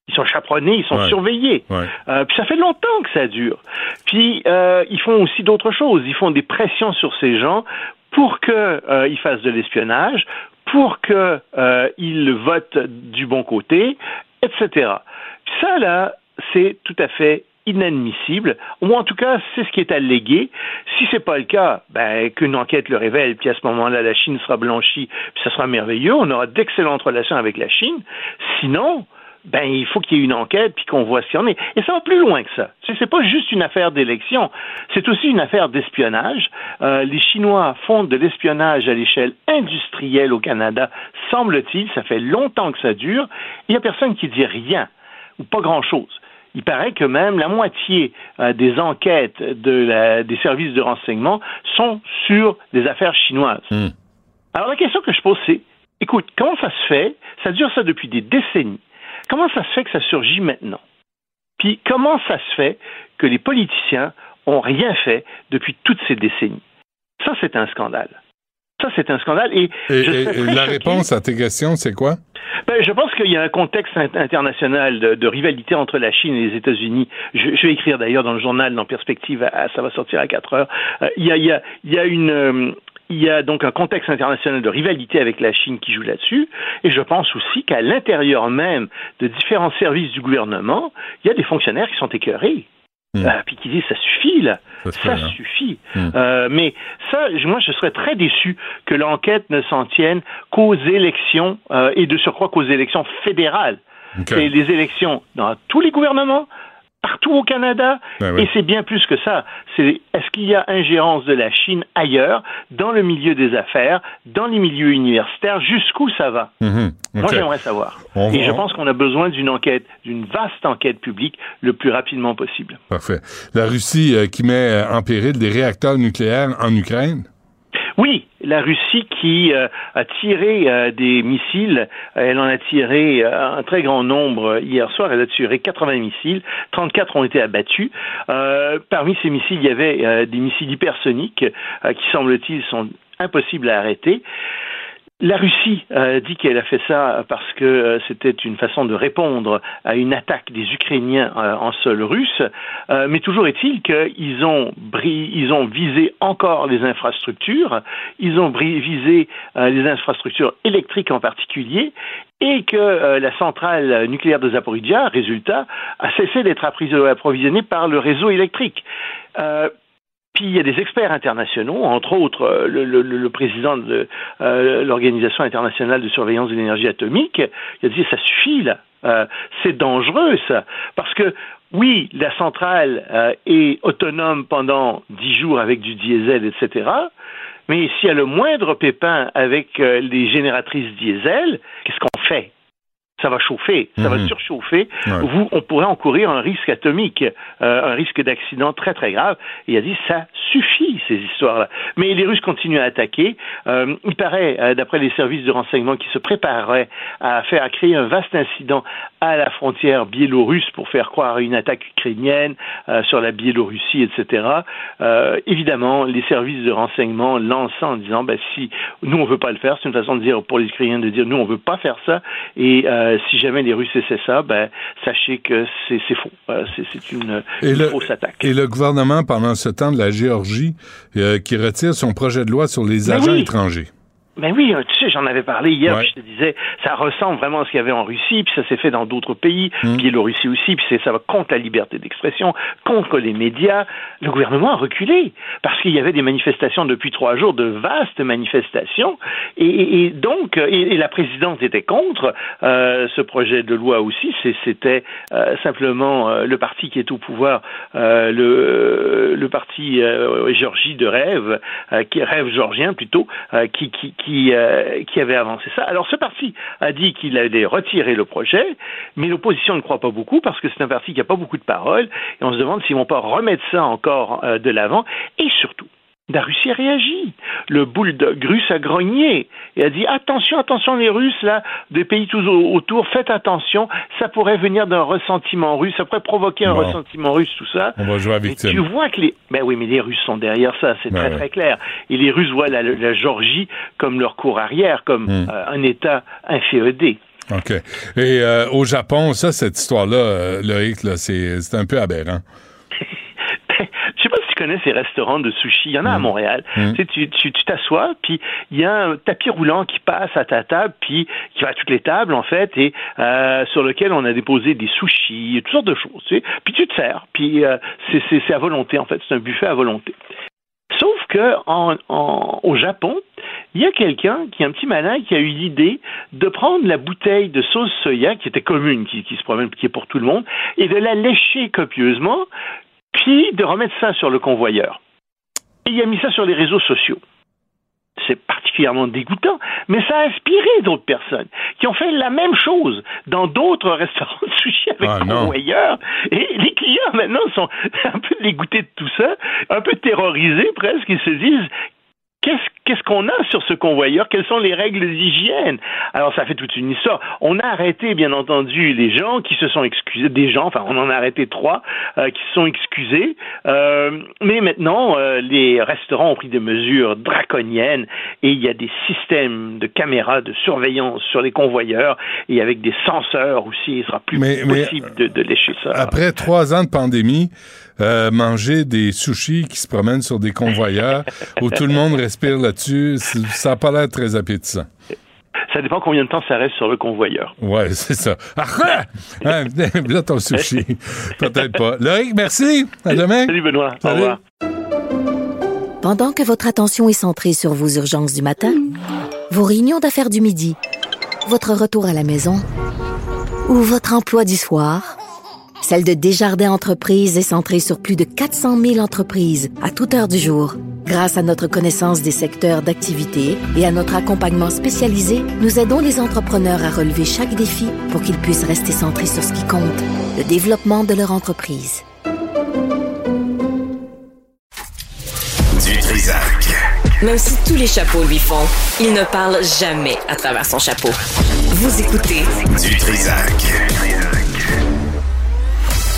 S17: Ils sont chaperonnés, ils sont
S3: Ouais.
S17: surveillés.
S3: Ouais.
S17: Euh, puis ça fait longtemps que ça dure. Puis euh, ils font aussi d'autres choses. Ils font des pressions sur ces gens pour que euh, fassent de l'espionnage, pour que euh, ils votent du bon côté, etc. Puis ça là, c'est tout à fait inadmissible, ou en tout cas, c'est ce qui est allégué. Si c'est pas le cas, ben, qu'une enquête le révèle, puis à ce moment-là, la Chine sera blanchie, puis ça sera merveilleux, on aura d'excellentes relations avec la Chine. Sinon, ben, il faut qu'il y ait une enquête puis qu'on voit y en est. Et ça va plus loin que ça. C'est, pas juste une affaire d'élection, c'est aussi une affaire d'espionnage. Euh, les Chinois font de l'espionnage à l'échelle industrielle au Canada, semble-t-il. Ça fait longtemps que ça dure. Il y a personne qui dit rien ou pas grand-chose. Il paraît que même la moitié euh, des enquêtes de la- des services de renseignement sont sur des affaires chinoises. Alors la question que je pose, c'est, écoute, comment ça se fait? Ça dure ça depuis des décennies. Comment ça se fait que ça surgit maintenant? Puis comment ça se fait que les politiciens ont rien fait depuis toutes ces décennies? Ça, c'est un scandale. Ça, c'est un scandale. Et, je
S3: la réponse à tes questions, c'est quoi?
S17: ben, je pense qu'il y a un contexte in- international de, de rivalité entre la Chine et les États-Unis. Je, je vais écrire d'ailleurs dans le journal, dans Perspective, à- à- ça va sortir à 4 heures. Euh, il, y a, il, y a, il y a une... il y a donc un contexte international de rivalité avec la Chine qui joue là-dessus, et je pense aussi qu'à l'intérieur même de différents services du gouvernement, il y a des fonctionnaires qui sont écœurés. Euh, puis qui disent ça suffit là,
S3: Ça se
S17: ça
S3: fait, hein.
S17: suffit.
S3: Hmm.
S17: Euh, mais ça, moi, je serais très déçu que l'enquête ne s'en tienne qu'aux élections euh, et de surcroît qu'aux élections fédérales.
S3: OK.
S17: C'est les élections dans tous les gouvernements partout au Canada.
S3: Ben oui.
S17: Et c'est bien plus que ça. C'est est-ce qu'il y a ingérence de la Chine ailleurs, dans le milieu des affaires, dans les milieux universitaires, jusqu'où ça va?
S3: Mhm.
S17: Moi, j'aimerais savoir.
S3: On
S17: Et
S3: va-
S17: je pense qu'on a besoin d'une enquête, d'une vaste enquête publique, le plus rapidement possible.
S3: Parfait. La Russie euh, qui met euh, en péril des réacteurs nucléaires en Ukraine?
S17: Oui, la Russie qui euh, a tiré euh, des missiles, elle en a tiré euh, un très grand nombre hier soir, elle a tiré 80 missiles, 34 ont été abattus. Parmi ces missiles, il y avait des missiles hypersoniques qui, semble-t-il, sont impossibles à arrêter. La Russie euh, dit qu'elle a fait ça parce que euh, c'était une façon de répondre à une attaque des Ukrainiens euh, en sol russe, Euh, mais toujours est-il qu'ils ont, ils ont visé encore les infrastructures, ils ont visé euh, les infrastructures électriques en particulier, et que euh, la centrale nucléaire de Zaporizhia, résultat, a cessé d'être approvisionnée par le réseau électrique. Euh, puis il y a des experts internationaux, entre autres euh, le, président de euh, l'Organisation internationale de surveillance de l'énergie atomique, il a dit ça suffit là, Euh, c'est dangereux ça, parce que oui, la centrale est autonome pendant dix jours avec du diesel, etc. Mais s'il y a le moindre pépin avec les génératrices diesel, qu'est-ce qu'on fait? Ça va chauffer, ça va
S3: Mhm.
S17: surchauffer.
S3: Ouais.
S17: Vous, on pourrait encourir un risque atomique, euh, un risque d'accident très très grave. Et il a dit ça suffit ces histoires-là. Mais les Russes continuent à attaquer. Euh, il paraît, euh, d'après les services de renseignement, qu'ils se prépareraient à faire à créer un vaste incident à la frontière biélorusse pour faire croire à une attaque ukrainienne sur la Biélorussie, etc. Évidemment, les services de renseignement lancent en disant ben, si nous on veut pas le faire, c'est une façon de dire pour les Ukrainiens de dire nous on veut pas faire ça et euh, si jamais les Russes essaient ça, ben sachez que c'est faux, Euh, c'est une,
S3: Et
S17: une
S3: le,
S17: fausse attaque.
S3: et le gouvernement, pendant ce temps de la Géorgie, euh, qui retire son projet de loi sur les
S17: Ben
S3: agents
S17: oui.
S3: étrangers.
S17: Ben oui, euh, tu sais, j'en avais parlé hier,
S3: Ouais.
S17: puis je te disais, ça ressemble vraiment à ce qu'il y avait en Russie, puis ça s'est fait dans d'autres pays, Biélorussie aussi, puis ça va contre la liberté d'expression, contre les médias. Le gouvernement a reculé, parce qu'il y avait des manifestations depuis trois jours, de vastes manifestations, et, donc, euh, et, et la présidente était contre euh, ce projet de loi aussi, c'était euh, simplement euh, le parti qui est au pouvoir, le, le parti Géorgie de rêve, qui rêve georgien plutôt, qui qui qui, euh, qui avait avancé ça. Alors ce parti a dit qu'il allait retirer le projet, mais l'opposition ne croit pas beaucoup parce que c'est un parti qui n'a pas beaucoup de paroles et on se demande s'ils vont pas remettre ça encore euh, de l'avant et surtout. La Russie a réagi. Le bulldog russe a grogné et a dit attention, attention les Russes là, des pays tous au- autour, faites attention, ça pourrait venir d'un ressentiment russe, ça pourrait provoquer un
S3: Bon.
S17: ressentiment russe, tout ça.
S3: On va jouer à victime.
S17: tu vois que les. Ben oui, mais les Russes sont derrière ça, c'est
S3: Ben
S17: très
S3: ouais.
S17: très clair. Et les Russes voient la, la Géorgie comme leur cour arrière, comme
S3: Hmm.
S17: euh, un État inféodé.
S3: OK. Et euh, au Japon, ça, cette histoire-là, euh, Loïc, là, c'est c'est un peu aberrant.
S17: Je sais pas si tu connais ces restaurants de sushi? Il y en a à Montréal.
S3: Mm.
S17: Tu t'assois, puis il y a un tapis roulant qui passe à ta table, puis qui va à toutes les tables, en fait, et euh, sur lequel on a déposé des sushis, toutes sortes de choses. Tu sais. Puis tu te sers, puis euh, c'est- c'est c'est à volonté, en fait. C'est un buffet à volonté. Sauf que en, en- au Japon, il y a quelqu'un qui est un petit malin qui a eu l'idée de prendre la bouteille de sauce soya qui était commune, qui, qui se promène, qui est pour tout le monde, et de la lécher copieusement, puis de remettre ça sur le convoyeur? Et il a mis ça sur les réseaux sociaux. C'est particulièrement dégoûtant, mais ça a inspiré d'autres personnes qui ont fait la même chose dans d'autres restaurants de sushi avec
S3: Ah,
S17: convoyeurs. Et les clients maintenant sont un peu dégoûtés de tout ça, un peu terrorisés presque. Ils se disent Qu'est-ce qu'on a sur ce convoyeur? Quelles sont les règles d'hygiène? Alors ça fait toute une histoire. On a arrêté bien entendu les gens qui se sont excusés, des gens, enfin on en a arrêté trois euh, qui se sont excusés. Euh, mais maintenant euh, les restaurants ont pris des mesures draconiennes et il y a des systèmes de caméras de surveillance sur les convoyeurs et avec des censeurs aussi, il sera plus
S3: Mais- mais-
S17: possible de, de lécher ça.
S3: Après trois ans de pandémie, euh, manger des sushis qui se promènent sur des convoyeurs où tout le monde respire là-dessus, ça n'a pas l'air très appétissant.
S17: Ça dépend combien de temps ça reste sur le convoyeur.
S3: Ouais, c'est ça. Ah, ah! Hein, là, ton sushi. Peut-être pas. Loïc, merci. À demain.
S17: Salut Benoît. Au revoir.
S1: Pendant que votre attention est centrée sur vos urgences du matin, vos réunions d'affaires du midi, votre retour à la maison ou votre emploi du soir, Celle de Desjardins Entreprises est centrée sur plus de 400 000 entreprises à toute heure du jour. Grâce à notre connaissance des secteurs d'activité et à notre accompagnement spécialisé, nous aidons les entrepreneurs à relever chaque défi pour qu'ils puissent rester centrés sur ce qui compte, le développement de leur entreprise.
S2: Du Trisac.
S6: Même si tous les chapeaux lui font, il ne parle jamais à travers son chapeau. Vous écoutez
S2: Du Trisac.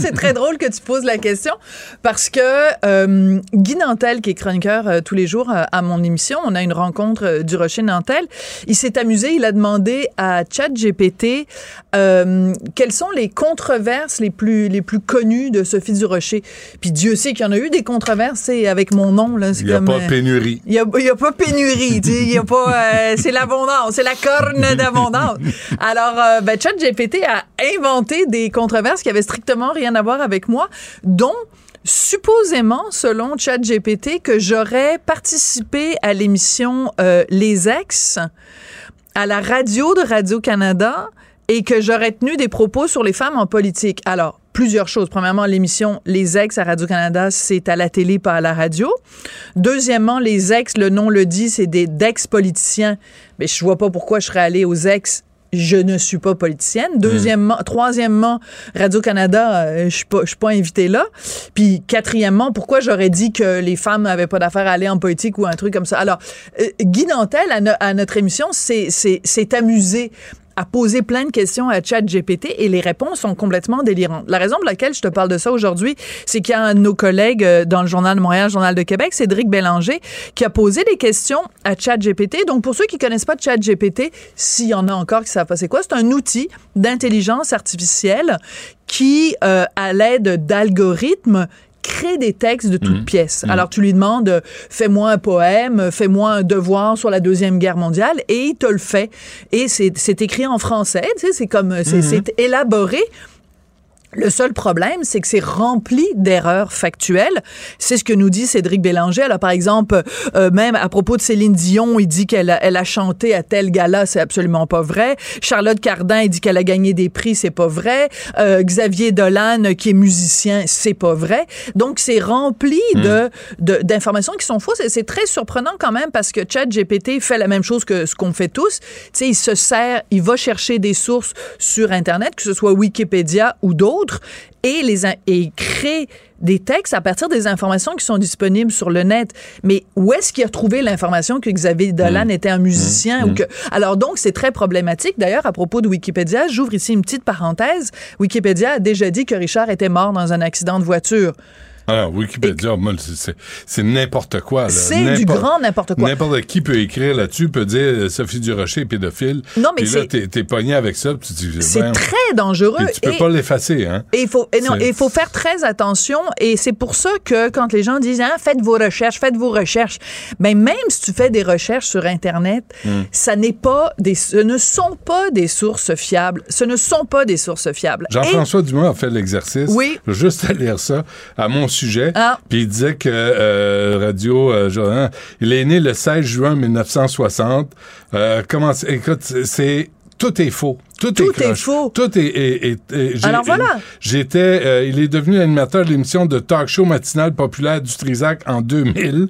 S19: C'est très drôle que tu poses la question parce que euh, Guy Nantel, qui est chroniqueur euh, tous les jours euh, à mon émission, on a une rencontre du Rocher Nantel. Il s'est amusé, il a demandé à ChatGPT quelles sont les controverses les plus les plus connues de Sophie du Rocher. Puis Dieu sait qu'il y en a eu des controverses, c'est avec mon nom là.
S3: Il n'y a pas pénurie.
S19: il n'y a, pas pénurie, il y a pas, c'est l'abondance, c'est la corne d'abondance. Alors, ben, ChatGPT a inventé des controverses qui avaient strictement rien à voir avec moi, dont supposément, selon ChatGPT, que j'aurais participé à l'émission euh, Les Ex à la radio de Radio-Canada et que j'aurais tenu des propos sur les femmes en politique. Alors, plusieurs choses. Premièrement, l'émission Les Ex à Radio-Canada, c'est à la télé, pas à la radio. Deuxièmement, les ex, le nom le dit, c'est des d'ex-politiciens. Mais je vois pas pourquoi je serais allée aux ex. Je ne suis pas politicienne. Deuxièmement, troisièmement, Radio-Canada, euh, je suis pas, je suis pas invitée là. Puis quatrièmement, pourquoi j'aurais dit que les femmes n'avaient pas d'affaire à aller en politique ou un truc comme ça? Alors, euh, Guy Nantel, à, no- à notre émission, s'est amusé à poser plein de questions à ChatGPT et les réponses sont complètement délirantes. La raison pour laquelle je te parle de ça aujourd'hui, c'est qu'il y a un de nos collègues euh, dans le Journal de Montréal, Journal de Québec, Cédric Bélanger, qui a posé des questions à ChatGPT. Donc, pour ceux qui connaissent pas ChatGPT, s'il y en a encore qui savent pas c'est quoi, c'est un outil d'intelligence artificielle qui, euh, à l'aide d'algorithmes, crée des textes de toutes pièces. Alors, tu lui demandes, fais-moi un poème, fais-moi un devoir sur la Deuxième Guerre mondiale, et il te le fait. Et c'est écrit en français, tu sais, c'est comme, c'est c'est élaboré. Le seul problème, c'est que c'est rempli d'erreurs factuelles. C'est ce que nous dit Cédric Bélanger. Alors, par exemple, euh, même à propos de Céline Dion, il dit qu'elle a, elle a chanté à tel gala, c'est absolument pas vrai. Charlotte Cardin, il dit qu'elle a gagné des prix, c'est pas vrai. Euh, Xavier Dolan, qui est musicien, c'est pas vrai. Donc, c'est rempli de de- d'informations qui sont fausses. Et c'est très surprenant quand même parce que ChatGPT fait la même chose que ce qu'on fait tous. Tu sais, il se sert, il va chercher des sources sur Internet, que ce soit Wikipédia ou d'autres, et les et il crée des textes à partir des informations qui sont disponibles sur le net. Mais où est-ce qu'il a trouvé l'information que Xavier Dolan était un musicien ou que alors donc c'est très problématique. D'ailleurs à propos de Wikipédia, j'ouvre ici une petite parenthèse. Wikipédia a déjà dit que Richard était mort dans un accident de voiture.
S3: Alors, Wikipédia, moi, c'est- c'est- c'est n'importe quoi.
S19: C'est du grand n'importe quoi.
S3: N'importe qui peut écrire là-dessus, peut dire euh, Sophie Durocher est pédophile.
S19: Non, mais
S3: Puis là,
S19: c'est-
S3: t'es pogné avec ça, tu dis,
S19: C'est très dangereux.
S3: Puis tu peux
S19: et-
S3: pas l'effacer, hein?
S19: Et il faut, et non,
S3: C'est-
S19: et faut faire très attention. Et c'est pour ça que quand les gens disent ah, faites vos recherches, faites vos recherches, ben même si tu fais des recherches sur Internet,
S3: Hmm.
S19: ça n'est pas des, ce ne sont pas des sources fiables. Ce ne sont pas des sources fiables. Et-
S3: Jean-François Dumas a fait l'exercice.
S19: Oui.
S3: Juste à lire ça à mon sujet.
S19: Ah.
S3: Puis il disait que euh, Radio euh, Jordan, il est né le 16 juin 1960. Euh, comment écoute, c'est- tout est faux. Tout,
S19: Tout
S3: est,
S19: faux.
S3: Tout est. est- est-
S19: Alors voilà.
S3: J'étais. il est devenu animateur de l'émission de talk show matinale populaire du Trisac en 2000.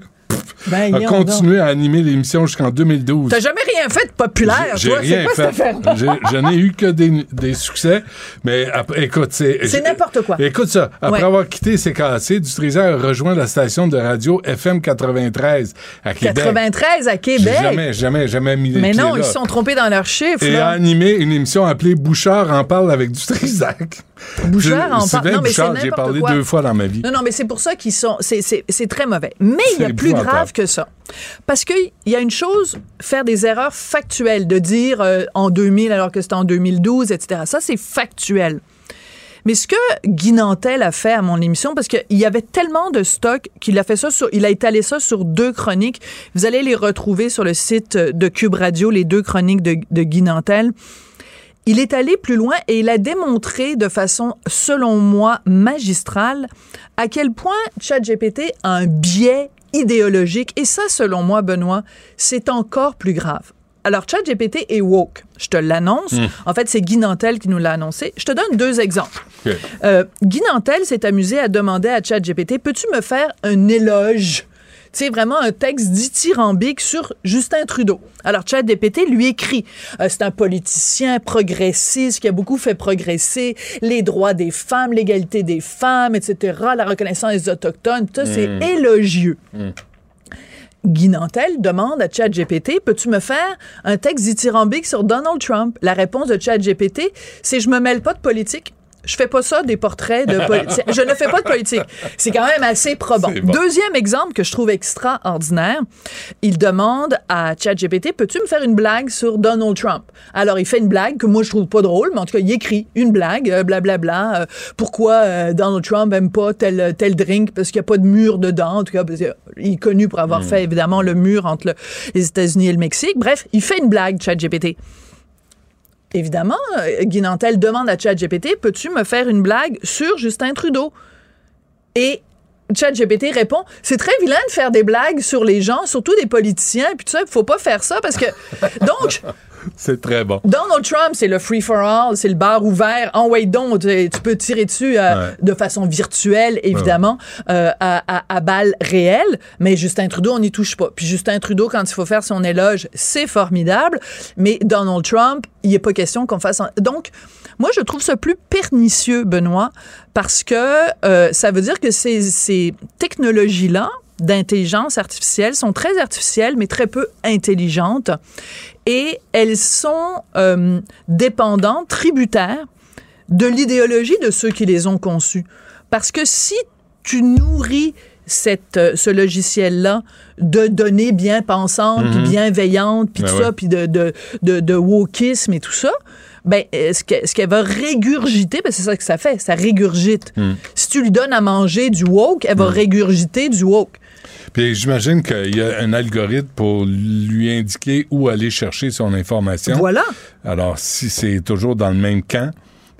S19: Ben,
S3: a continué à animer l'émission jusqu'en 2012.
S19: T'as jamais rien fait de populaire,
S3: J'ai
S19: toi?
S3: rien
S19: C'est quoi
S3: fait. J'ai- Je n'ai eu que des, des succès, mais après, écoute, c'est...
S19: C'est n'importe quoi.
S3: Écoute ça. Après
S19: Ouais.
S3: avoir quitté CKC, Dutrisac a rejoint la station de radio FM 93 à Québec.
S19: 93 à
S3: J'ai
S19: Québec?
S3: jamais, jamais, jamais mis les
S19: Mais non,
S3: là.
S19: ils se sont trompés dans leurs chiffres.
S3: Et a animé une émission appelée Bouchard en parle avec Dutrisac.
S19: Bouchard en parle. Non, mais c'est
S3: j'ai parlé
S19: quoi.
S3: deux fois dans ma vie.
S19: Non, non, mais c'est pour ça qu'ils sont. C'est, c'est, c'est très mauvais. Mais il y a
S3: C'est
S19: plus
S3: épouvantable.
S19: Que ça. Parce qu'il y a une chose, faire des erreurs factuelles, de dire euh, en 2000 alors que c'était en 2012, etc. Ça, c'est factuel. Mais ce que Guy Nantel a fait à mon émission, parce qu'il y avait tellement de stock qu'il a fait ça il a étalé ça sur deux chroniques. Vous allez les retrouver sur le site de Cube Radio, les deux chroniques de, de Guy Nantel. Il est allé plus loin et il a démontré de façon, selon moi, magistrale, à quel point ChatGPT a un biais idéologique. Et ça, selon moi, Benoît, c'est encore plus grave. Alors, ChatGPT est woke. Je te l'annonce.
S20: Mm.
S19: En fait, c'est Guy Nantel qui nous l'a annoncé. Je te donne deux exemples. Euh, Guy Nantel s'est amusé à demander à ChatGPT Peux-tu me faire un éloge? Tu sais, vraiment un texte dithyrambique sur Justin Trudeau. Alors, ChatGPT lui écrit euh, C'est un politicien progressiste qui a beaucoup fait progresser les droits des femmes, l'égalité des femmes, etc., la reconnaissance des Autochtones. Tout ça, c'est
S20: Mm.
S19: élogieux. Guy Nantel demande à ChatGPT Peux-tu me faire un texte dithyrambique sur Donald Trump? La réponse de ChatGPT, c'est Je me mêle pas de politique. Je fais pas ça des portraits de politique. Je ne fais pas de politique. C'est quand même assez probant.
S20: Bon.
S19: Deuxième exemple que je trouve extraordinaire, il demande à ChatGPT Peux-tu me faire une blague sur Donald Trump? Alors il fait une blague que moi je trouve pas drôle, mais en tout cas il écrit une blague, euh, blablabla. euh, pourquoi euh, Donald Trump aime pas tel tel drink parce qu'il y a pas de mur dedans. En tout cas, parce qu'il est connu pour avoir
S20: Mm.
S19: fait évidemment le mur entre le- les États-Unis et le Mexique. Bref, il fait une blague ChatGPT. Évidemment, euh, Guy Nantel demande à ChatGPT Peux-tu me faire une blague sur Justin Trudeau? Et ChatGPT répond C'est très vilain de faire des blagues sur les gens, surtout des politiciens, puis tout ça, il faut pas faire ça parce que. Donc,
S3: C'est très bon.
S19: Donald Trump, c'est le free for all, c'est le bar ouvert. En wait donc, tu, tu peux tirer dessus euh,
S20: Ouais.
S19: de façon virtuelle, évidemment, euh, à, à, à balles réelles. Mais Justin Trudeau, on n'y touche pas. Puis Justin Trudeau, quand il faut faire son éloge, c'est formidable. Mais Donald Trump, il n'est pas question qu'on fasse. un- Donc, moi, je trouve ça plus pernicieux, Benoît, parce que euh, ça veut dire que ces, ces technologies-là d'intelligence artificielle sont très artificielles, mais très peu intelligentes. Et elles sont euh, dépendantes, tributaires de l'idéologie de ceux qui les ont conçues. Parce que si tu nourris cette, euh, ce logiciel-là de données bien pensantes, puis
S20: Mhm.
S19: bienveillantes, puis
S20: Ben
S19: tout
S20: ouais.
S19: ça, puis de, de, de, de wokisme et tout ça, ben, euh, ce que- ce qu'elle va régurgiter, ben, c'est ça que ça fait, ça régurgite.
S3: Mm.
S19: Si tu lui donnes à manger du woke, elle va régurgiter du woke.
S3: Puis j'imagine qu'il y a un algorithme pour lui indiquer où aller chercher son information.
S19: Voilà.
S3: Alors, si c'est toujours dans le même camp,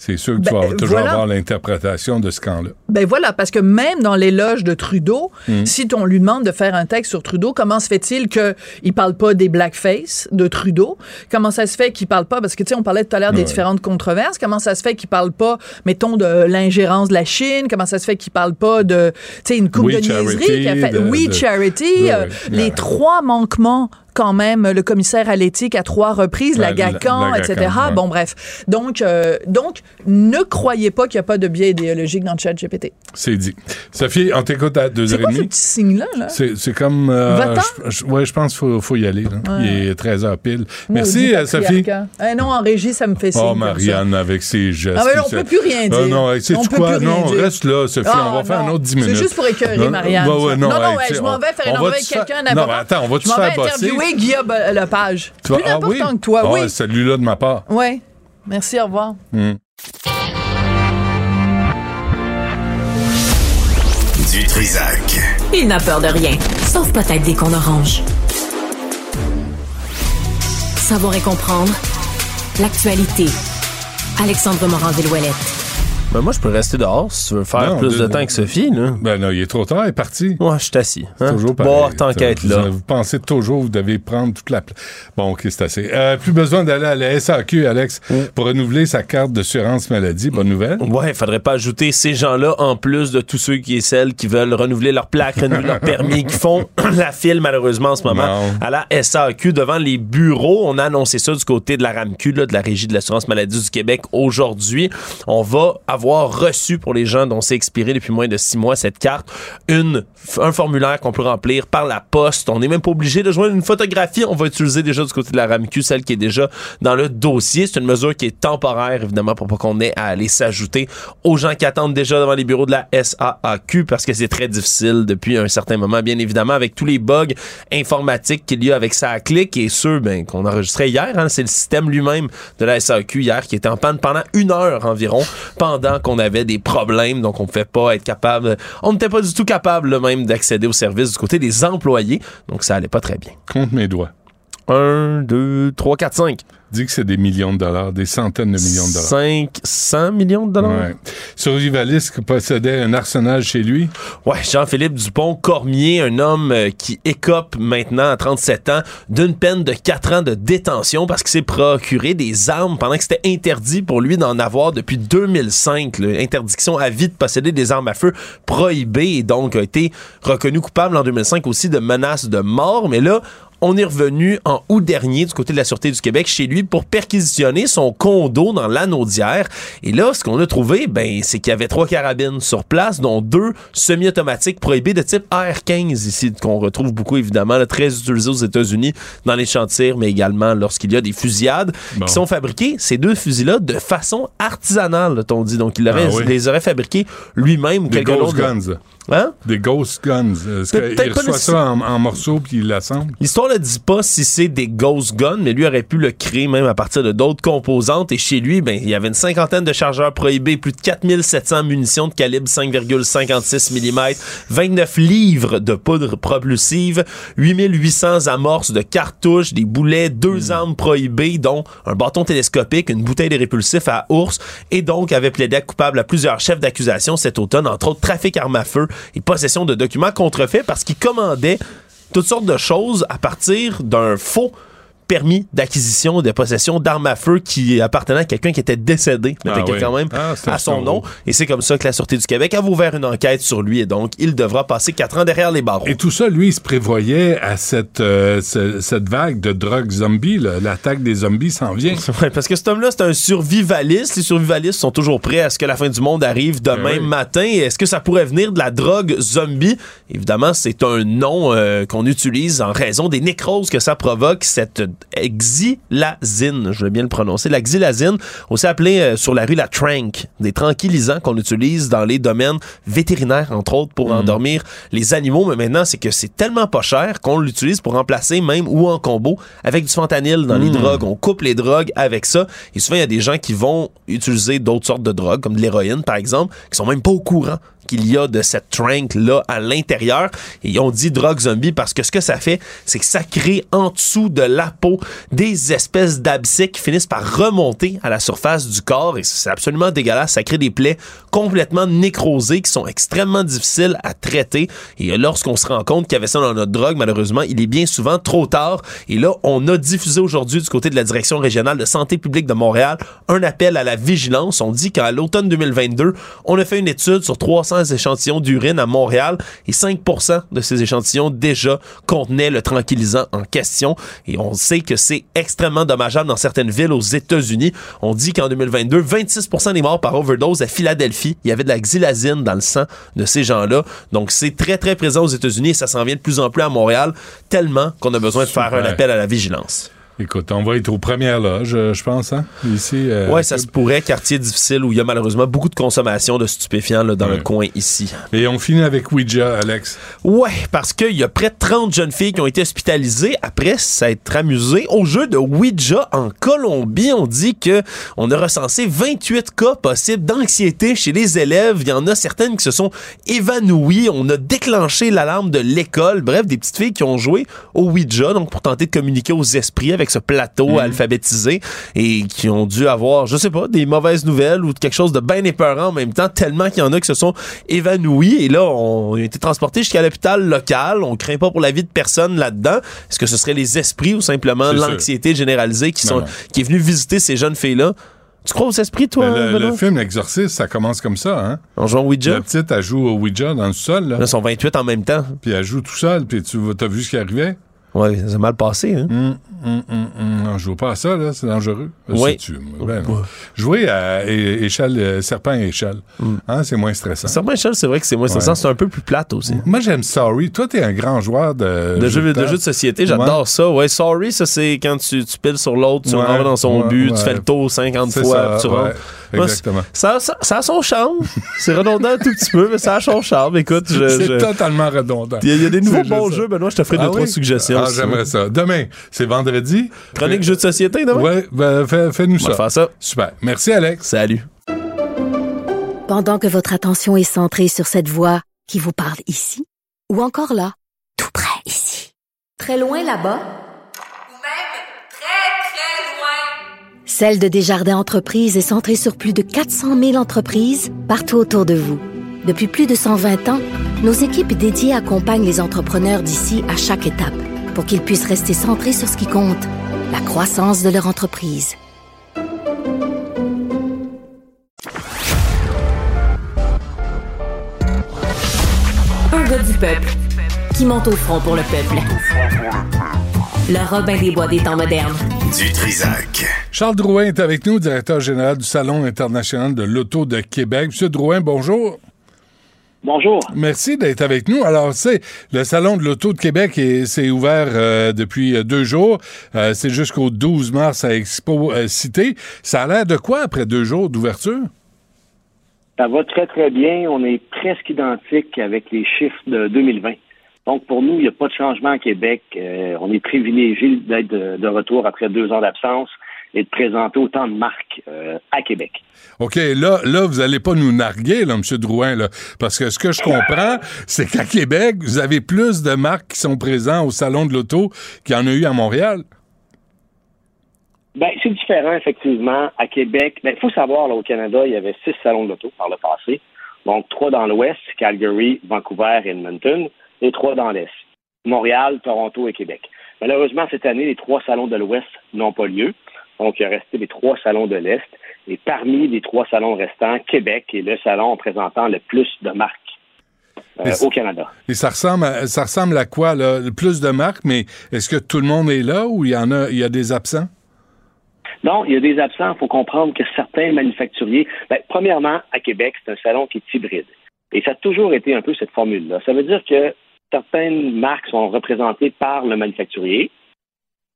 S3: c'est sûr que tu
S19: Ben,
S3: vas toujours
S19: voilà.
S3: avoir l'interprétation de ce camp-là.
S19: Ben voilà, parce que même dans l'éloge de Trudeau,
S3: Mm.
S19: si on lui demande de faire un texte sur Trudeau, comment se fait-il qu'il parle pas des blackface de Trudeau? Comment ça se fait qu'il parle pas, parce que tu sais, on parlait tout à l'heure des
S20: Ouais.
S19: différentes controverses, comment ça se fait qu'il parle pas, mettons, de l'ingérence de la Chine? Comment ça se fait qu'il parle pas de, tu sais, une coupe de niaiseries
S20: Charity,
S19: qu'il a fait?
S20: de-
S19: Oui,
S20: de-
S19: Charity, euh,
S20: ouais.
S19: les
S20: Ouais.
S19: trois manquements quand même, le commissaire à l'éthique à trois reprises, la, GACAN, etc.
S20: Ouais.
S19: Bon, bref. Donc, euh, donc, ne croyez pas qu'il n'y a pas de biais idéologique dans le chat GPT.
S3: C'est dit. Sophie, on t'écoute à
S19: C'est quoi ce
S3: 2h30.
S19: petit signe-là? Là?
S3: C'est c'est comme. euh,
S19: Va-t'en?
S3: je, ouais, je pense qu'il faut, faut y aller. là.
S19: Ouais.
S3: Il est 13h pile. Merci, euh, Sophie.
S19: Eh non, en régie, ça me fait signe.
S3: Oh, Marianne, avec ses gestes.
S19: Ah, mais on
S3: puis
S19: peut plus rien
S3: Ah,
S19: dire.
S3: non,
S19: peut
S3: quoi? Non, reste là, Sophie.
S19: Ah,
S3: on va faire
S19: non.
S3: un autre 10
S19: C'est
S3: minutes.
S19: juste pour écœurer Marianne,
S3: non,
S19: Non, je m'en vais faire entrevue avec
S3: faire-
S19: quelqu'un
S3: Non, attends, on va
S19: m'en
S3: faire bosser.
S19: Interviewer Guillaume Lepage.
S3: Tu vas-
S19: Plus
S3: ah
S19: important
S3: oui?
S19: que toi,
S3: Ah,
S19: oui.
S3: celui-là de ma part.
S19: Oui. Merci, au revoir.
S3: Hmm.
S2: Du Trisac.
S6: Il n'a peur de rien, sauf peut-être des qu'on orange. Savoir et comprendre l'actualité. Alexandre Morand-Villouellette.
S21: Ben moi, je peux rester dehors si tu veux faire
S3: Non,
S21: plus de
S3: de-
S21: temps que Sophie. Là.
S3: Ben non, il est trop tard, il est parti.
S21: Ouais, je suis assis. Hein?
S3: Toujours
S21: Bon, tant là.
S3: Vous, pensez toujours que vous devez prendre toute la... pla- Bon, OK, c'est assez. Euh, plus besoin d'aller à la SAQ, Alex, pour renouveler sa carte d'assurance maladie. Bonne nouvelle.
S21: Ouais, il faudrait pas ajouter ces gens-là en plus de tous ceux qui et celles qui veulent renouveler leur plaque, renouveler leur permis, qui font la file malheureusement en ce moment
S3: Non.
S21: à la SAQ devant les bureaux. On a annoncé ça du côté de la RAMQ, là, de la Régie de l'assurance maladie du Québec aujourd'hui. On va avoir reçu pour les gens dont c'est expiré depuis moins de six mois cette carte, une, un formulaire qu'on peut remplir par la poste. On n'est même pas obligé de joindre une photographie. On va utiliser déjà du côté de la RAMQ, celle qui est déjà dans le dossier. C'est une mesure qui est temporaire, évidemment, pour pas qu'on ait à aller s'ajouter aux gens qui attendent déjà devant les bureaux de la SAAQ parce que c'est très difficile depuis un certain moment, bien évidemment, avec tous les bugs informatiques qu'il y a avec à clic et ceux ben, qu'on enregistrait hier. hein. c'est le système lui-même de la SAQ hier qui était en panne pendant une heure environ pendant qu'on avait des problèmes, donc on ne pouvait pas être capable, on n'était pas du tout capable là, même d'accéder aux services du côté des employés, donc ça allait pas très bien.
S3: Compte mes doigts.
S21: 1, 2, 3, 4, 5.
S3: Dis que c'est des millions de dollars, des centaines de millions de dollars.
S21: 500 millions de dollars?
S3: Ouais. Survivaliste possédait un arsenal chez lui.
S21: Ouais, Jean-Philippe Dupont-Cormier, un homme euh, qui écope maintenant à 37 ans d'une peine de 4 ans de détention parce qu'il s'est procuré des armes pendant que c'était interdit pour lui d'en avoir depuis 2005. là. Interdiction à vie de posséder des armes à feu prohibée et donc a été reconnu coupable en 2005 aussi de menaces de mort. Mais là, on est revenu en août dernier du côté de la Sûreté du Québec chez lui pour perquisitionner son condo dans l'Anaudière. Et là, ce qu'on a trouvé, ben, c'est qu'il y avait trois carabines sur place, dont deux semi-automatiques prohibées de type AR-15 ici, qu'on retrouve beaucoup évidemment, là, très utilisés aux États-Unis dans les tir, mais également lorsqu'il y a des fusillades
S3: Bon.
S21: qui sont fabriqués, ces deux fusils-là, de façon artisanale, on dit. Donc, il aurait-
S3: Ah oui.
S21: les aurait fabriqués lui-même ou quelqu'un d'autre. Hein?
S3: Des ghost guns. Est-ce
S21: Peut-
S3: qu'il reçoit ça en, en morceaux puis il l'assemble?
S21: L'histoire ne dit pas si c'est des ghost guns, mais lui aurait pu le créer même à partir de d'autres composantes. Et chez lui, ben, il y avait une cinquantaine de chargeurs prohibés, plus de 4700 munitions de calibre 5,56 mm, 29 livres de poudre propulsive, 8800 amorces de cartouches, des boulets, deux armes prohibées, dont un bâton télescopique, une bouteille de répulsif à ours, et donc avait plaidé coupable à plusieurs chefs d'accusation cet automne, entre autres trafic armes à feu et possession de documents contrefaits parce qu'il commandait toutes sortes de choses à partir d'un faux permis d'acquisition de possession d'armes à feu qui appartenait à quelqu'un qui était décédé, mais
S3: Ah oui.
S21: quand même
S3: Ah,
S21: à son nom. Et c'est comme ça que la Sûreté du Québec a ouvert une enquête sur lui et donc il devra passer quatre ans derrière les barreaux.
S3: Et tout ça, lui, il se prévoyait à cette, euh, ce- cette vague de drogue zombie. L'attaque des zombies s'en vient.
S21: Ouais, parce que cet homme-là, c'est un survivaliste. Les survivalistes sont toujours prêts à ce que la fin du monde arrive demain
S3: Ben oui.
S21: matin. Est-ce que ça pourrait venir de la drogue zombie? Évidemment, c'est un nom euh, qu'on utilise en raison des nécroses que ça provoque, cette xylazine, je vais bien le prononcer, la xylazine, aussi appelée euh, sur la rue la trank, des tranquillisants qu'on utilise dans les domaines vétérinaires, entre autres, pour endormir les animaux. Mais maintenant, c'est que c'est tellement pas cher qu'on l'utilise pour remplacer même ou en combo avec du fentanyl dans les
S3: Mm.
S21: drogues. On coupe les drogues avec ça. Et souvent, il y a des gens qui vont utiliser d'autres sortes de drogues, comme de l'héroïne, par exemple, qui sont même pas au courant qu'il y a de cette trank là à l'intérieur. Et on dit drogue zombie parce que ce que ça fait c'est que ça crée en dessous de la peau des espèces d'abcès qui finissent par remonter à la surface du corps. Et c'est absolument dégueulasse. Ça crée des plaies complètement nécrosées qui sont extrêmement difficiles à traiter. Et lorsqu'on se rend compte qu'il y avait ça dans notre drogue malheureusement il est bien souvent trop tard. Et là on a diffusé aujourd'hui du côté de la direction régionale de santé publique de Montréal un appel à la vigilance. On dit qu'à l'automne 2022 on a fait une étude sur 300 échantillons d'urine à Montréal et 5% de ces échantillons déjà contenaient le tranquillisant en question et on sait que c'est extrêmement dommageable dans certaines villes aux États-Unis. On dit qu'en 2022, 26% des morts par overdose à Philadelphie, il y avait de la xylazine dans le sang de ces gens-là. Donc c'est très très présent aux États-Unis et ça s'en vient de plus en plus à Montréal tellement qu'on a besoin de faire un appel à la vigilance.
S3: Écoute, on va être aux premières loges, euh, je pense, hein, ici. euh,
S21: ouais, ça se pourrait, quartier difficile où il y a malheureusement beaucoup de consommation de stupéfiants là, dans le coin ici.
S3: Et on finit avec Ouija, Alex.
S21: Ouais, parce qu'il y a près de 30 jeunes filles qui ont été hospitalisées après s'être amusées au jeu de Ouija en Colombie. On dit que on a recensé 28 cas possibles d'anxiété chez les élèves. Il y en a certaines qui se sont évanouies. On a déclenché l'alarme de l'école. Bref, des petites filles qui ont joué au Ouija, donc pour tenter de communiquer aux esprits avec ce plateau alphabétisé et qui ont dû avoir, je sais pas, des mauvaises nouvelles ou quelque chose de bien épeurant en même temps, tellement qu'il y en a qui se sont évanouis. Et là, on a été transportés jusqu'à l'hôpital local. On craint pas pour la vie de personne là-dedans. Est-ce que ce serait les esprits ou simplement l'anxiété généralisée qui,
S3: Non,
S21: sont,
S3: non.
S21: qui est venu visiter ces jeunes filles-là? Tu crois aux esprits, toi?
S3: Ben, le, le film L'Exorciste, ça commence comme ça, hein?
S21: On joue au Ouija?
S3: La petite, elle joue au Ouija dans le sol. Là,
S21: ils sont 28 en même temps.
S3: Puis elle joue tout seul, puis tu as vu ce qui arrivait?
S21: Ouais, ça a mal passé, hein?
S3: Hum. Non, je joue pas à ça, là, c'est dangereux.
S21: Oui.
S3: Ben. Jouer à échelle, euh, serpent et échelle, hein, c'est moins stressant.
S21: Serpent Échelle, c'est vrai que c'est moins stressant.
S3: Ouais.
S21: C'est un peu plus plate aussi.
S3: Moi, j'aime Sorry. Toi, t'es un grand joueur de,
S21: de jeux, de jeux de société, j'adore ça. Ouais, sorry, ça c'est quand tu, tu piles sur l'autre, tu
S3: Ouais,
S21: rentres dans son but, tu fais le tour 50
S3: C'est
S21: fois,
S3: ça,
S21: tu rentres.
S3: Exactement.
S21: Ça, ça, ça a son charme. c'est redondant un tout petit peu, mais ça a son charme. Écoute, je.
S3: C'est
S21: je-
S3: totalement redondant.
S21: Il y, a- il y a des nouveaux bons jeux, Benoît, je te ferai
S3: Ah
S21: deux, trois
S3: oui?
S21: suggestions.
S3: Ah, j'aimerais ça. Demain, c'est vendredi.
S21: Chronique jeux de société demain?
S3: Ouais, ben, fais, fais-nous
S21: On
S3: ça.
S21: faire ça.
S3: Super. Merci, Alex.
S21: Salut.
S1: Pendant que votre attention est centrée sur cette voix qui vous parle ici, ou encore là, tout près ici, très loin là-bas, Celle de Desjardins Entreprises est centrée sur plus de 400 000 entreprises partout autour de vous. Depuis plus de 120 ans, nos équipes dédiées accompagnent les entrepreneurs d'ici à chaque étape pour qu'ils puissent rester centrés sur ce qui compte, la croissance de leur entreprise.
S6: Un gars du peuple qui monte au front pour le peuple. Le Robin des Bois des temps modernes.
S2: Du Trisac.
S3: Charles Drouin est avec nous, directeur général du Salon international de l'auto de Québec. Monsieur Drouin, bonjour.
S20: Bonjour.
S3: Merci d'être avec nous. Alors, c'est le Salon de l'Auto de Québec et c'est ouvert euh, depuis euh, deux jours. Euh, c'est jusqu'au 12 mars à Expo euh, Cité. Ça a l'air de quoi après deux jours d'ouverture?
S20: Ça va très, très bien. On est presque identique avec les chiffres de 2020. Donc, pour nous, il n'y a pas de changement à Québec. Euh, on est privilégié d'être de, de retour après deux ans d'absence et de présenter autant de marques euh, à Québec.
S3: OK, là, là, vous allez pas nous narguer, là, M. Drouin, là, parce que ce que je comprends, c'est qu'à Québec, vous avez plus de marques qui sont présentes au Salon de l'Auto qu'il y en a eu à Montréal.
S20: Ben, c'est différent, effectivement. À Québec, ben, il faut savoir, là, au Canada, il y avait six salons de l'auto par le passé. Donc, trois dans l'Ouest, Calgary, Vancouver et Edmonton, et trois dans l'Est. Montréal, Toronto et Québec. Malheureusement, cette année, les trois salons de l'Ouest n'ont pas lieu. Donc, il est resté les trois salons de l'Est. Et parmi les trois salons restants, Québec est le salon présentant le plus de marques euh, au Canada.
S3: Et ça ressemble à, ça ressemble à quoi, là? Plus de marques, mais est-ce que tout le monde est là ou il y en a, il y a des absents?
S20: Non, il y a des absents. Il faut comprendre que certains manufacturiers, ben, premièrement, à Québec, c'est un salon qui est hybride. Et ça a toujours été un peu cette formule-là. Ça veut dire que certaines marques sont représentées par le manufacturier.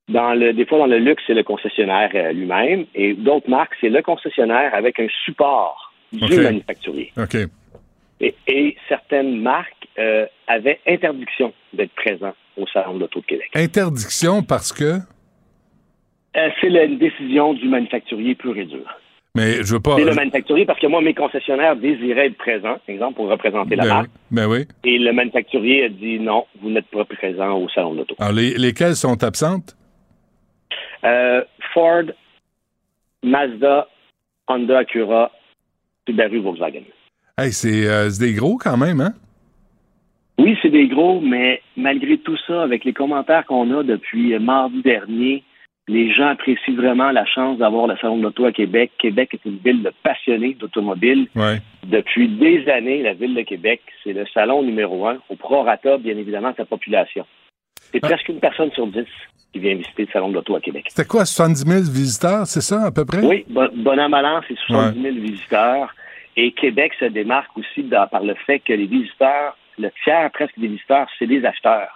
S20: Dans le, des fois, dans le luxe, c'est le concessionnaire euh, lui-même. Et d'autres marques, c'est le concessionnaire avec un support du manufacturier.
S3: OK.
S20: Et, et certaines marques euh, avaient interdiction d'être présents au Salon de l'Auto de Québec.
S3: Interdiction parce que?
S20: Euh, c'est la décision du manufacturier pur et dur.
S3: Mais je veux pas.
S20: C'est le manufacturier parce que moi, mes concessionnaires désiraient être présents, par exemple, pour représenter la
S3: Ben
S20: marque.
S3: oui, ben oui.
S20: Et le manufacturier a dit non, vous n'êtes pas présent au salon de l'auto.
S3: Alors, les, lesquelles sont absentes?
S20: Euh, Ford, Mazda, Honda, Acura, Subaru, Volkswagen.
S3: Hey, c'est euh, des gros quand même, hein?
S20: Oui, c'est des gros, mais malgré tout ça, avec les commentaires qu'on a depuis mardi dernier, les gens apprécient vraiment la chance d'avoir le salon de l'auto à Québec. Québec est une ville de passionnés d'automobile.
S3: Ouais.
S20: Depuis des années, la ville de Québec, c'est le salon numéro un, au prorata, bien évidemment, de sa population. C'est presque une personne sur dix qui vient visiter le salon de l'auto à Québec.
S3: C'était quoi, 70 000 visiteurs, c'est ça, à peu près?
S20: Oui, bon, bon an, mal an, c'est 70 000 visiteurs. Et Québec se démarque aussi dans- par le fait que les visiteurs, le tiers presque des visiteurs, c'est des acheteurs.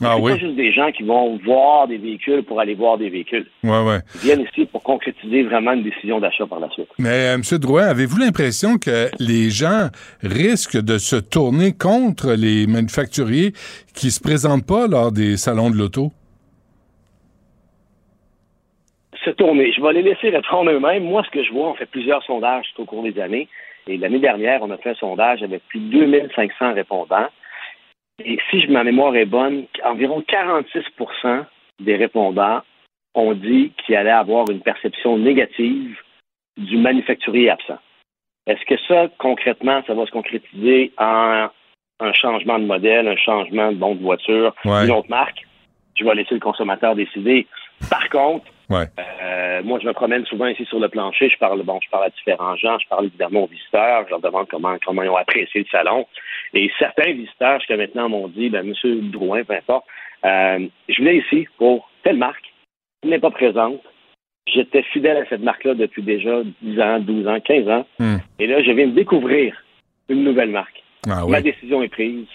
S3: Ah
S20: c'est
S3: oui?
S20: pas juste des gens qui vont voir des véhicules pour aller voir des véhicules.
S3: Ouais, ouais.
S20: Ils viennent ici pour concrétiser vraiment une décision d'achat par la suite.
S3: Mais, euh, M. Drouin, avez-vous l'impression que les gens risquent de se tourner contre les manufacturiers qui se présentent pas lors des salons de l'auto?
S20: se tourner. Je vais les laisser répondre eux-mêmes. Moi, ce que je vois, on fait plusieurs sondages tout au cours des années. Et l'année dernière, on a fait un sondage avec plus de 2500 répondants. Et si ma mémoire est bonne, environ 46% des répondants ont dit qu'il allait avoir une perception négative du manufacturier absent. Est-ce que ça, concrètement, ça va se concrétiser en un changement de modèle, un changement de bon de voiture,
S3: Ouais.
S20: d'une autre marque? Je vais laisser le consommateur décider. Par contre,
S3: Ouais.
S20: euh, moi, je me promène souvent ici sur le plancher. Je parle, bon, je parle à différents gens. Je parle évidemment aux visiteurs. Je leur demande comment, comment ils ont apprécié le salon. Et certains visiteurs, jusqu'à maintenant, m'ont dit, ben, Monsieur Drouin, peu importe, euh, je venais ici pour telle marque. Elle n'est pas présente. J'étais fidèle à cette marque-là depuis déjà 10 ans, 12 ans, 15 ans.
S3: Hmm.
S20: Et là, je viens de découvrir une nouvelle marque.
S3: Ah
S20: Ma décision est prise.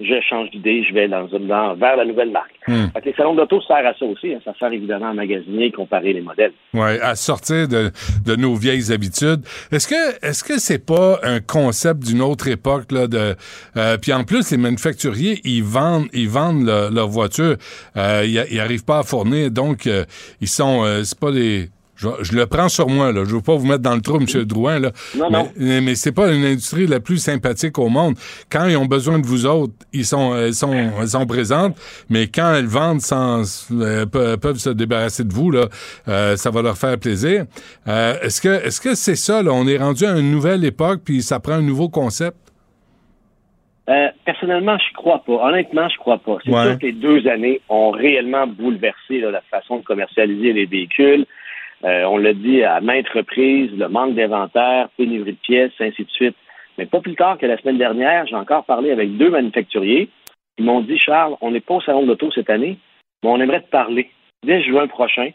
S20: Je change d'idée, je vais dans, dans- vers la nouvelle marque.
S3: Hmm.
S20: Fait que les salons d'auto servent à ça aussi. hein. Ça sert évidemment à magasiner et comparer les modèles.
S3: Ouais, à sortir de, de nos vieilles habitudes. Est-ce que est-ce que c'est pas un concept d'une autre époque là de euh, puis en plus les manufacturiers ils vendent ils vendent leur, leur voiture euh, ils, ils arrivent pas à fournir donc euh, ils sont euh, c'est pas des je, je le prends sur moi, là. Je veux pas vous mettre dans le trou, M. Drouin, là.
S20: Non,
S3: mais,
S20: non.
S3: mais, mais c'est pas une industrie la plus sympathique au monde. Quand ils ont besoin de vous autres, ils sont, elles sont, elles sont présentes, mais quand elles vendent sans, euh, pe- peuvent se débarrasser de vous, là, euh, ça va leur faire plaisir. Euh, est-ce que, est-ce que c'est ça, là? On est rendu à une nouvelle époque, puis ça prend un nouveau concept?
S20: Euh, personnellement, je crois pas. Honnêtement, je crois pas. C'est
S3: Ouais.
S20: sûr que les deux années ont réellement bouleversé là, la façon de commercialiser les véhicules. Euh, on l'a dit à maintes reprises, le manque d'inventaire, pénurie de pièces, ainsi de suite. Mais pas plus tard que la semaine dernière, j'ai encore parlé avec deux manufacturiers. Ils m'ont dit, Charles, on n'est pas au salon de l'auto cette année, mais on aimerait te parler dès juin prochain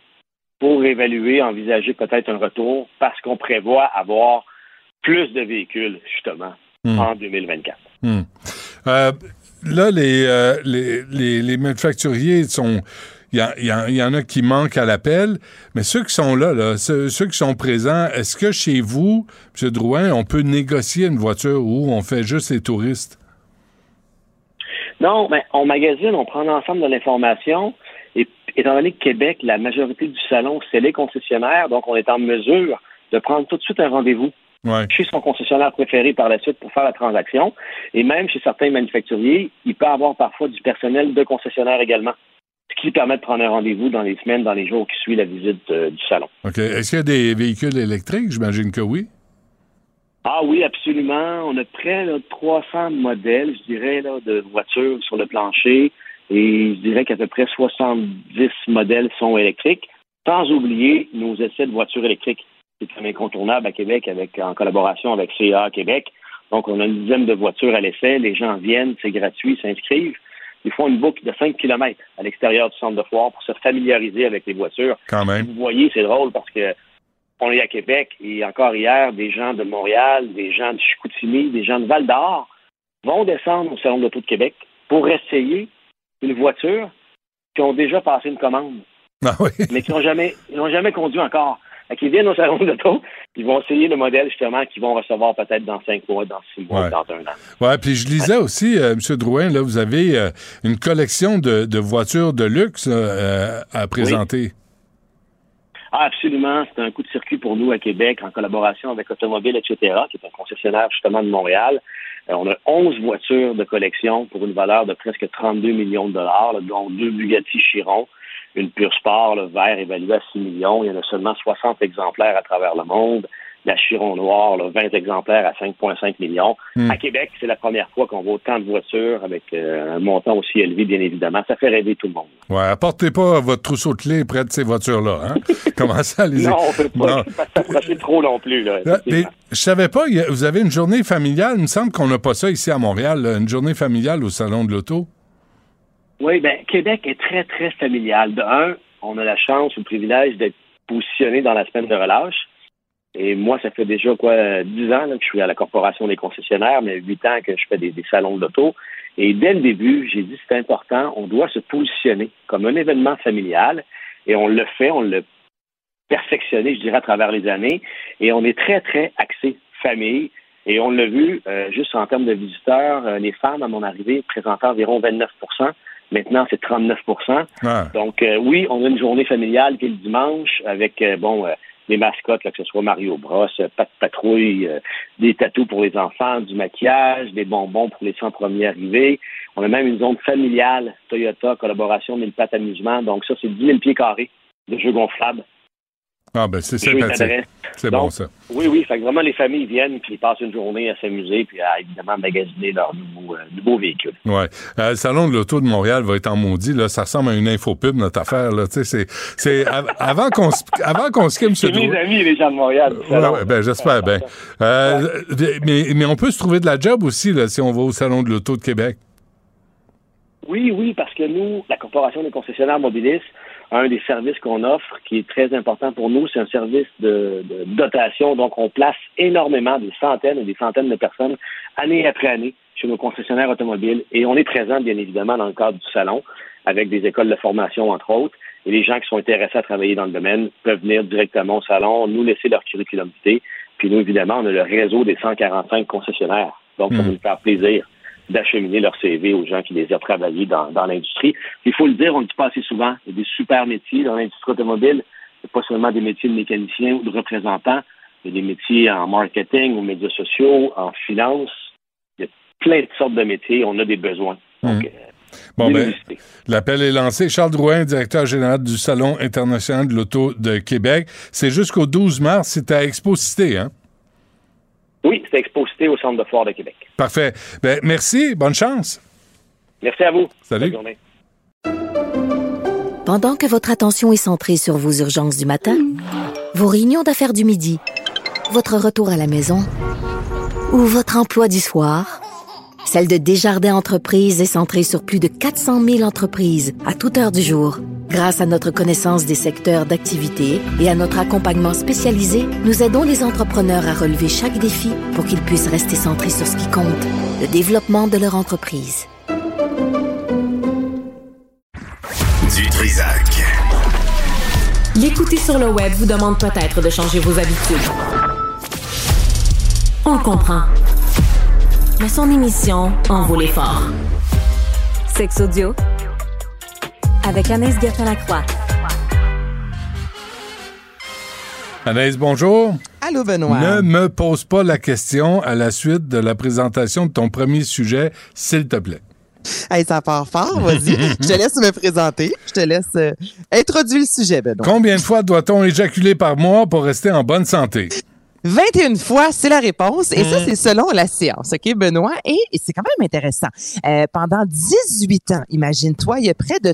S20: pour évaluer, envisager peut-être un retour parce qu'on prévoit avoir plus de véhicules, justement,
S3: Hmm.
S20: en 2024.
S3: Hmm. Euh, là, les, euh, les, les, les manufacturiers sont. Il y, en a qui manquent à l'appel, mais ceux qui sont là, là ceux, ceux qui sont présents, est-ce que chez vous, M. Drouin, on peut négocier une voiture ou on fait juste les touristes?
S20: Non, mais on magasine, on prend l'ensemble de l'information. Et étant donné que Québec, la majorité du salon, c'est les concessionnaires, donc on est en mesure de prendre tout de suite un rendez-vous
S3: Ouais.
S20: chez son concessionnaire préféré par la suite pour faire la transaction. Et même chez certains manufacturiers, il peut avoir parfois du personnel de concessionnaire également, ce qui permet de prendre un rendez-vous dans les semaines, dans les jours qui suivent la visite euh, du salon.
S3: OK. Est-ce qu'il y a des véhicules électriques? J'imagine que oui.
S20: Ah oui, absolument. On a près de 300 modèles, je dirais, là, de voitures sur le plancher. Et je dirais qu'à peu près 70 modèles sont électriques. Sans oublier nos essais de voitures électriques. C'est un incontournable à Québec avec, en collaboration avec CA Québec. Donc, on a une dizaine de voitures à l'essai. Les gens viennent, c'est gratuit, s'inscrivent. Ils font une boucle de 5 km à l'extérieur du centre de foire pour se familiariser avec les voitures.
S3: Quand même.
S20: Vous voyez, c'est drôle parce que on est à Québec et encore hier, des gens de Montréal, des gens de Chicoutimi, des gens de Val d'Or vont descendre au Salon de l'Auto de Québec pour essayer une voiture qui ont déjà passé une commande,
S3: Ah oui.
S20: mais qui n'ont jamais, ils jamais conduit encore. Qu'ils viennent au Salon de l'Auto, ils vont essayer le modèle justement qu'ils vont recevoir peut-être dans cinq mois, dans six mois,
S3: Ouais.
S20: dans un an.
S3: Ouais, puis je lisais aussi, euh, M. Drouin, là, vous avez euh, une collection de, de voitures de luxe euh, à présenter.
S20: Ah, absolument. C'est un coup de circuit pour nous à Québec en collaboration avec Automobile, etc., qui est un concessionnaire justement de Montréal. Euh, on a 11 voitures de collection pour une valeur de presque 32 millions de dollars, là, dont deux Bugatti Chiron, une Pure Sport le vert évaluée à 6 millions. Il y en a seulement 60 exemplaires à travers le monde. La Chiron noire, là, 20 exemplaires à 5,5 millions.
S3: Hmm.
S20: À Québec, c'est la première fois qu'on voit autant de voitures avec euh, un montant aussi élevé, bien évidemment. Ça fait rêver tout le monde.
S3: Ouais, apportez pas votre trousseau de clés près de ces voitures-là. Hein? Commencez à les
S20: Non, on peut pas s'approcher trop non plus. Là,
S3: Là,
S20: effectivement.
S3: mais je savais pas, a- vous avez une journée familiale. Il me semble qu'on n'a pas ça ici à Montréal, là, une journée familiale au Salon de l'Auto.
S20: Oui, ben Québec est très, très familial. De un, on a la chance ou le privilège d'être positionné dans la semaine de relâche. Et moi, ça fait déjà quoi, dix ans que je suis à la Corporation des concessionnaires, mais huit ans que je fais des, salons de l'auto. Et dès le début, j'ai dit c'est important, on doit se positionner comme un événement familial. Et on le fait, on l'a perfectionné, je dirais, à travers les années. Et on est très, très axé famille. Et on l'a vu, euh, juste en termes de visiteurs, euh, les femmes, à mon arrivée, présentaient environ 29 Maintenant, c'est 39
S3: Ah.
S20: Donc, euh, oui, on a une journée familiale qui est le dimanche avec, euh, bon, euh, les mascottes, là, que ce soit Mario Bros, Pat Patrouille, des tatous pour les enfants, du maquillage, des bonbons pour les 100 premiers arrivés. On a même une zone familiale, Toyota, collaboration, mille pattes amusement. Donc, ça, c'est 10 000 pieds carrés de jeux gonflables.
S3: Ah, ben c'est sympathique. C'est bon, ça.
S20: Oui, oui. Fait que vraiment, les familles viennent puis ils passent une journée à s'amuser puis à, évidemment, magasiner leur nouveau, euh, nouveau véhicule.
S3: Ouais. Euh, le Salon de l'Auto de Montréal va être en maudit. Là. Ça ressemble à une infopub, notre affaire. Là. Tu sais, C'est, c'est, av- avant qu'on se, avant qu'on se quitte.
S20: C'est mes
S3: Drouin-
S20: amis, les gens de Montréal.
S3: Ouais, ouais, ben, j'espère bien. Euh, mais, mais on peut se trouver de la job aussi là, si on va au Salon de l'Auto de Québec.
S20: Oui, oui, parce que nous, la Corporation des concessionnaires Mobilis, un des services qu'on offre qui est très important pour nous, c'est un service de, de dotation. Donc, on place énormément, des centaines et des centaines de personnes, année après année, chez nos concessionnaires automobiles. Et on est présent, bien évidemment, dans le cadre du salon, avec des écoles de formation, entre autres. Et les gens qui sont intéressés à travailler dans le domaine peuvent venir directement au salon, nous laisser leur curriculum vitae. Puis nous, évidemment, on a le réseau des 145 concessionnaires. Donc, ça va nous faire plaisir d'acheminer leur CV aux gens qui désirent travailler dans, dans l'industrie. Il faut le dire, on ne le dit pas assez souvent, il y a des super métiers dans l'industrie automobile, pas seulement des métiers de mécanicien ou de représentant. Il y a des métiers en marketing, aux médias sociaux, en finance. Il y a plein de sortes de métiers. On a des besoins. Donc,
S3: Hum. Bon, ben, l'appel est lancé. Charles Drouin, directeur général du Salon international de l'auto de Québec. C'est jusqu'au 12 mars. C'est à Expo Cité, hein?
S20: Oui, c'est exposité au Centre de foire de Québec.
S3: Parfait. Ben, merci. Bonne chance.
S20: Merci à vous.
S3: Salut.
S20: Bonne journée.
S1: Pendant que votre attention est centrée sur vos urgences du matin, vos réunions d'affaires du midi, votre retour à la maison ou votre emploi du soir, celle de Desjardins Entreprises est centrée sur plus de 400 000 entreprises à toute heure du jour. Grâce à notre connaissance des secteurs d'activité et à notre accompagnement spécialisé, nous aidons les entrepreneurs à relever chaque défi pour qu'ils puissent rester centrés sur ce qui compte, le développement de leur entreprise.
S2: Du Trisac.
S6: L'écouter sur le web vous demande peut-être de changer vos habitudes. On le comprend. Mais son émission en vaut l'effort. Sex Audio avec Anaïs Gertin-Lacroix.
S3: Anaïs, bonjour.
S22: Allô, Benoît.
S3: Ne me pose pas la question à la suite de la présentation de ton premier sujet, s'il te plaît.
S22: Hey, ça part fort, vas-y. je te laisse me présenter. Je te laisse euh, introduire le sujet, Benoît.
S3: Combien de fois doit-on éjaculer par mois pour rester en bonne santé?
S22: 21 fois, c'est la réponse. Et ça,
S3: Mm.
S22: c'est selon la science, OK, Benoît? Et, et c'est quand même intéressant. Euh, pendant 18 ans, imagine-toi, il y a près de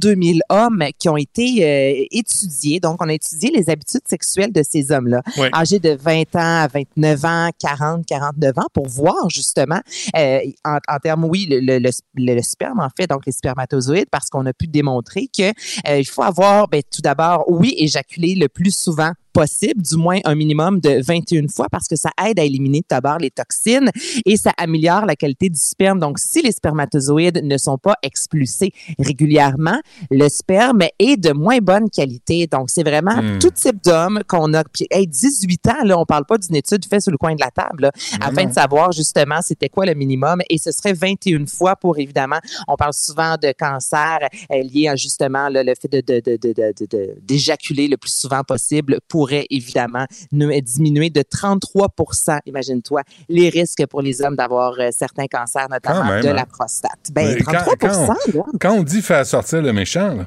S22: 32 000 hommes qui ont été euh, étudiés. Donc, on a étudié les habitudes sexuelles de ces hommes-là,
S23: Oui.
S22: âgés de 20 ans à 29 ans, 40, 49 ans, pour voir justement, euh, en, en termes, oui, le, le, le- le sperme, en fait, donc les spermatozoïdes, parce qu'on a pu démontrer que euh, il faut avoir, ben, tout d'abord, oui, éjaculer le plus souvent possible, du moins un minimum de 21 fois, parce que ça aide à éliminer d'abord les toxines et ça améliore la qualité du sperme. Donc, si les spermatozoïdes ne sont pas expulsés régulièrement, le sperme est de moins bonne qualité. Donc, c'est vraiment
S23: Hmm.
S22: tout type d'homme qu'on a. Puis, hey, 18 ans, là, on parle pas d'une étude faite sur le coin de la table, là, afin de savoir justement c'était quoi le minimum. Et ce serait 21 fois pour, évidemment, on parle souvent de cancer euh, lié à justement là, le fait de, de, de, de, de- de- d'éjaculer le plus souvent possible pourrait évidemment diminuer de 33% imagine-toi, les risques pour les hommes d'avoir euh, certains cancers, notamment
S3: Quand même,
S22: de
S3: hein?
S22: la prostate. Ben,
S3: Mais quand-
S22: 33
S3: quand,
S22: là,
S3: quand on dit faire sortir le méchant, là,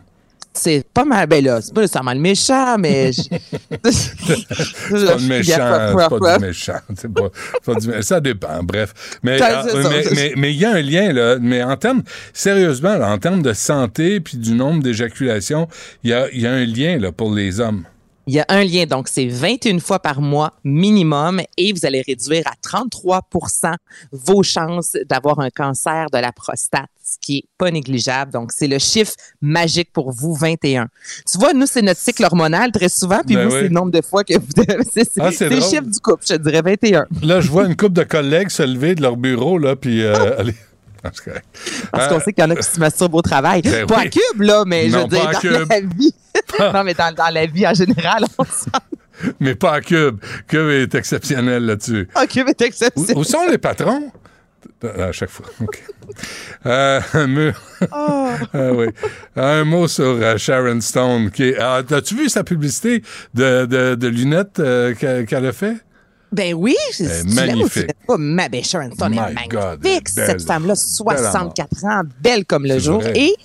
S22: c'est pas mal. Ben là, c'est pas nécessairement le méchant, mais... je-
S3: c'est pas le méchant, c'est pas du méchant. C'est pas, du ça dépend, bref. Mais
S22: Ça,
S3: euh,
S22: c'est ça.
S3: mais- mais- mais il y a un lien, là. Mais en termes, sérieusement, là, en termes de santé puis du nombre d'éjaculations, il y a, il y a un lien là, pour les hommes.
S22: Il y a un lien, donc c'est 21 fois par mois minimum et vous allez réduire à 33% vos chances d'avoir un cancer de la prostate, ce qui est pas négligeable. Donc, c'est le chiffre magique pour vous, 21. Tu vois, nous, c'est notre cycle hormonal très souvent, puis
S3: Ben
S22: vous,
S3: oui.
S22: c'est le nombre de fois que vous... c'est c'est-
S3: Ah,
S22: le chiffre du couple, je te dirais 21.
S3: Là, je vois une couple de collègues se lever de leur bureau, là, puis euh. Ah, correct.
S22: Parce
S3: Euh,
S22: qu'on sait qu'il y en a qui se masturbent au travail.
S3: Ben
S22: pas
S3: oui.
S22: à cube, là, mais je veux dire, dans
S3: cube.
S22: la vie. Non, mais dans, dans la vie en général, on sent.
S3: mais pas à Cube. Cube est exceptionnel là-dessus.
S22: Ah, cube est exceptionnel.
S3: Où, où sont les patrons? À chaque fois. Euh, un mot-
S22: Oh.
S3: Ah oui. Un mot sur euh, Sharon Stone. Qui est- ah, As-tu vu sa publicité de, de, de lunettes euh, qu'elle a fait?
S22: Ben oui, je-
S3: Elle est
S22: tu l'aimes ou tu
S3: magnifique.
S22: pas? Ma, ben Sharon Stone
S3: My
S22: est magnifique. Cette femme-là, 64 ans, belle comme le
S3: C'est
S22: jour.
S3: vrai.
S22: Et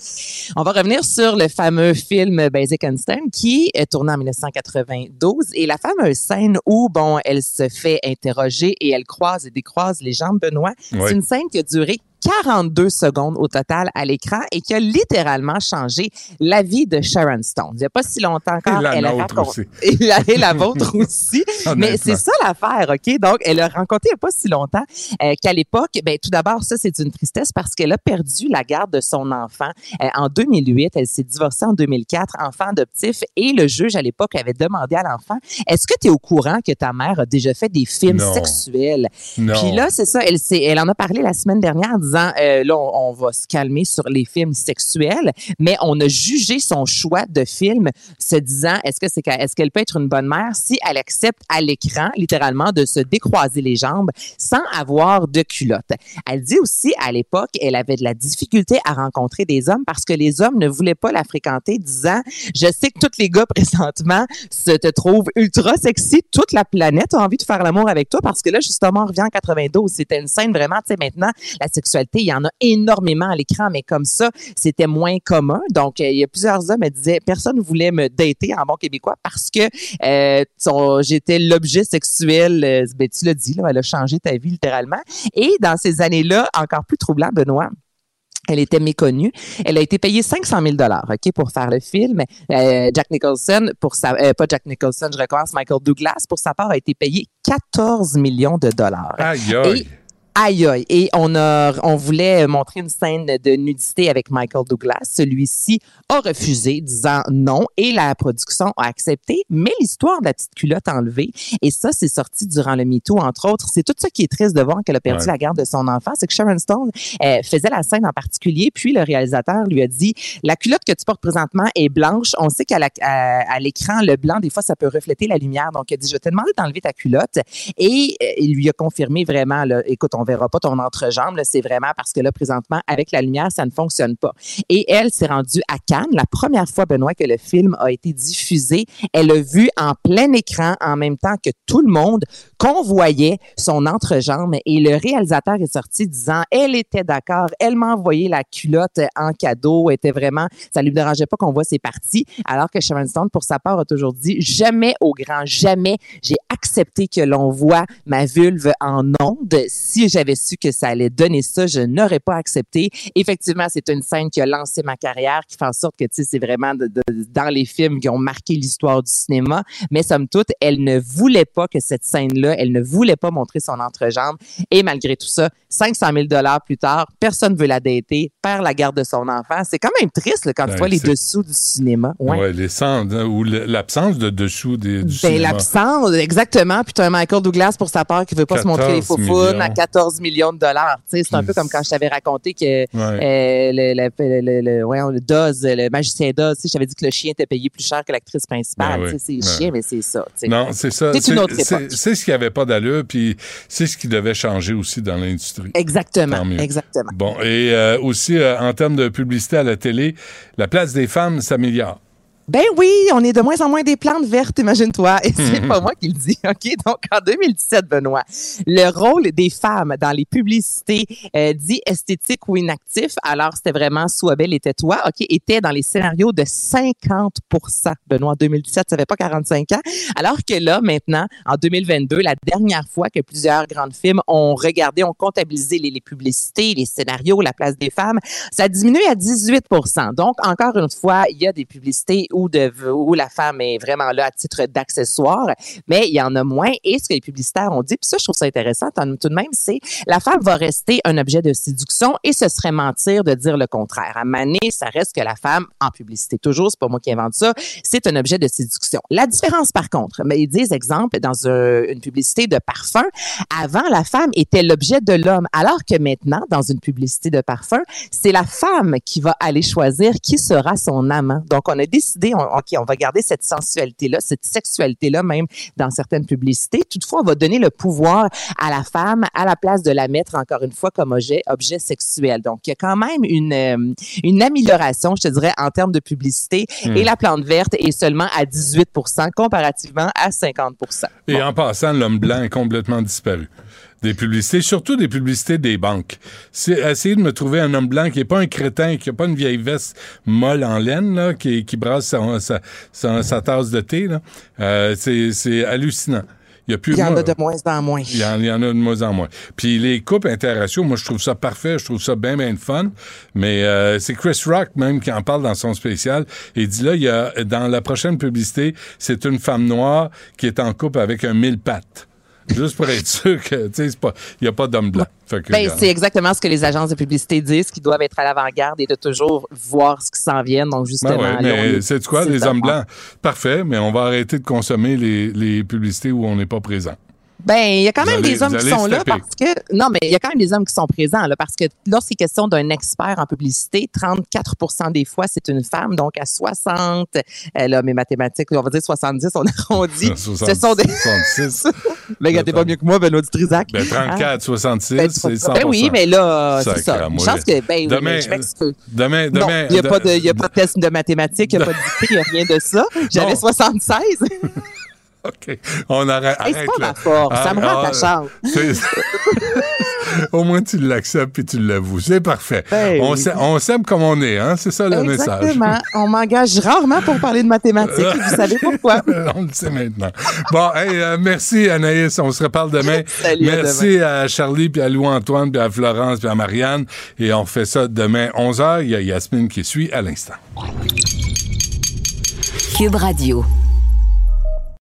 S22: on va revenir sur le fameux film Basic Einstein qui est tourné en 1992 et la fameuse scène où, bon, elle se fait interroger et elle croise et décroise les jambes Benoît.
S23: Oui.
S22: C'est une scène qui a duré 42 secondes au total à l'écran et qui a littéralement changé la vie de Sharon Stone. Il n'y a pas si longtemps encore.
S3: La
S22: elle a
S3: aussi.
S22: Et la, et la vôtre aussi. Mais c'est ça l'affaire, OK? Donc, elle a rencontré il n'y a pas si longtemps euh, qu'à l'époque, ben, tout d'abord, ça, c'est une tristesse parce qu'elle a perdu la garde de son enfant euh, en 2008. Elle s'est divorcée en 2004, enfant adoptif, et le juge, à l'époque, avait demandé à l'enfant, est-ce que tu es au courant que ta mère a déjà fait des films
S23: Non.
S22: sexuels?
S23: Non.
S22: Puis là, c'est ça, elle, elle en a parlé la semaine dernière en disant, euh, là, on, va se calmer sur les films sexuels, mais on a jugé son choix de film se disant est-ce que c'est est-ce qu'elle peut être une bonne mère si elle accepte à l'écran littéralement de se décroiser les jambes sans avoir de culotte? Elle dit aussi à l'époque, elle avait de la difficulté à rencontrer des hommes parce que les hommes ne voulaient pas la fréquenter, disant je sais que tous les gars présentement se te trouvent ultra sexy, toute la planète a envie de faire l'amour avec toi parce que là justement on revient en 92, c'était une scène vraiment, tu sais maintenant la sexualité, il y en a énormément à l'écran mais comme ça, c'était moins commun. Donc euh, il y a plusieurs hommes qui disaient personne voulait me dater en bon québécois parce que euh, j'étais l'objet sexuel, euh, ben, tu l'as dit là, elle a changé ta vie littéralement et dans ces années-là, encore plus troublant Benoît, elle était méconnue. Elle a été payée 500 000 dollars, ok, pour faire le film. Euh, Jack Nicholson pour sa, euh, pas Jack Nicholson, je recommence. Michael Douglas pour sa part a été payé 14 millions de dollars.
S3: Aïe, aïe.
S22: Et- Aïe aïe. Et on a, on voulait montrer une scène de nudité avec Michael Douglas. Celui-ci a refusé, disant non. Et la production a accepté. Mais l'histoire de la petite culotte enlevée, et ça, c'est sorti durant le MeToo, entre autres. C'est tout ça qui est triste de voir qu'elle a perdu
S23: Ouais.
S22: la garde de son enfant. C'est que Sharon Stone euh, faisait la scène en particulier. Puis le réalisateur lui a dit, la culotte que tu portes présentement est blanche. On sait qu'à l'écran, le blanc, des fois, ça peut refléter la lumière. Donc, il a dit, je vais te demander d'enlever ta culotte. Et euh, il lui a confirmé vraiment, là, écoute, on verra pas ton entrejambe, c'est vraiment parce que là, présentement, avec la lumière, ça ne fonctionne pas. Et elle s'est rendue à Cannes, la première fois, Benoît, que le film a été diffusé. Elle a vu en plein écran, en même temps que tout le monde, qu'on voyait son entrejambe. Et le réalisateur est sorti disant, elle était d'accord, elle m'a envoyé la culotte en cadeau, était vraiment, ça lui dérangeait pas qu'on voit ses parties. Alors que Sharon Stone, pour sa part, a toujours dit, jamais au grand jamais, j'ai accepté que l'on voit ma vulve en ondes. Si j'avais su que ça allait donner ça, je n'aurais pas accepté. Effectivement, c'est une scène qui a lancé ma carrière, qui fait en sorte que, tu sais, c'est vraiment de- de- dans les films qui ont marqué l'histoire du cinéma. Mais somme toute, elle ne voulait pas que cette scène-là, elle ne voulait pas montrer son entrejambe. Et malgré tout ça, 500 000 dollars plus tard, personne veut la dater, perd la garde de son enfant. C'est quand même triste là, quand tu
S3: Ouais,
S22: vois les dessous du cinéma. Ouais.
S3: Ouais, les cendres, hein, ou l'absence de dessous des, du
S22: Ben,
S3: cinéma.
S22: l'absence, exactement. Puis tu as un Michael Douglas pour sa part qui veut pas se montrer les
S3: 14
S22: faufounes à
S3: millions.
S22: 14 millions de dollars. C'est un peu comme quand je t'avais raconté que euh, le, le, le, magicien sais, je t'avais dit que le chien était payé plus cher que l'actrice principale.
S3: Ben
S22: sais, c'est
S3: Ouais.
S22: chien, mais c'est ça.
S3: Non, c'est ça.
S22: C'est une autre
S3: c'est-
S22: époque.
S3: C'est ce qui avait pas d'allure, puis c'est ce qui devait changer aussi dans l'industrie.
S22: Exactement, exactement.
S3: Bon, et euh, aussi, euh, en termes de publicité à la télé, la place des femmes s'améliore.
S22: Ben oui, on est de moins en moins des plantes vertes, imagine-toi. Et c'est pas moi qui le dis, OK? Donc, en 2017, Benoît, le rôle des femmes dans les publicités euh, dits esthétiques ou inactifs, alors c'était vraiment Sois belle et tais-toi, OK, était dans les scénarios de 50% Benoît, en 2017, ça fait pas 45 ans. Alors que là, maintenant, en 2022, la dernière fois que plusieurs grandes films ont regardé, ont comptabilisé les, les publicités, les scénarios, la place des femmes, ça a diminué à 18% Donc, encore une fois, il y a des publicités où, la femme est vraiment là à titre d'accessoire, mais il y en a moins. Et ce que les publicitaires ont dit, puis ça, je trouve ça intéressant tout de même, c'est la femme va rester un objet de séduction et ce serait mentir de dire le contraire. À Mané, ça reste que la femme, en publicité toujours, c'est pas moi qui invente ça, c'est un objet de séduction. La différence, par contre, mais ils disent, exemple, dans un- une publicité de parfum, avant, la femme était l'objet de l'homme, alors que maintenant, dans une publicité de parfum, c'est la femme qui va aller choisir qui sera son amant. Donc, on a décidé, on, OK, on va garder cette sensualité-là, cette sexualité-là même dans certaines publicités. Toutefois, on va donner le pouvoir à la femme à la place de la mettre, encore une fois, comme objet, objet sexuel. Donc, il y a quand même une, euh, une amélioration, je te dirais, en termes de publicité.
S3: Hmm.
S22: Et la plante verte est seulement à 18% comparativement à 50%
S3: Et en passant, l'homme blanc est complètement disparu. Des publicités, surtout des publicités des banques. C'est essayer de me trouver un homme blanc qui n'est pas un crétin, qui n'a pas une vieille veste molle en laine, là, qui, qui brasse sa, sa, sa- sa tasse de thé. là. Euh, c'est c'est hallucinant. Il y a plus
S22: Il y en a de moins en moins.
S3: il y, en, il y en a de moins en moins. Puis les couples interraciaux, moi, je trouve ça parfait. Je trouve ça bien, bien fun. Mais euh, c'est Chris Rock même qui en parle dans son spécial. Il dit là, il y a, dans la prochaine publicité, c'est une femme noire qui est en couple avec un mille pattes. Juste pour être sûr que, tu sais, il n'y a pas d'homme blanc.
S22: Ben, c'est exactement ce que les agences de publicité disent, qu'ils doivent être à l'avant-garde et de toujours voir ce qui s'en vient. Donc, justement,
S3: Ben ouais, mais
S22: est-
S3: c'est quoi, les hommes blancs? Parfait, mais on va arrêter de consommer les, les publicités où on n'est pas présent.
S22: Ben, il y a quand même
S3: allez-
S22: des hommes qui sont là parce que non, mais il y a quand même des hommes qui sont présents là parce que lorsqu'il est question d'un expert en publicité, 34% des fois c'est une femme, donc à 60, elle a mes mathématiques, on va dire 70, on arrondit. Ce sont des
S3: 66.
S22: Mais regardez pas mieux que moi, Benoît Dutrisac.
S3: Ben, 34, 66,
S22: Ben,
S3: c'est 100
S22: Ben oui, mais là, c'est ça. Une chance que, ben oui,
S3: Demain,
S22: mais je m'excuse.
S3: Demain, demain.
S22: il n'y a, pas de- il y a pas de test de mathématiques, il n'y a pas de dictée, il n'y a rien de ça. J'avais
S3: Non.
S22: 76.
S3: OK. On arrête.
S22: Hey, c'est
S3: arrête
S22: pas
S3: là.
S22: ma force, ça me rend
S3: Ah,
S22: ta chance.
S3: c'est- Au moins, tu l'acceptes et tu l'avoues. C'est parfait.
S22: Ben
S3: on
S22: oui.
S3: s'aime- comme on est, hein? C'est ça le message.
S22: Exactement. On m'engage rarement pour parler de mathématiques. et Vous savez pourquoi?
S3: on le sait maintenant. Bon, hey, euh, merci Anaïs. On se reparle demain.
S22: Salut, à
S3: merci à Charlie, puis à Louis-Antoine, puis à Florence, puis à Marianne. Et on fait ça demain 11h. Il y a Yasmine qui suit à l'instant.
S6: Cube Radio.